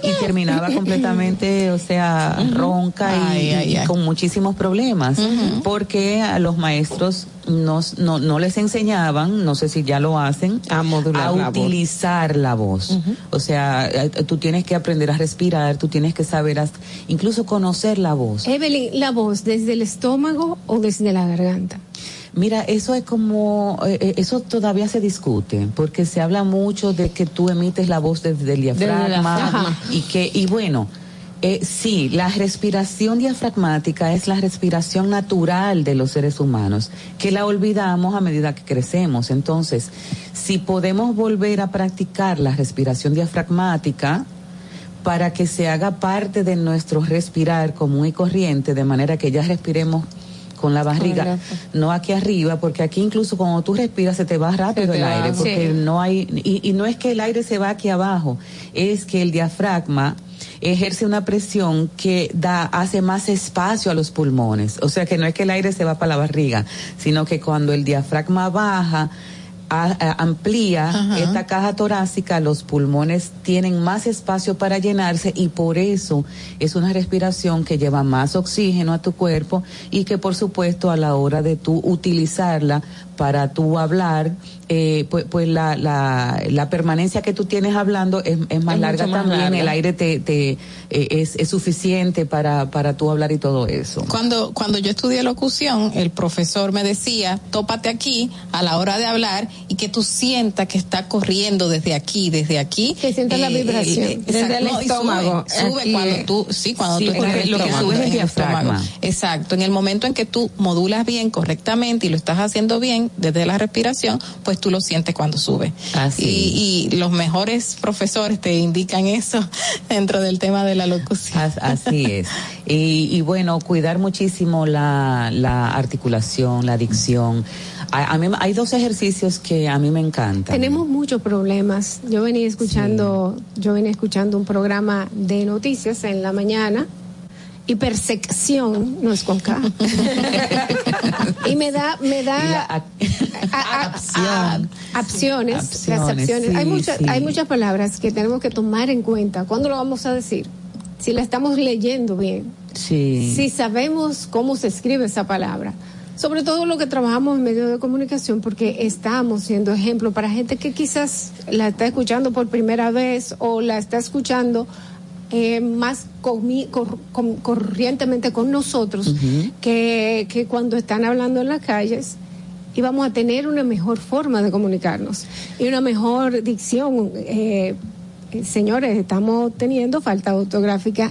S29: y terminaba completamente, o sea, ronca y,
S20: Ay, ay,
S29: y
S20: ay.
S29: con muchísimos problemas, porque a los maestros nos- no, no les enseñaban, no sé si ya lo hacen,
S21: A modular la voz.
S29: utilizar la voz. O sea, eh, tú tienes que aprender a respirar, tú tienes que saber, hasta- incluso conocer la voz.
S18: Evelyn, ¿la voz desde el estómago o desde la garganta?
S29: Mira, eso es como, eh, eh, eso todavía se discute, porque se habla mucho de que tú emites la voz desde el diafragma y que, y bueno, eh, sí, la respiración diafragmática es la respiración natural de los seres humanos, que la olvidamos a medida que crecemos. Entonces, si podemos volver a practicar la respiración diafragmática, para que se haga parte de nuestro respirar común y corriente, de manera que ya respiremos con la barriga, no aquí arriba, porque aquí incluso cuando tú respiras se te va rápido
S21: te
S29: el
S21: va,
S29: aire, porque
S18: sí.
S29: no hay, y, y no es que el aire se va aquí abajo, es que el diafragma ejerce una presión que da, hace más espacio a los pulmones, o sea que no es que el aire se va para la barriga, sino que cuando el diafragma baja, a- a- amplía
S20: Ajá.
S29: esta caja torácica, los pulmones tienen más espacio para llenarse y por eso es una respiración que lleva más oxígeno a tu cuerpo y que por supuesto a la hora de tú utilizarla para tú hablar, eh, pues, pues la, la, la permanencia que tú tienes hablando es, es más
S21: Es
S29: larga
S21: más
S29: también,
S21: larga.
S29: el aire te, te eh, es, es suficiente para, para tú hablar y todo eso.
S20: Cuando, cuando yo estudié locución, el profesor me decía, tópate aquí a la hora de hablar y que tú sientas que está corriendo desde aquí, desde aquí.
S18: Que sientas la vibración.
S20: desde
S21: el estómago.
S20: Sube, sube
S21: Aquí
S20: cuando tú, sí, cuando
S29: Sí,
S20: tú estás
S29: lo que
S20: estómago,
S29: sube es el
S20: en
S29: diafragma.
S20: estómago. Exacto. En el momento en que tú modulas bien, correctamente y lo estás haciendo bien desde la respiración, pues tú lo sientes cuando sube.
S29: Así.
S20: Y, y los mejores profesores te indican eso dentro del tema de la locución.
S29: As- Así es. Y, y bueno, cuidar muchísimo la, la articulación, la dicción. A, a mí hay dos ejercicios que a mí me encantan.
S18: Tenemos muchos problemas. Yo venía escuchando, yo venía escuchando un programa de noticias en la mañana y percepción no es con K. y me da, me da las hay muchas, hay muchas palabras que tenemos que tomar en cuenta. ¿Cuándo lo vamos a decir? Si la estamos leyendo bien.
S29: Sí.
S18: Si sabemos cómo se escribe esa palabra. Sobre todo lo que trabajamos en medios de comunicación, porque estamos siendo ejemplo para gente que quizás la está escuchando por primera vez o la está escuchando eh, más corrientemente con nosotros que, que cuando están hablando en las calles y vamos a tener una mejor forma de comunicarnos y una mejor dicción. Eh, señores, estamos teniendo falta ortográfica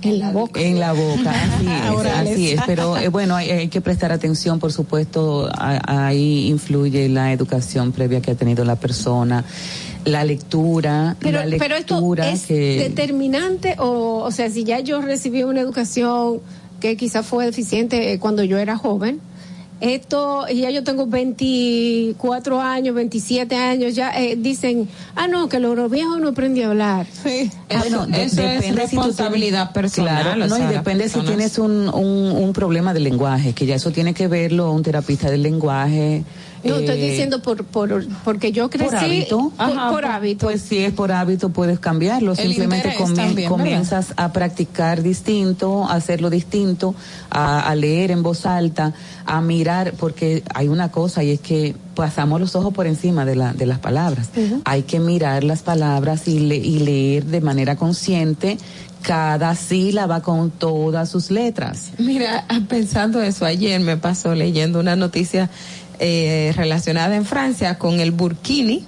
S18: en la boca.
S29: En la boca, así es, así es. Pero eh, bueno, hay, que prestar atención, por supuesto, ahí influye la educación previa que ha tenido la persona la lectura,
S18: pero,
S29: la lectura
S18: pero esto es determinante o, o sea, si ya yo recibí una educación que quizás fue deficiente cuando yo era joven, esto, ya yo tengo 24 años, 27 años, ya eh, dicen, ah, no, que los viejos no aprendí a hablar.
S29: Sí. Bueno, eso es responsabilidad personal. Claro, no, y depende si tienes un, un, un problema de lenguaje, que ya eso tiene que verlo un terapista del lenguaje
S18: no, estoy eh, diciendo por, por, porque yo crecí.
S29: Por hábito.
S18: por, hábito.
S29: Pues si es por hábito, puedes cambiarlo. Simplemente comienzas a practicar distinto, a hacerlo distinto, a, leer en voz alta, a mirar, porque hay una cosa y es que pasamos los ojos por encima de, la, de las palabras. Hay que mirar las palabras y, y leer de manera consciente cada sílaba con todas sus letras.
S21: Mira, pensando eso, ayer me pasó leyendo una noticia eh, relacionada en Francia con el burkini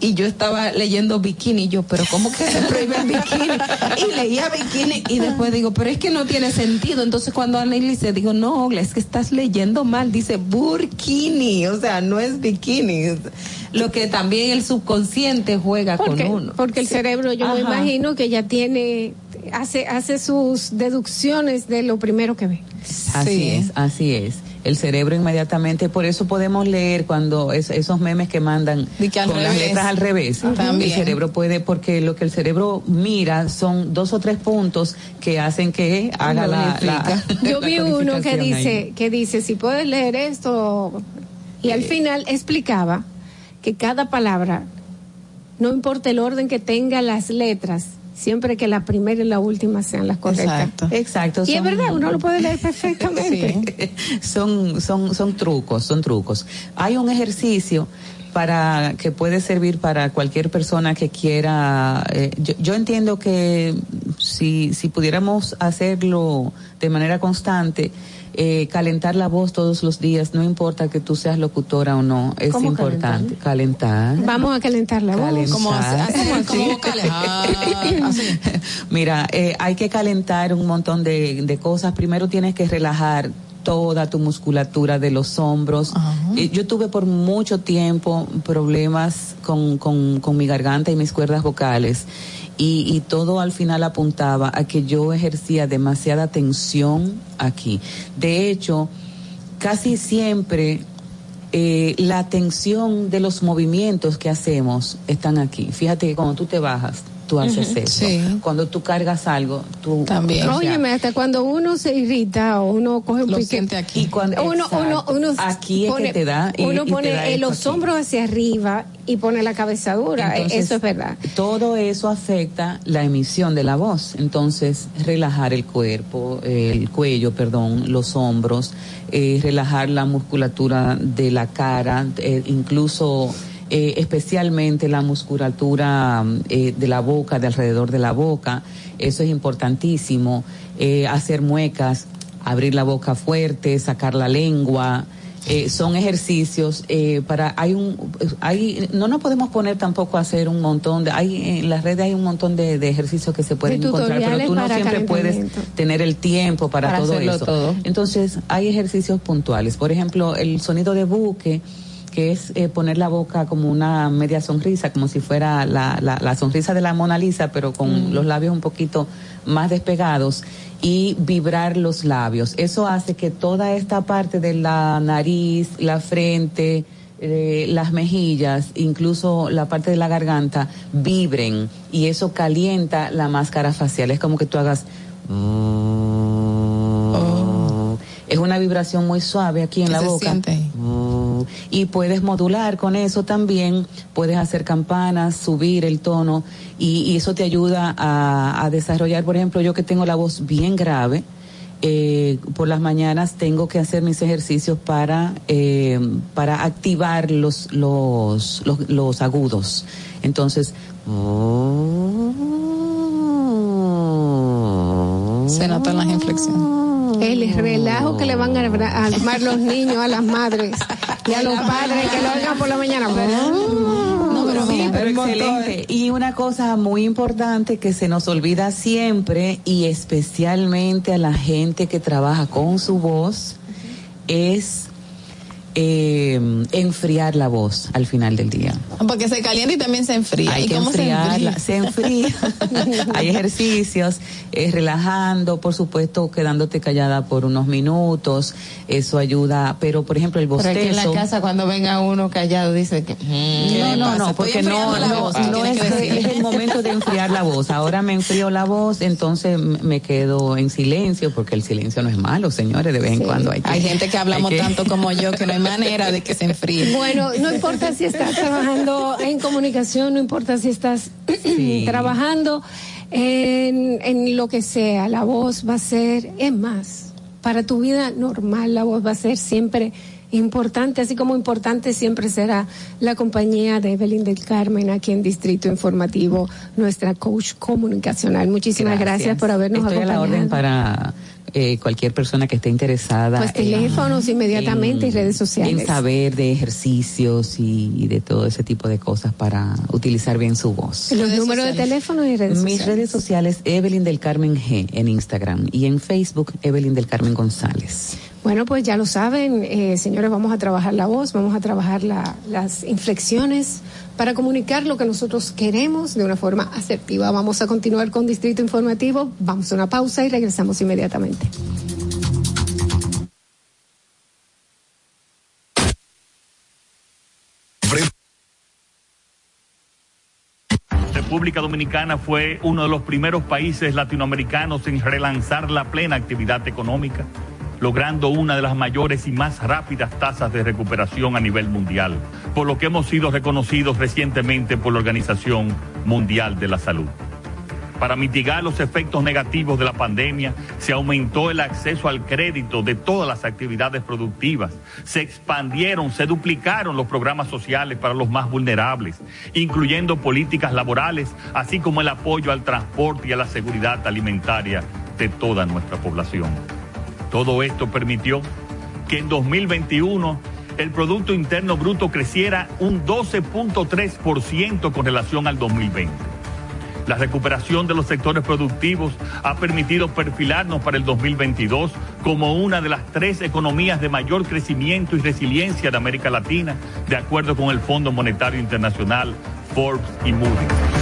S21: y yo estaba leyendo bikini, yo, pero ¿cómo que se prohíbe el bikini? Y leía bikini y después digo, pero es que no tiene sentido. Entonces cuando analice, digo, no, es que estás leyendo mal, dice burkini, o sea, no es bikini. Lo que también el subconsciente juega con uno.
S18: Porque el cerebro, yo me imagino que ya tiene, hace, hace sus deducciones de lo primero que ve.
S29: Así es, así es el cerebro inmediatamente, por eso podemos leer cuando esos memes que mandan con las letras al revés. El cerebro puede, porque lo que el cerebro mira son dos o tres puntos que hacen que haga la,
S18: Yo vi uno que dice, que dice, si puedes leer esto, y al final explicaba que cada palabra, no importa el orden que tenga las letras, siempre que la primera y la última sean las correctas.
S29: Exacto. Exacto.
S18: Y es verdad, uno lo puede leer perfectamente.
S29: son, son, son trucos, son trucos. Hay un ejercicio para que puede servir para cualquier persona que quiera. Eh, yo, yo, entiendo que si, si pudiéramos hacerlo de manera constante, eh, calentar la voz todos los días, no importa que tú seas locutora o no, es importante. Calentar?
S18: Vamos a calentar la voz.
S29: ¿Cómo Mira, eh, hay que calentar un montón de, de cosas. Primero tienes que relajar toda tu musculatura de los hombros. Eh, yo tuve por mucho tiempo problemas con, con, con mi garganta y mis cuerdas vocales y, y todo al final apuntaba a que yo ejercía demasiada tensión aquí. De hecho, casi siempre eh, la tensión de los movimientos que hacemos están aquí. Fíjate que cuando tú te bajas, tú haces eso. Cuando tú cargas algo, tú
S18: también. Óyeme, hasta cuando uno se irrita o uno coge un
S29: Lo siente aquí. cuando,
S18: uno, uno, uno,
S29: aquí es que te da.
S18: uno pone los hombros hacia arriba y pone la cabeza dura. eso es verdad.
S29: Todo eso afecta la emisión de la voz. Entonces, relajar el cuerpo, el cuello, perdón, los hombros, eh, relajar la musculatura de la cara, eh, incluso eh, especialmente la musculatura eh, de la boca, de alrededor de la boca. Eso es importantísimo. Eh, hacer muecas, abrir la boca fuerte, sacar la lengua. son ejercicios para hay un hay no nos podemos poner tampoco a hacer un montón de hay en las redes hay un montón de, ejercicios que se pueden encontrar pero tú no siempre puedes tener el tiempo para, todo eso entonces hay ejercicios puntuales por ejemplo el sonido de buque que es eh, poner la boca como una media sonrisa, como si fuera la, la, sonrisa de la Mona Lisa, pero con mm. los labios un poquito más despegados y vibrar los labios. Eso hace que toda esta parte de la nariz, la frente, eh, las mejillas, incluso la parte de la garganta, vibren y eso calienta la máscara facial. Es como que tú hagas... Mm, Es una vibración muy suave aquí en
S20: ¿Qué
S29: la boca.
S20: siente
S29: Y puedes modular con eso también, puedes hacer campanas, subir el tono y, eso te ayuda a, desarrollar, por ejemplo, yo que tengo la voz bien grave, eh, por las mañanas tengo que hacer mis ejercicios para, eh, para activar los, los, los agudos. Entonces,
S20: Se notan las inflexiones.
S18: El relajo que le van a armar los niños a las madres y a los padres que lo oigan por la mañana.
S29: No, pero
S18: Sí,
S29: pero excelente. Y una cosa muy importante que se nos olvida siempre y especialmente a la gente que trabaja con su voz es eh, enfriar la voz al final del día.
S20: Porque se calienta y también se enfría.
S29: Hay
S20: ¿Y
S29: que
S20: cómo se
S29: enfriarla,
S20: enfría?
S29: se enfría. Hay ejercicios, eh, relajando, por supuesto, quedándote callada por unos minutos, eso ayuda, pero por ejemplo el
S21: Pero
S29: bostezo.
S21: aquí en la casa cuando venga uno callado dice que...
S29: No, no, no, porque no, no, no es, que es el momento de enfriar la voz. Ahora me enfrío la voz, entonces me quedo en silencio, porque el silencio no es malo, señores, de vez en
S20: Sí.
S29: cuando hay que...
S20: Hay gente que hablamos
S29: que-
S20: tanto como yo que no hay manera de que se enfríe.
S18: Bueno, no importa si estás trabajando en comunicación, no importa si estás trabajando en, en lo que sea, la voz va a ser, es más, para tu vida normal la voz va a ser siempre importante, así como importante siempre será la compañía de Evelyn del Carmen aquí en Distrito Informativo, nuestra coach comunicacional. Muchísimas gracias, por habernos
S29: Estoy a la
S18: acompañado.
S29: orden para eh, cualquier persona que esté interesada.
S18: Pues teléfonos inmediatamente y redes sociales.
S29: En saber de ejercicios y, y de todo ese tipo de cosas para utilizar bien su voz.
S18: Los números de teléfono y redes
S29: Mis
S18: sociales.
S29: redes sociales, Evelyn del Carmen G en Instagram y en Facebook, Evelyn del Carmen González.
S18: Bueno, pues ya lo saben, eh, señores, vamos a trabajar la voz, vamos a trabajar la- las inflexiones para comunicar lo que nosotros queremos de una forma asertiva. Vamos a continuar con Distrito Informativo, vamos a una pausa y regresamos inmediatamente.
S24: República Dominicana fue uno de los primeros países latinoamericanos en relanzar la plena actividad económica, logrando una de las mayores y más rápidas tasas de recuperación a nivel mundial, por lo que hemos sido reconocidos recientemente por la Organización Mundial de la Salud. Para mitigar los efectos negativos de la pandemia, se aumentó el acceso al crédito de todas las actividades productivas, se expandieron, se duplicaron los programas sociales para los más vulnerables, incluyendo políticas laborales, así como el apoyo al transporte y a la seguridad alimentaria de toda nuestra población. Todo esto permitió que en 2021 el Producto Interno Bruto creciera un 12.3% con relación al 2020. La recuperación de los sectores productivos ha permitido perfilarnos para el 2022 como una de las tres economías de mayor crecimiento y resiliencia de América Latina, de acuerdo con el Fondo Monetario Internacional, Forbes y Moody's.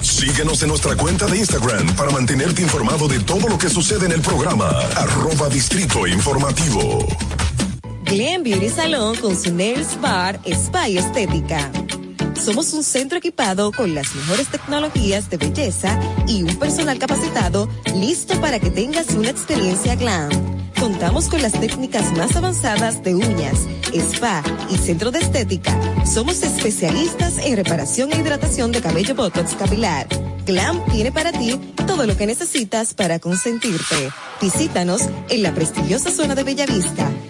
S19: Síguenos en nuestra cuenta de Instagram para mantenerte informado de todo lo que sucede en el programa. Arroba Distrito Informativo.
S27: Glen Beauty Salón con su Nails Bar Spa y Estética. Somos un centro equipado con las mejores tecnologías de belleza y un personal capacitado listo para que tengas una experiencia glam. Contamos con las técnicas más avanzadas de uñas, spa y centro de estética. Somos especialistas en reparación e hidratación de cabello botox capilar. Glam tiene para ti todo lo que necesitas para consentirte. Visítanos en la prestigiosa zona de Bellavista.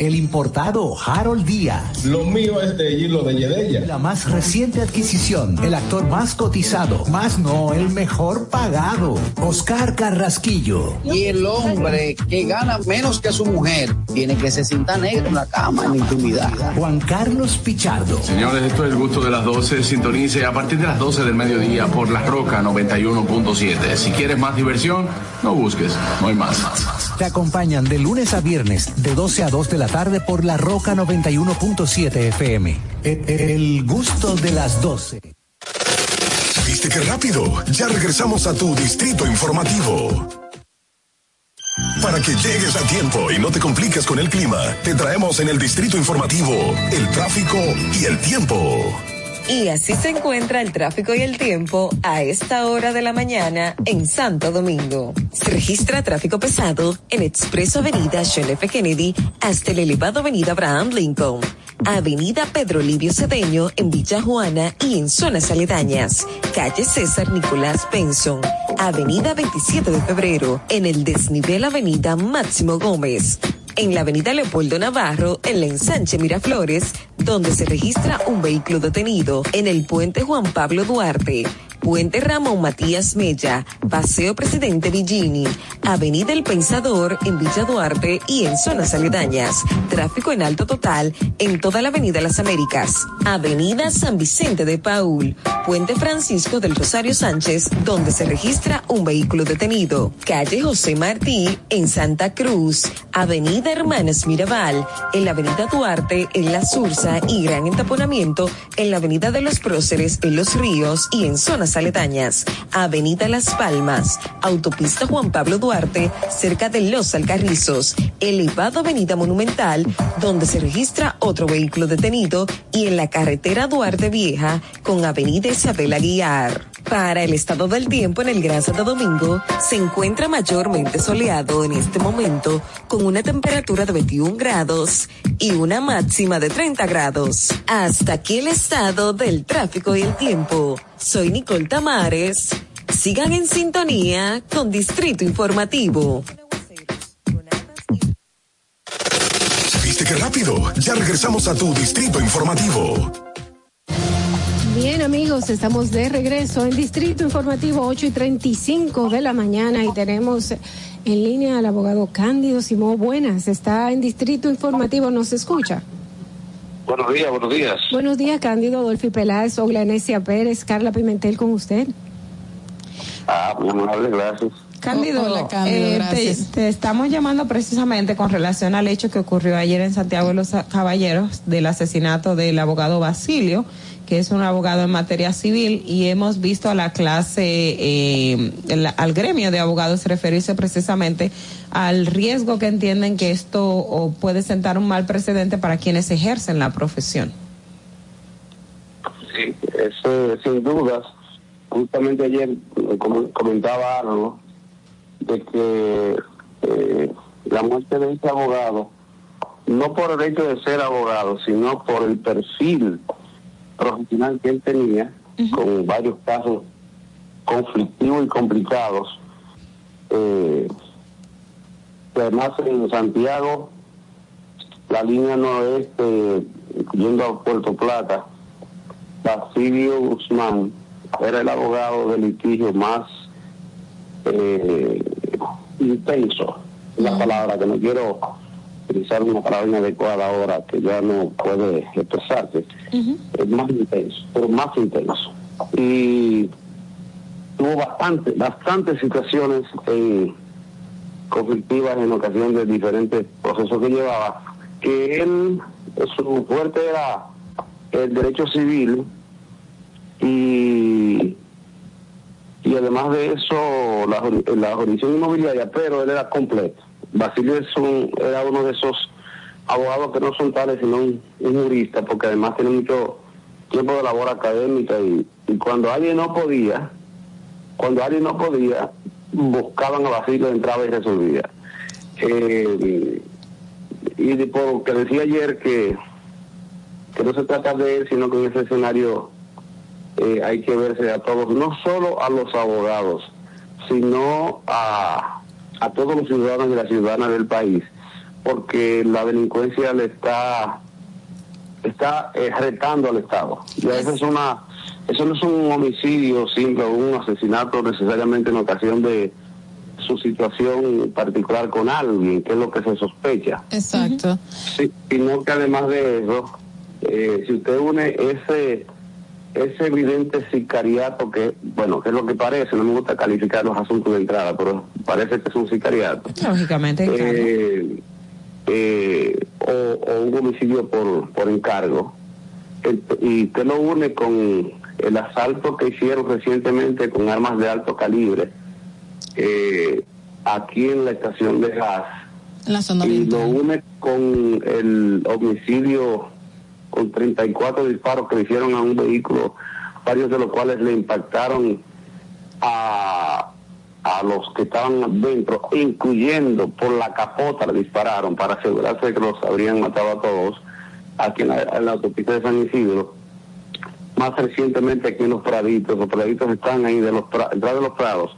S30: El importado Harold Díaz.
S31: Lo mío es de hilo de Yedella.
S30: La más reciente adquisición, el actor más cotizado, más no, el mejor pagado, Oscar Carrasquillo.
S32: Y el hombre que gana menos que su mujer tiene que se sienta negro en la cama, en la intimidad.
S30: Juan Carlos Pichardo.
S33: Señores, esto es el gusto de las 12. Sintonice a partir de las 12 del mediodía por La Roca 91.7. Si quieres más diversión, no busques, no hay más.
S30: Te acompañan de lunes a viernes, de 12 a 2 de la tarde por La Roca 91.7 FM. El, el gusto de las 12.
S19: ¿Viste qué rápido? Ya regresamos a tu distrito informativo. Para que llegues a tiempo y no te compliques con el clima, te traemos en el distrito informativo el tráfico y el tiempo.
S27: Y así se encuentra el tráfico y el tiempo a esta hora de la mañana en Santo Domingo. Se registra tráfico pesado en Expreso Avenida John F. Kennedy hasta el elevado Avenida Abraham Lincoln. Avenida Pedro Livio Cedeño en Villa Juana y en zonas aledañas. Calle César Nicolás Benson. Avenida 27 de Febrero en el desnivel Avenida Máximo Gómez en la avenida Leopoldo Navarro, en la ensanche Miraflores, donde se registra un vehículo detenido, en el puente Juan Pablo Duarte, puente Ramón Matías Mella, paseo Presidente Villini, avenida El Pensador en Villa Duarte y en zonas aledañas, tráfico en alto total en toda la avenida Las Américas, avenida San Vicente de Paul, puente Francisco del Rosario Sánchez, donde se registra un vehículo detenido, calle José Martí en Santa Cruz, avenida Hermanas Mirabal, en la avenida Duarte en La Sursa y gran entaponamiento en la avenida de los Próceres en Los Ríos y en zonas aledañas, avenida Las Palmas, autopista Juan Pablo Duarte cerca de Los Alcarrizos, elevado avenida Monumental donde se registra otro vehículo detenido y en la carretera Duarte Vieja con avenida Isabel Aguiar. Para el estado del tiempo en el Gran Santo Domingo, se encuentra mayormente soleado en este momento, con una temperatura de 21 grados y una máxima de 30 grados. Hasta aquí el estado del tráfico y el tiempo. Soy Nicole Tamares. Sigan en sintonía con Distrito Informativo.
S19: ¿Viste qué rápido? Ya regresamos a tu distrito informativo.
S18: Bien amigos, estamos de regreso en Distrito Informativo 8 y 35 de la mañana y tenemos en línea al abogado Cándido Simón. Buenas, está en Distrito Informativo, ¿nos escucha?
S34: Buenos días, buenos días.
S18: Buenos días, Cándido, Adolfi Peláez, Oglanesia Pérez, Carla Pimentel con usted.
S34: Ah, muy amable, gracias.
S21: Cándido,
S29: Hola, Cándido,
S21: eh, te estamos llamando precisamente con relación al hecho que ocurrió ayer en Santiago de los Caballeros del asesinato del abogado Basilio, que es un abogado en materia civil, y hemos visto a la clase, eh, el- al gremio de abogados referirse precisamente al riesgo que entienden que esto o puede sentar un mal precedente para quienes ejercen la profesión.
S34: Sí, eso sin dudas. Justamente ayer com- comentaba algo de que eh, la muerte de este abogado, no por el hecho de ser abogado, sino por el perfil profesional que él tenía, con varios casos conflictivos y complicados, eh, además en Santiago, la línea noroeste, yendo a Puerto Plata, Basilio Guzmán era el abogado de litigio más eh, intenso, una palabra que no quiero utilizar una palabra inadecuada ahora que ya no puede expresarse, es más intenso, pero más intenso. Y tuvo bastante, bastantes situaciones conflictivas en ocasión de diferentes procesos que llevaba, que él, su fuerte era el derecho civil y, y además de eso la, la jurisdicción inmobiliaria, pero él era completo. Basilio es un, era uno de esos abogados que no son tales, sino un, jurista, porque además tiene mucho tiempo de labor académica y, cuando alguien no podía, cuando alguien no podía, buscaban a Basilio, entraba y resolvía. Eh, y de- por que decía ayer que, que no se trata de él, sino que en ese escenario eh, hay que verse a todos, no solo a los abogados, sino a, a todos los ciudadanos y las ciudadanas del país, porque la delincuencia le está está eh, retando al Estado. Ya eso es una eso no es un homicidio simple o un asesinato necesariamente en ocasión de su situación particular con alguien, que es lo que se sospecha.
S20: Exacto.
S34: Sí, sino que además de eso, eh, si usted une ese ese evidente sicariato que, bueno, que es lo que parece, no me gusta calificar los asuntos de entrada, pero parece que es un sicariato.
S21: Lógicamente, claro.
S34: Eh, eh, o, o un homicidio por, por encargo. El- y usted lo une con el asalto que hicieron recientemente con armas de alto calibre eh, aquí en la estación de gas
S20: En la zona
S34: y lo une con el homicidio con 34 disparos que le hicieron a un vehículo, varios de los cuales le impactaron a, a los que estaban dentro, incluyendo por la capota le dispararon para asegurarse de que los habrían matado a todos aquí en la, en la autopista de San Isidro. Más recientemente aquí en los Praditos, los Praditos están ahí de los pra- detrás de los Prados.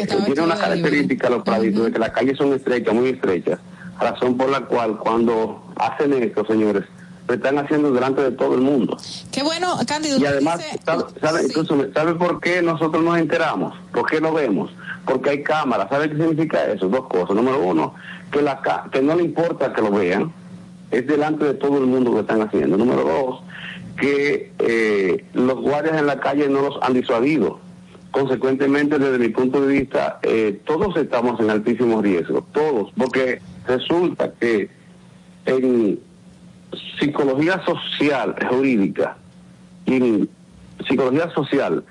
S20: Estaba
S34: Tiene una característica los Praditos de que las calles son estrechas, muy estrechas, razón por la cual cuando hacen esto, señores, lo están haciendo delante de todo el mundo.
S20: Qué bueno, Cándido.
S34: Y además,
S20: dices-
S34: ¿sabe, sabe- incluso, ¿sabe por qué nosotros nos enteramos? ¿Por qué lo vemos? Porque hay cámaras. ¿Sabe qué significa eso? Dos cosas. Número uno, que, la, que no le importa que lo vean. Es delante de todo el mundo que están haciendo. Número dos, que eh, los guardias en la calle no los han disuadido. Consecuentemente, desde mi punto de vista, eh, todos estamos en altísimo riesgo. Todos. Porque resulta que en psicología social, jurídica, y en psicología social,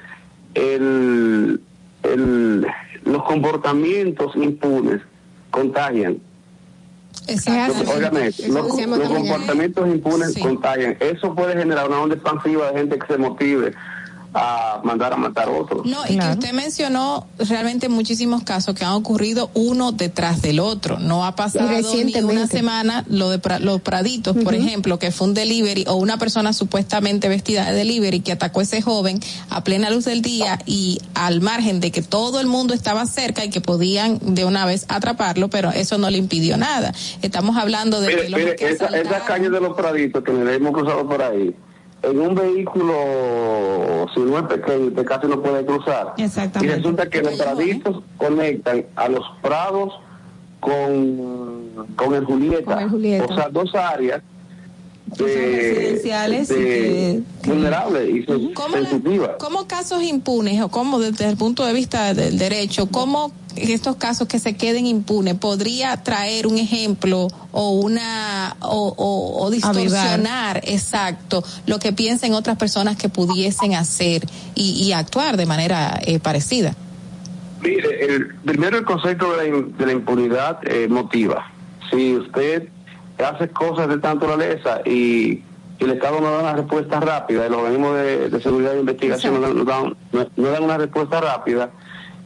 S34: el, el, los comportamientos impunes contagian.
S20: Exacto.
S34: Óigame, los, comportamientos impunes
S20: Sí.
S34: contagian. Eso puede generar una onda expansiva de gente que se motive a mandar a matar a otros.
S20: No, y que usted mencionó realmente muchísimos casos que han ocurrido uno detrás del otro. No ha pasado ni
S18: Recientemente.
S20: una semana lo de pra- los Praditos, por ejemplo, que fue un delivery o una persona supuestamente vestida de delivery que atacó a ese joven a plena luz del día y al margen de que todo el mundo estaba cerca y que podían de una vez atraparlo, pero eso no le impidió nada. Estamos hablando de que
S34: Mire,
S20: los
S34: mire,
S20: que
S34: esa, esa calle de los Praditos que nos hemos cruzado por ahí, en un vehículo, si no es pequeño, usted casi no puede cruzar.
S21: Exactamente.
S34: Y resulta que los Praditos conectan a los Prados con, con el Julieta.
S21: Con el Julieta.
S34: O sea, dos áreas de,
S21: residenciales y
S34: de
S21: que-
S34: vulnerables y
S20: ¿Cómo,
S34: sensitivas.
S20: cómo casos impunes o cómo desde el punto de vista del derecho, cómo estos casos que se queden impunes podría traer un ejemplo o una o, o- o distorsionar exacto lo que piensen otras personas que pudiesen hacer y, y actuar de manera eh, parecida?
S34: Mire, el, primero el concepto de la, de la impunidad eh, motiva. Si usted hace cosas de esta naturaleza y, y el Estado no da una respuesta rápida, y los organismos de, de seguridad e investigación no, dan- no dan, no- no dan una respuesta rápida,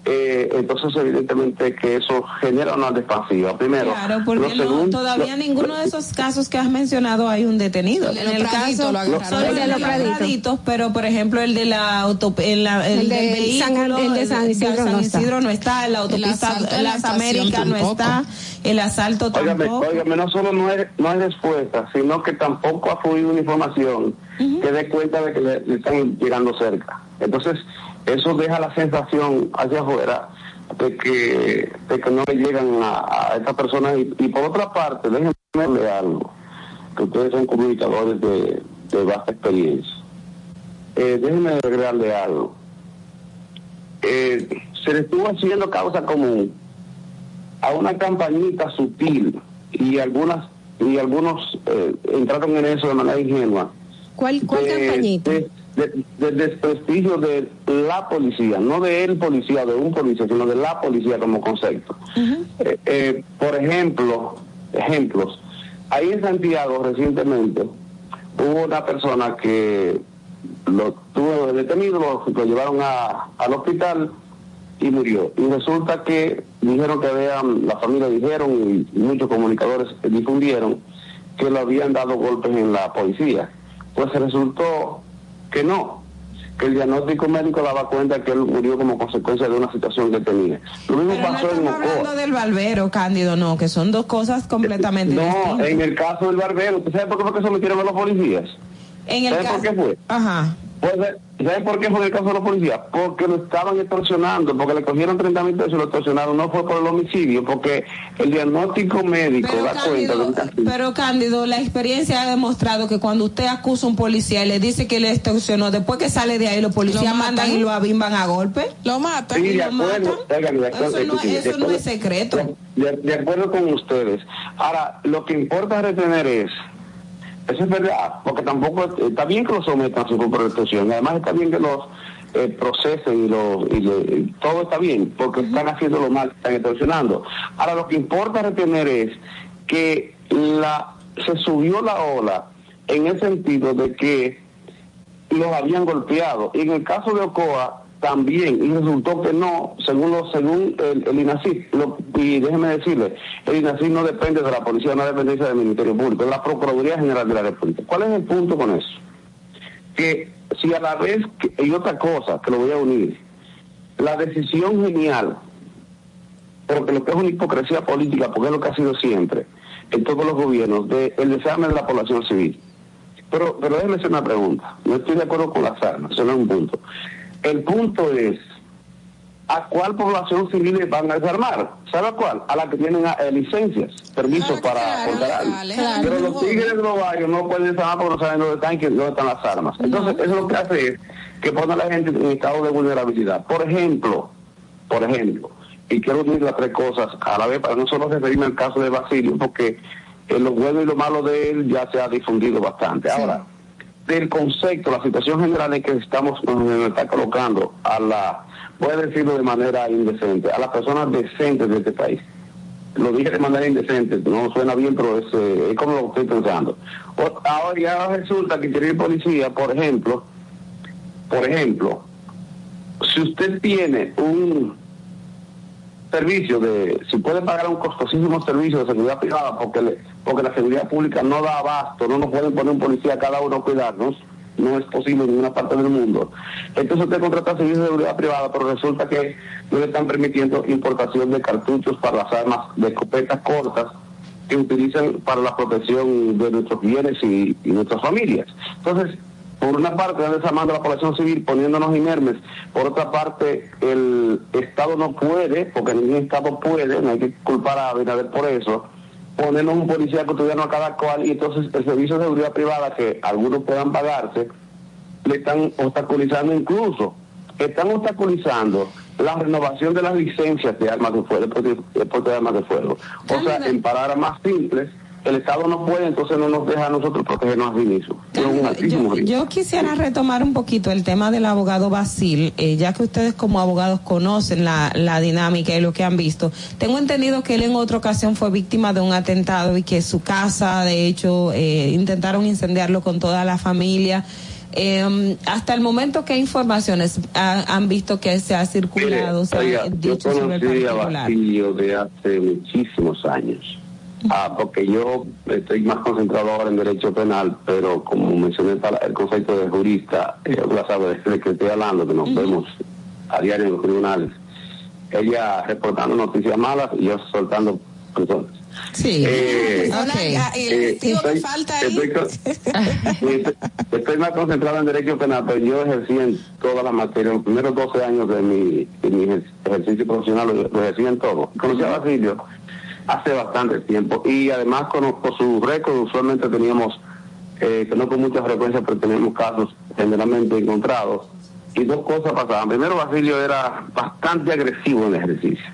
S34: eh, entonces evidentemente que eso genera una expansiva. Primero,
S21: Claro, porque
S34: lo
S21: no,
S34: segundo-
S21: todavía
S34: lo-
S21: ninguno de esos casos que has mencionado hay un detenido. En el caso el de los Praditos, pero por ejemplo el de la auto, el, la- el
S18: El
S21: del
S18: de
S21: vehículo,
S18: San- el de San Isidro no está.
S21: Isidro no está, en la autopista
S20: en
S21: Las Américas no está, el asalto
S34: Óigame,
S21: tampoco.
S34: óigame, no solo no hay, no hay respuesta, sino que tampoco ha fluido una información que dé cuenta de que le, le están llegando cerca. Entonces, eso deja la sensación hacia afuera de que, de que no le llegan a, a estas personas. Y, y por otra parte, déjenme darle algo, que ustedes son comunicadores de, de vasta experiencia. Eh, déjenme agregarle algo. Eh, se le estuvo haciendo causa común a una campañita sutil y algunas y algunos eh, entraron en eso de manera ingenua
S18: ¿Cuál, cuál
S34: de,
S18: campañita?
S34: de- de- del desprestigio de la policía, no de el policía, de un policía, sino de la policía como concepto. Eh, eh, por ejemplo, ejemplos, ahí en Santiago recientemente hubo una persona que lo tuvo detenido, lo, lo llevaron a- al hospital y murió. Y resulta que dijeron que habían, la familia dijeron y, y muchos comunicadores difundieron que le habían dado golpes en la policía. Pues resultó que no, que el diagnóstico médico daba cuenta que él murió como consecuencia de una situación que tenía. Lo mismo
S21: Pero no
S34: pasó en
S21: estamos
S34: Ocoa.
S21: hablando del barbero, Cándido, no, que son dos cosas completamente
S34: No,
S21: distintas.
S34: en el caso del barbero, ¿usted sabe por qué fue que sometieron a los policías?
S21: En el
S34: ¿Sabe
S21: caso-
S34: por qué fue?
S21: Ajá.
S34: Pues, ¿Sabe por qué fue en el caso de los policías? Porque lo estaban extorsionando, porque le cogieron 30 mil pesos y lo extorsionaron. No fue por el homicidio, porque el diagnóstico médico da cuenta de.
S21: Pero Cándido, la experiencia ha demostrado que cuando usted acusa a un policía y le dice que le extorsionó, después que sale de ahí, los policías
S20: Lo matan.
S21: mandan y lo abimban a golpe.
S20: Lo matan.
S34: Sí, de acuerdo. Oigan, de acuerdo,
S21: Eso no-
S34: de
S21: eso no es secreto.
S34: De, de acuerdo con ustedes. Ahora, lo que importa retener es, eso es verdad, porque tampoco está bien que lo sometan a su extorsión, además está bien que los eh, procesen y, lo, y le- y todo está bien, porque están haciendo lo mal, están extorsionando. Ahora, lo que importa retener es que la se subió la ola en el sentido de que los habían golpeado. Y en el caso de Ocoa también, y resultó que no, según lo, según el, el INACI, y déjeme decirle, el INACI no depende de la policía, no depende del Ministerio Público, es la Procuraduría General de la República. ¿Cuál es el punto con eso? Que si a la vez, que, y otra cosa, que lo voy a unir, la decisión genial, porque lo que es una hipocresía política, porque es lo que ha sido siempre, en todos los gobiernos, de el desarme de la población civil. Pero, pero déjeme hacer una pregunta. No estoy de acuerdo con las armas, eso no es un punto. El punto es, ¿a cuál población civil van a desarmar? ¿Sabe a cuál? A la que tienen eh, licencias, permisos para portar armas.
S20: claro.
S34: Pero los tigres de los barrios no pueden desarmar porque no saben dónde están, que- dónde están las armas. Entonces, eso lo que hace es que pone a la gente en estado de vulnerabilidad. Por ejemplo, por ejemplo, y quiero unir las tres cosas a la vez para no solo referirme al caso de Basilio, porque eh, lo bueno y lo malo de él ya se ha difundido bastante. Ahora, del concepto, la situación general en que estamos nos está colocando a la, voy a decirlo de manera indecente, a las personas decentes de este país. Lo dije de manera indecente, no suena bien, pero es, eh, como lo estoy pensando. Ahora ya resulta que tiene policía, por ejemplo, por ejemplo, si usted tiene un servicio de, si puede pagar un costosísimo servicio de seguridad privada porque le- porque la seguridad pública no da abasto, no nos pueden poner un policía cada uno a cuidarnos, no es posible en ninguna parte del mundo. Entonces usted contrata servicios de seguridad privada, pero resulta que no le están permitiendo importación de cartuchos para las armas de escopetas cortas que utilizan para la protección de nuestros bienes y nuestras familias. Entonces, por una parte, están desarmando a la población civil, poniéndonos inermes. Por otra parte, el Estado no puede, porque ningún Estado puede, no hay que culpar a Abinader por eso, ponernos un policía cotidiano a cada cual y entonces el servicio de seguridad privada que algunos puedan pagarse, le están obstaculizando incluso, están obstaculizando la renovación de las licencias de armas de fuego, de deporte de armas de fuego. O sea, en palabras más simples, el Estado no puede, entonces no nos deja a nosotros protegernos a sí mismos.
S21: Yo, quisiera retomar un poquito el tema del abogado Basil, eh, ya que ustedes como abogados conocen la, la dinámica y lo que han visto. Tengo entendido que él en otra ocasión fue víctima de un atentado y que su casa, de hecho, eh, intentaron incendiarlo con toda la familia. Eh, hasta el momento, ¿qué informaciones ha- han visto que se ha circulado, se
S34: Oiga,
S21: ha
S34: yo
S21: sobre el
S34: a? Basilio de hace muchísimos años. Ah, porque yo estoy más concentrado ahora en derecho penal, pero como mencioné para el concepto de jurista, ella la sabe de que estoy hablando, que nos vemos a diario en los tribunales. Ella reportando noticias malas y yo soltando personas.
S21: Sí.
S34: Eh, eh, estoy-
S20: falta ahí.
S34: estoy con- estoy, estoy más concentrado en derecho penal, pero yo ejercí en todas las materias. Los primeros 12 años de mi, de mi ejer- ejercicio profesional lo, lo ejercí en todo. Conocí a Basilio hace bastante tiempo y además conozco su récord. Usualmente teníamos, eh, que no con mucha frecuencia, pero teníamos casos generalmente encontrados. Y dos cosas pasaban. Primero, Basilio era bastante agresivo en el ejercicio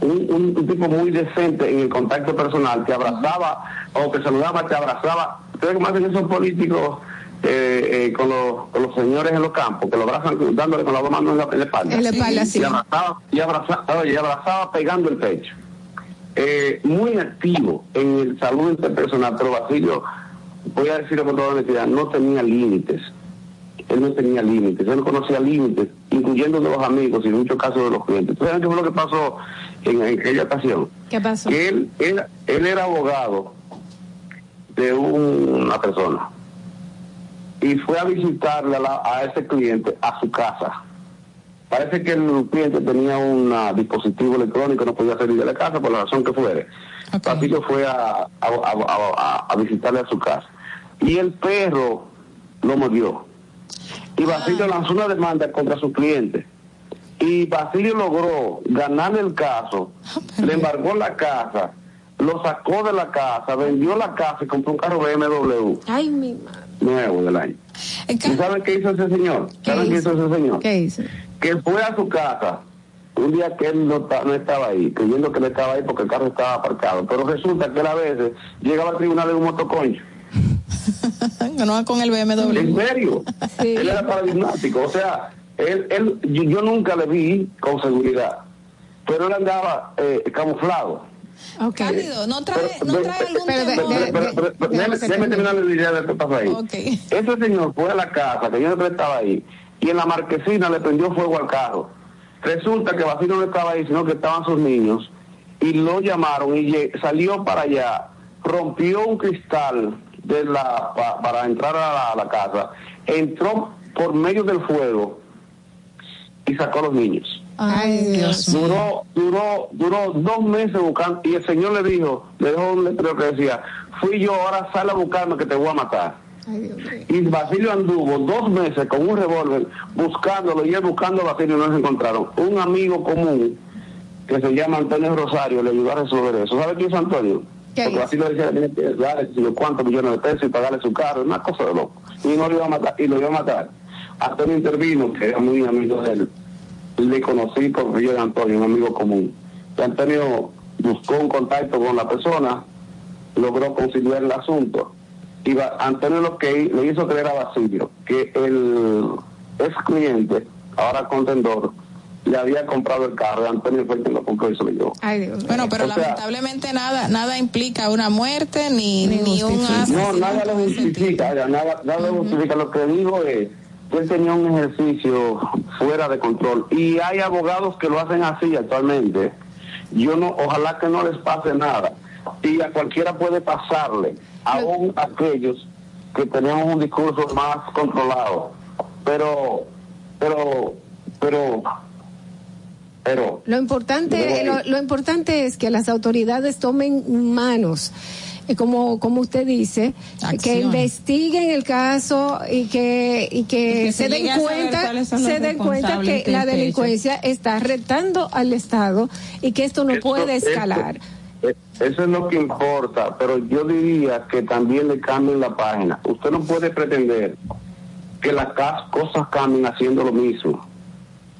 S34: un, un- un tipo muy decente en el contacto personal, te abrazaba o te saludaba, te abrazaba. Ustedes como hacen esos políticos eh, eh, con, los, con los señores en los campos, que lo abrazan dándole con las dos manos en la, en la espalda.
S18: En la espalda, sí.
S34: Y abrazaba, y abrazaba, y abrazaba pegando el pecho. Eh, muy activo en el salud interpersonal, pero Basilio, voy a decirlo con toda honestidad, no tenía límites. Él no tenía límites, él no conocía límites, incluyendo de los amigos y en muchos casos de los clientes. ¿Ustedes saben qué fue lo que pasó en, en aquella ocasión?
S18: ¿Qué pasó?
S34: Que él, él, él era abogado de una persona y fue a visitarle a, la- a ese cliente a su casa. Parece que el cliente tenía un ah, dispositivo electrónico, no podía salir de la casa por la razón que fuere. Basilio fue a, a- a- a- a visitarle a su casa. Y el perro lo mordió. Y Basilio lanzó una demanda contra su cliente. Y Basilio logró ganarle el caso, le embargó la casa, lo sacó de la casa, vendió la casa y compró un carro BMW
S18: Ay, mi madre.
S34: nuevo del año. ¿Y saben qué hizo ese señor? ¿Saben qué hizo ese señor?
S18: ¿Qué hizo?
S34: Que fue a su casa un día que él no, no estaba ahí, creyendo que él estaba ahí porque el carro estaba aparcado. Pero resulta que él a veces llegaba al tribunal en un motoconcho.
S20: No con el BMW.
S34: ¿En serio? Él era paradigmático. O sea, él, él, yo, yo nunca le vi con seguridad. Pero él andaba eh, camuflado.
S20: Cálido, no trae, no trae algún
S34: Pero,
S20: temor.
S34: pero, pero, pero, pero, déjeme, terminar la idea de qué pasa ahí.
S20: Ok.
S34: Ese señor fue a la casa, que yo no estaba ahí, y en la marquesina le prendió fuego al carro. Resulta que Basilio no estaba ahí, sino que estaban sus niños, y lo llamaron y salió para allá, rompió un cristal de la pa- para entrar a la, a la casa, entró por medio del fuego y sacó a los niños.
S18: Ay, Dios.
S34: Duró, duró, duró dos meses buscando y el señor le dijo, le dejó un letrero que decía, fui yo, ahora sal a buscarme que te voy a matar. Y Basilio anduvo dos meses con un revólver buscándolo y él buscando a Basilio y no se encontraron. Un amigo común que se llama Antonio Rosario le ayudó a resolver eso. ¿Sabe quién es Antonio? Porque Basilio decía que tenía que darle cuántos millones de pesos y pagarle su carro, una cosa de loco. Y no lo iba a matar, y lo iba a matar. Antonio intervino, que era muy amigo de él. Le conocí por Río de Antonio, un amigo común. Y Antonio buscó un contacto con la persona, logró conciliar el asunto. Y va- Antonio lo que hi- le hizo creer a Basilio que el ex cliente, ahora contendor, le había comprado el carro. y Antonio fue quien lo compró y se lo llevó.
S20: Bueno, pero
S34: O sea,
S20: lamentablemente nada nada implica una muerte ni, ni, un asesinato.
S34: No, nada lo justifica, oiga, nada, nada lo justifica. Lo que digo es que él tenía un ejercicio fuera de control. Y hay abogados que lo hacen así actualmente. Yo no, ojalá que no les pase nada. Y a cualquiera puede pasarle, aún aquellos que tenemos un discurso más controlado. Pero, pero, pero, pero,
S18: Lo importante, lo, lo importante es que las autoridades tomen manos, eh, como, como usted dice, que investiguen el caso y que, y que,
S21: Y que
S18: se den cuenta, se den cuenta que la
S21: este
S18: delincuencia está retando al Estado y que esto no puede escalar.
S34: Eso es lo que importa, pero yo diría que también le cambien la página. Usted no puede pretender que las cosas cambien haciendo lo mismo.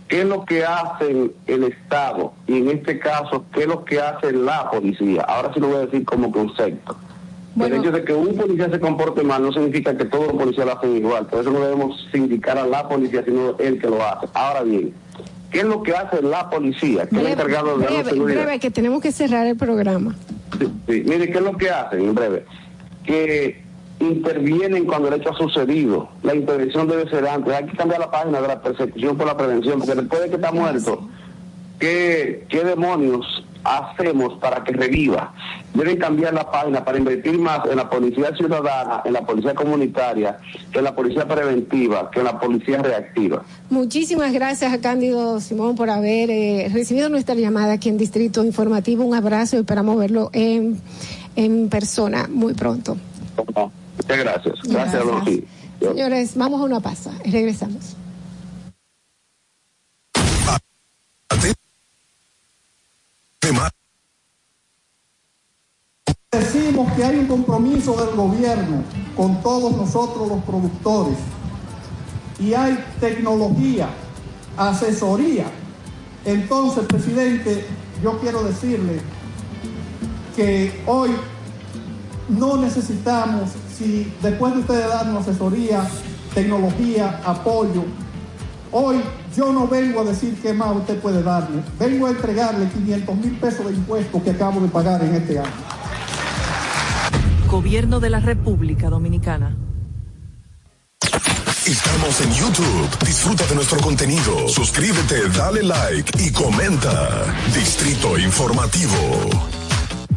S34: ¿Qué es lo que hace el Estado? Y en este caso, ¿qué es lo que hace la policía? Ahora sí lo voy a decir como concepto. el hecho de que un policía se comporte mal no significa que todos los policías lo hacen igual. Por eso no debemos sindicar a la policía, sino el que lo hace. Ahora bien, ¿qué es lo que hace la policía? ¿Qué es el encargado de la
S18: Breve,
S34: seguridad?
S18: breve, que tenemos que cerrar el programa.
S34: Sí, sí. Mire, ¿qué es lo que hacen? En breve. Que intervienen cuando el hecho ha sucedido. La intervención debe ser antes. Hay que cambiar la página de la persecución por la prevención, porque después de que está muerto, ¿qué, qué demonios hacemos para que reviva? Deben cambiar la página para invertir más en la policía ciudadana, en la policía comunitaria, en la policía preventiva, que en la policía reactiva.
S18: Muchísimas gracias a Cándido Simón por haber eh, recibido nuestra llamada aquí en Distrito Informativo. Un abrazo y esperamos verlo en, en persona muy pronto.
S34: Muchas gracias. Gracias, Lorquín.
S18: Señores, vamos a una pausa y regresamos.
S23: Decimos que hay un compromiso del gobierno con todos nosotros los productores y hay tecnología, asesoría. Entonces, presidente, yo quiero decirle que hoy no necesitamos si después de ustedes darnos asesoría, tecnología, apoyo, hoy yo no vengo a decir qué más usted puede darle, vengo a entregarle 500 mil pesos de impuestos que acabo de pagar en este año.
S35: Gobierno de la República Dominicana.
S19: Estamos en YouTube. Disfruta de nuestro contenido. Suscríbete, dale like y comenta. Distrito Informativo.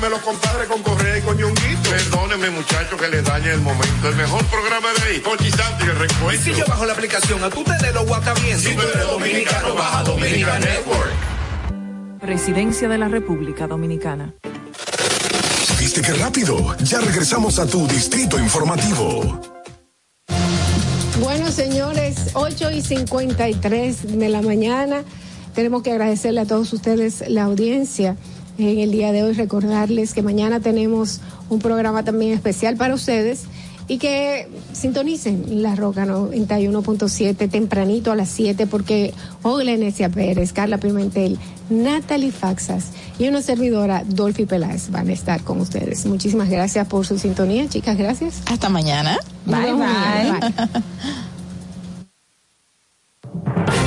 S36: de los compadres con Correa y con Ñonguito.
S37: Perdóneme, muchacho, que le dañe el momento. El mejor programa de ahí, Conchi Santi, el
S38: Y
S37: recuento.
S38: si yo bajo la aplicación, a tú te de los guata bien.
S37: Si tú eres dominicano, baja Dominican Network.
S35: Presidencia de la República Dominicana.
S19: ¿Viste qué rápido? Ya regresamos a tu Distrito Informativo.
S18: Bueno, señores, 8 y 53 de la mañana. Tenemos que agradecerle a todos ustedes la audiencia en el día de hoy. Recordarles que mañana tenemos un programa también especial para ustedes y que sintonicen la Roca 91.7 tempranito a las 7 porque Oglenesia Pérez, Carla Pimentel, Natalie Faxas y una servidora, Dolphy Peláez, van a estar con ustedes. Muchísimas gracias por su sintonía, chicas. Gracias.
S20: Hasta mañana.
S18: Bye, bye.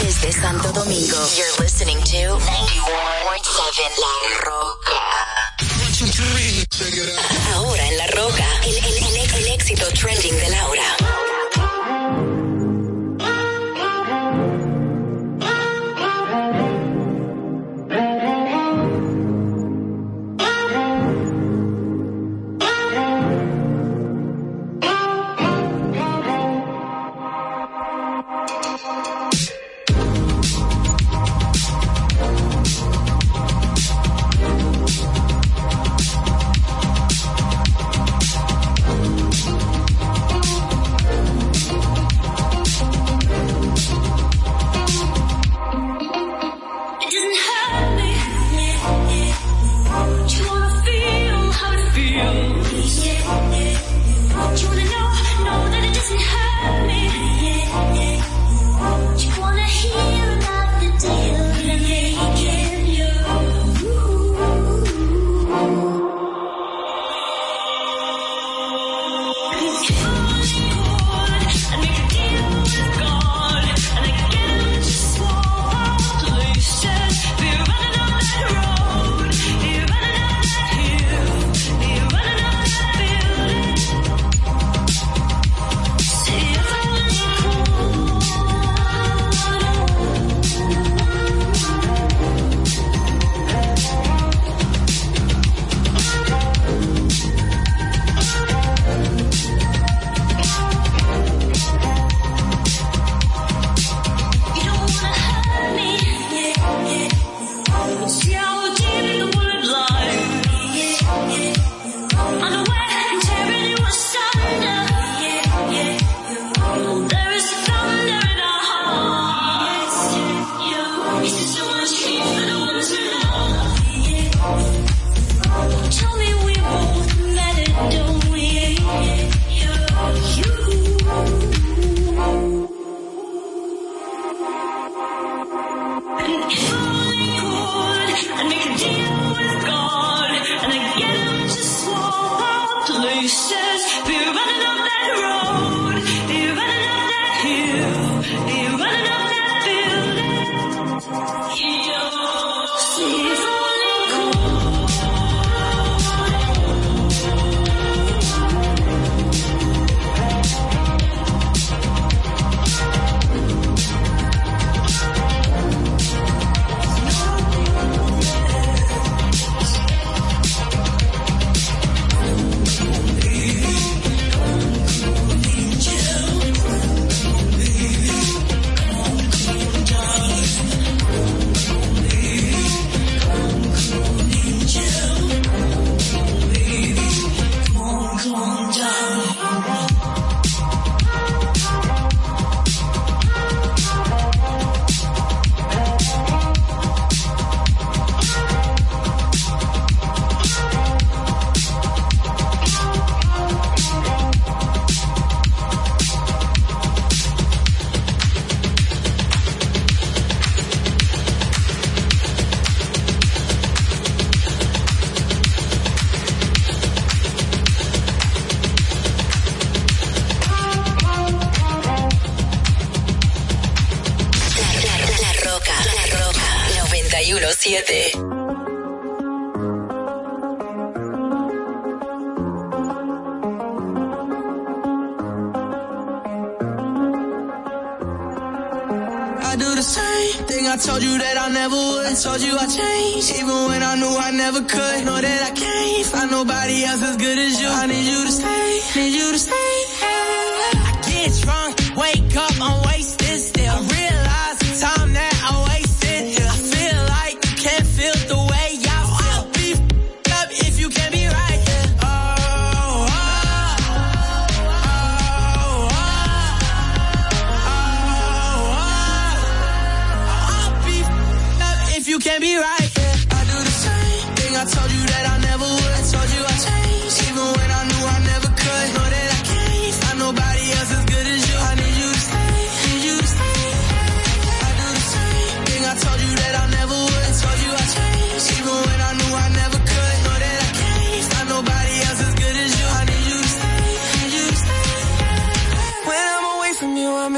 S8: Desde Santo Domingo, you're listening to 91.7 La Roca. Ahora en La Roca, el, el- el- el éxito trending de Laura.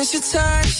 S10: it's your
S39: touch.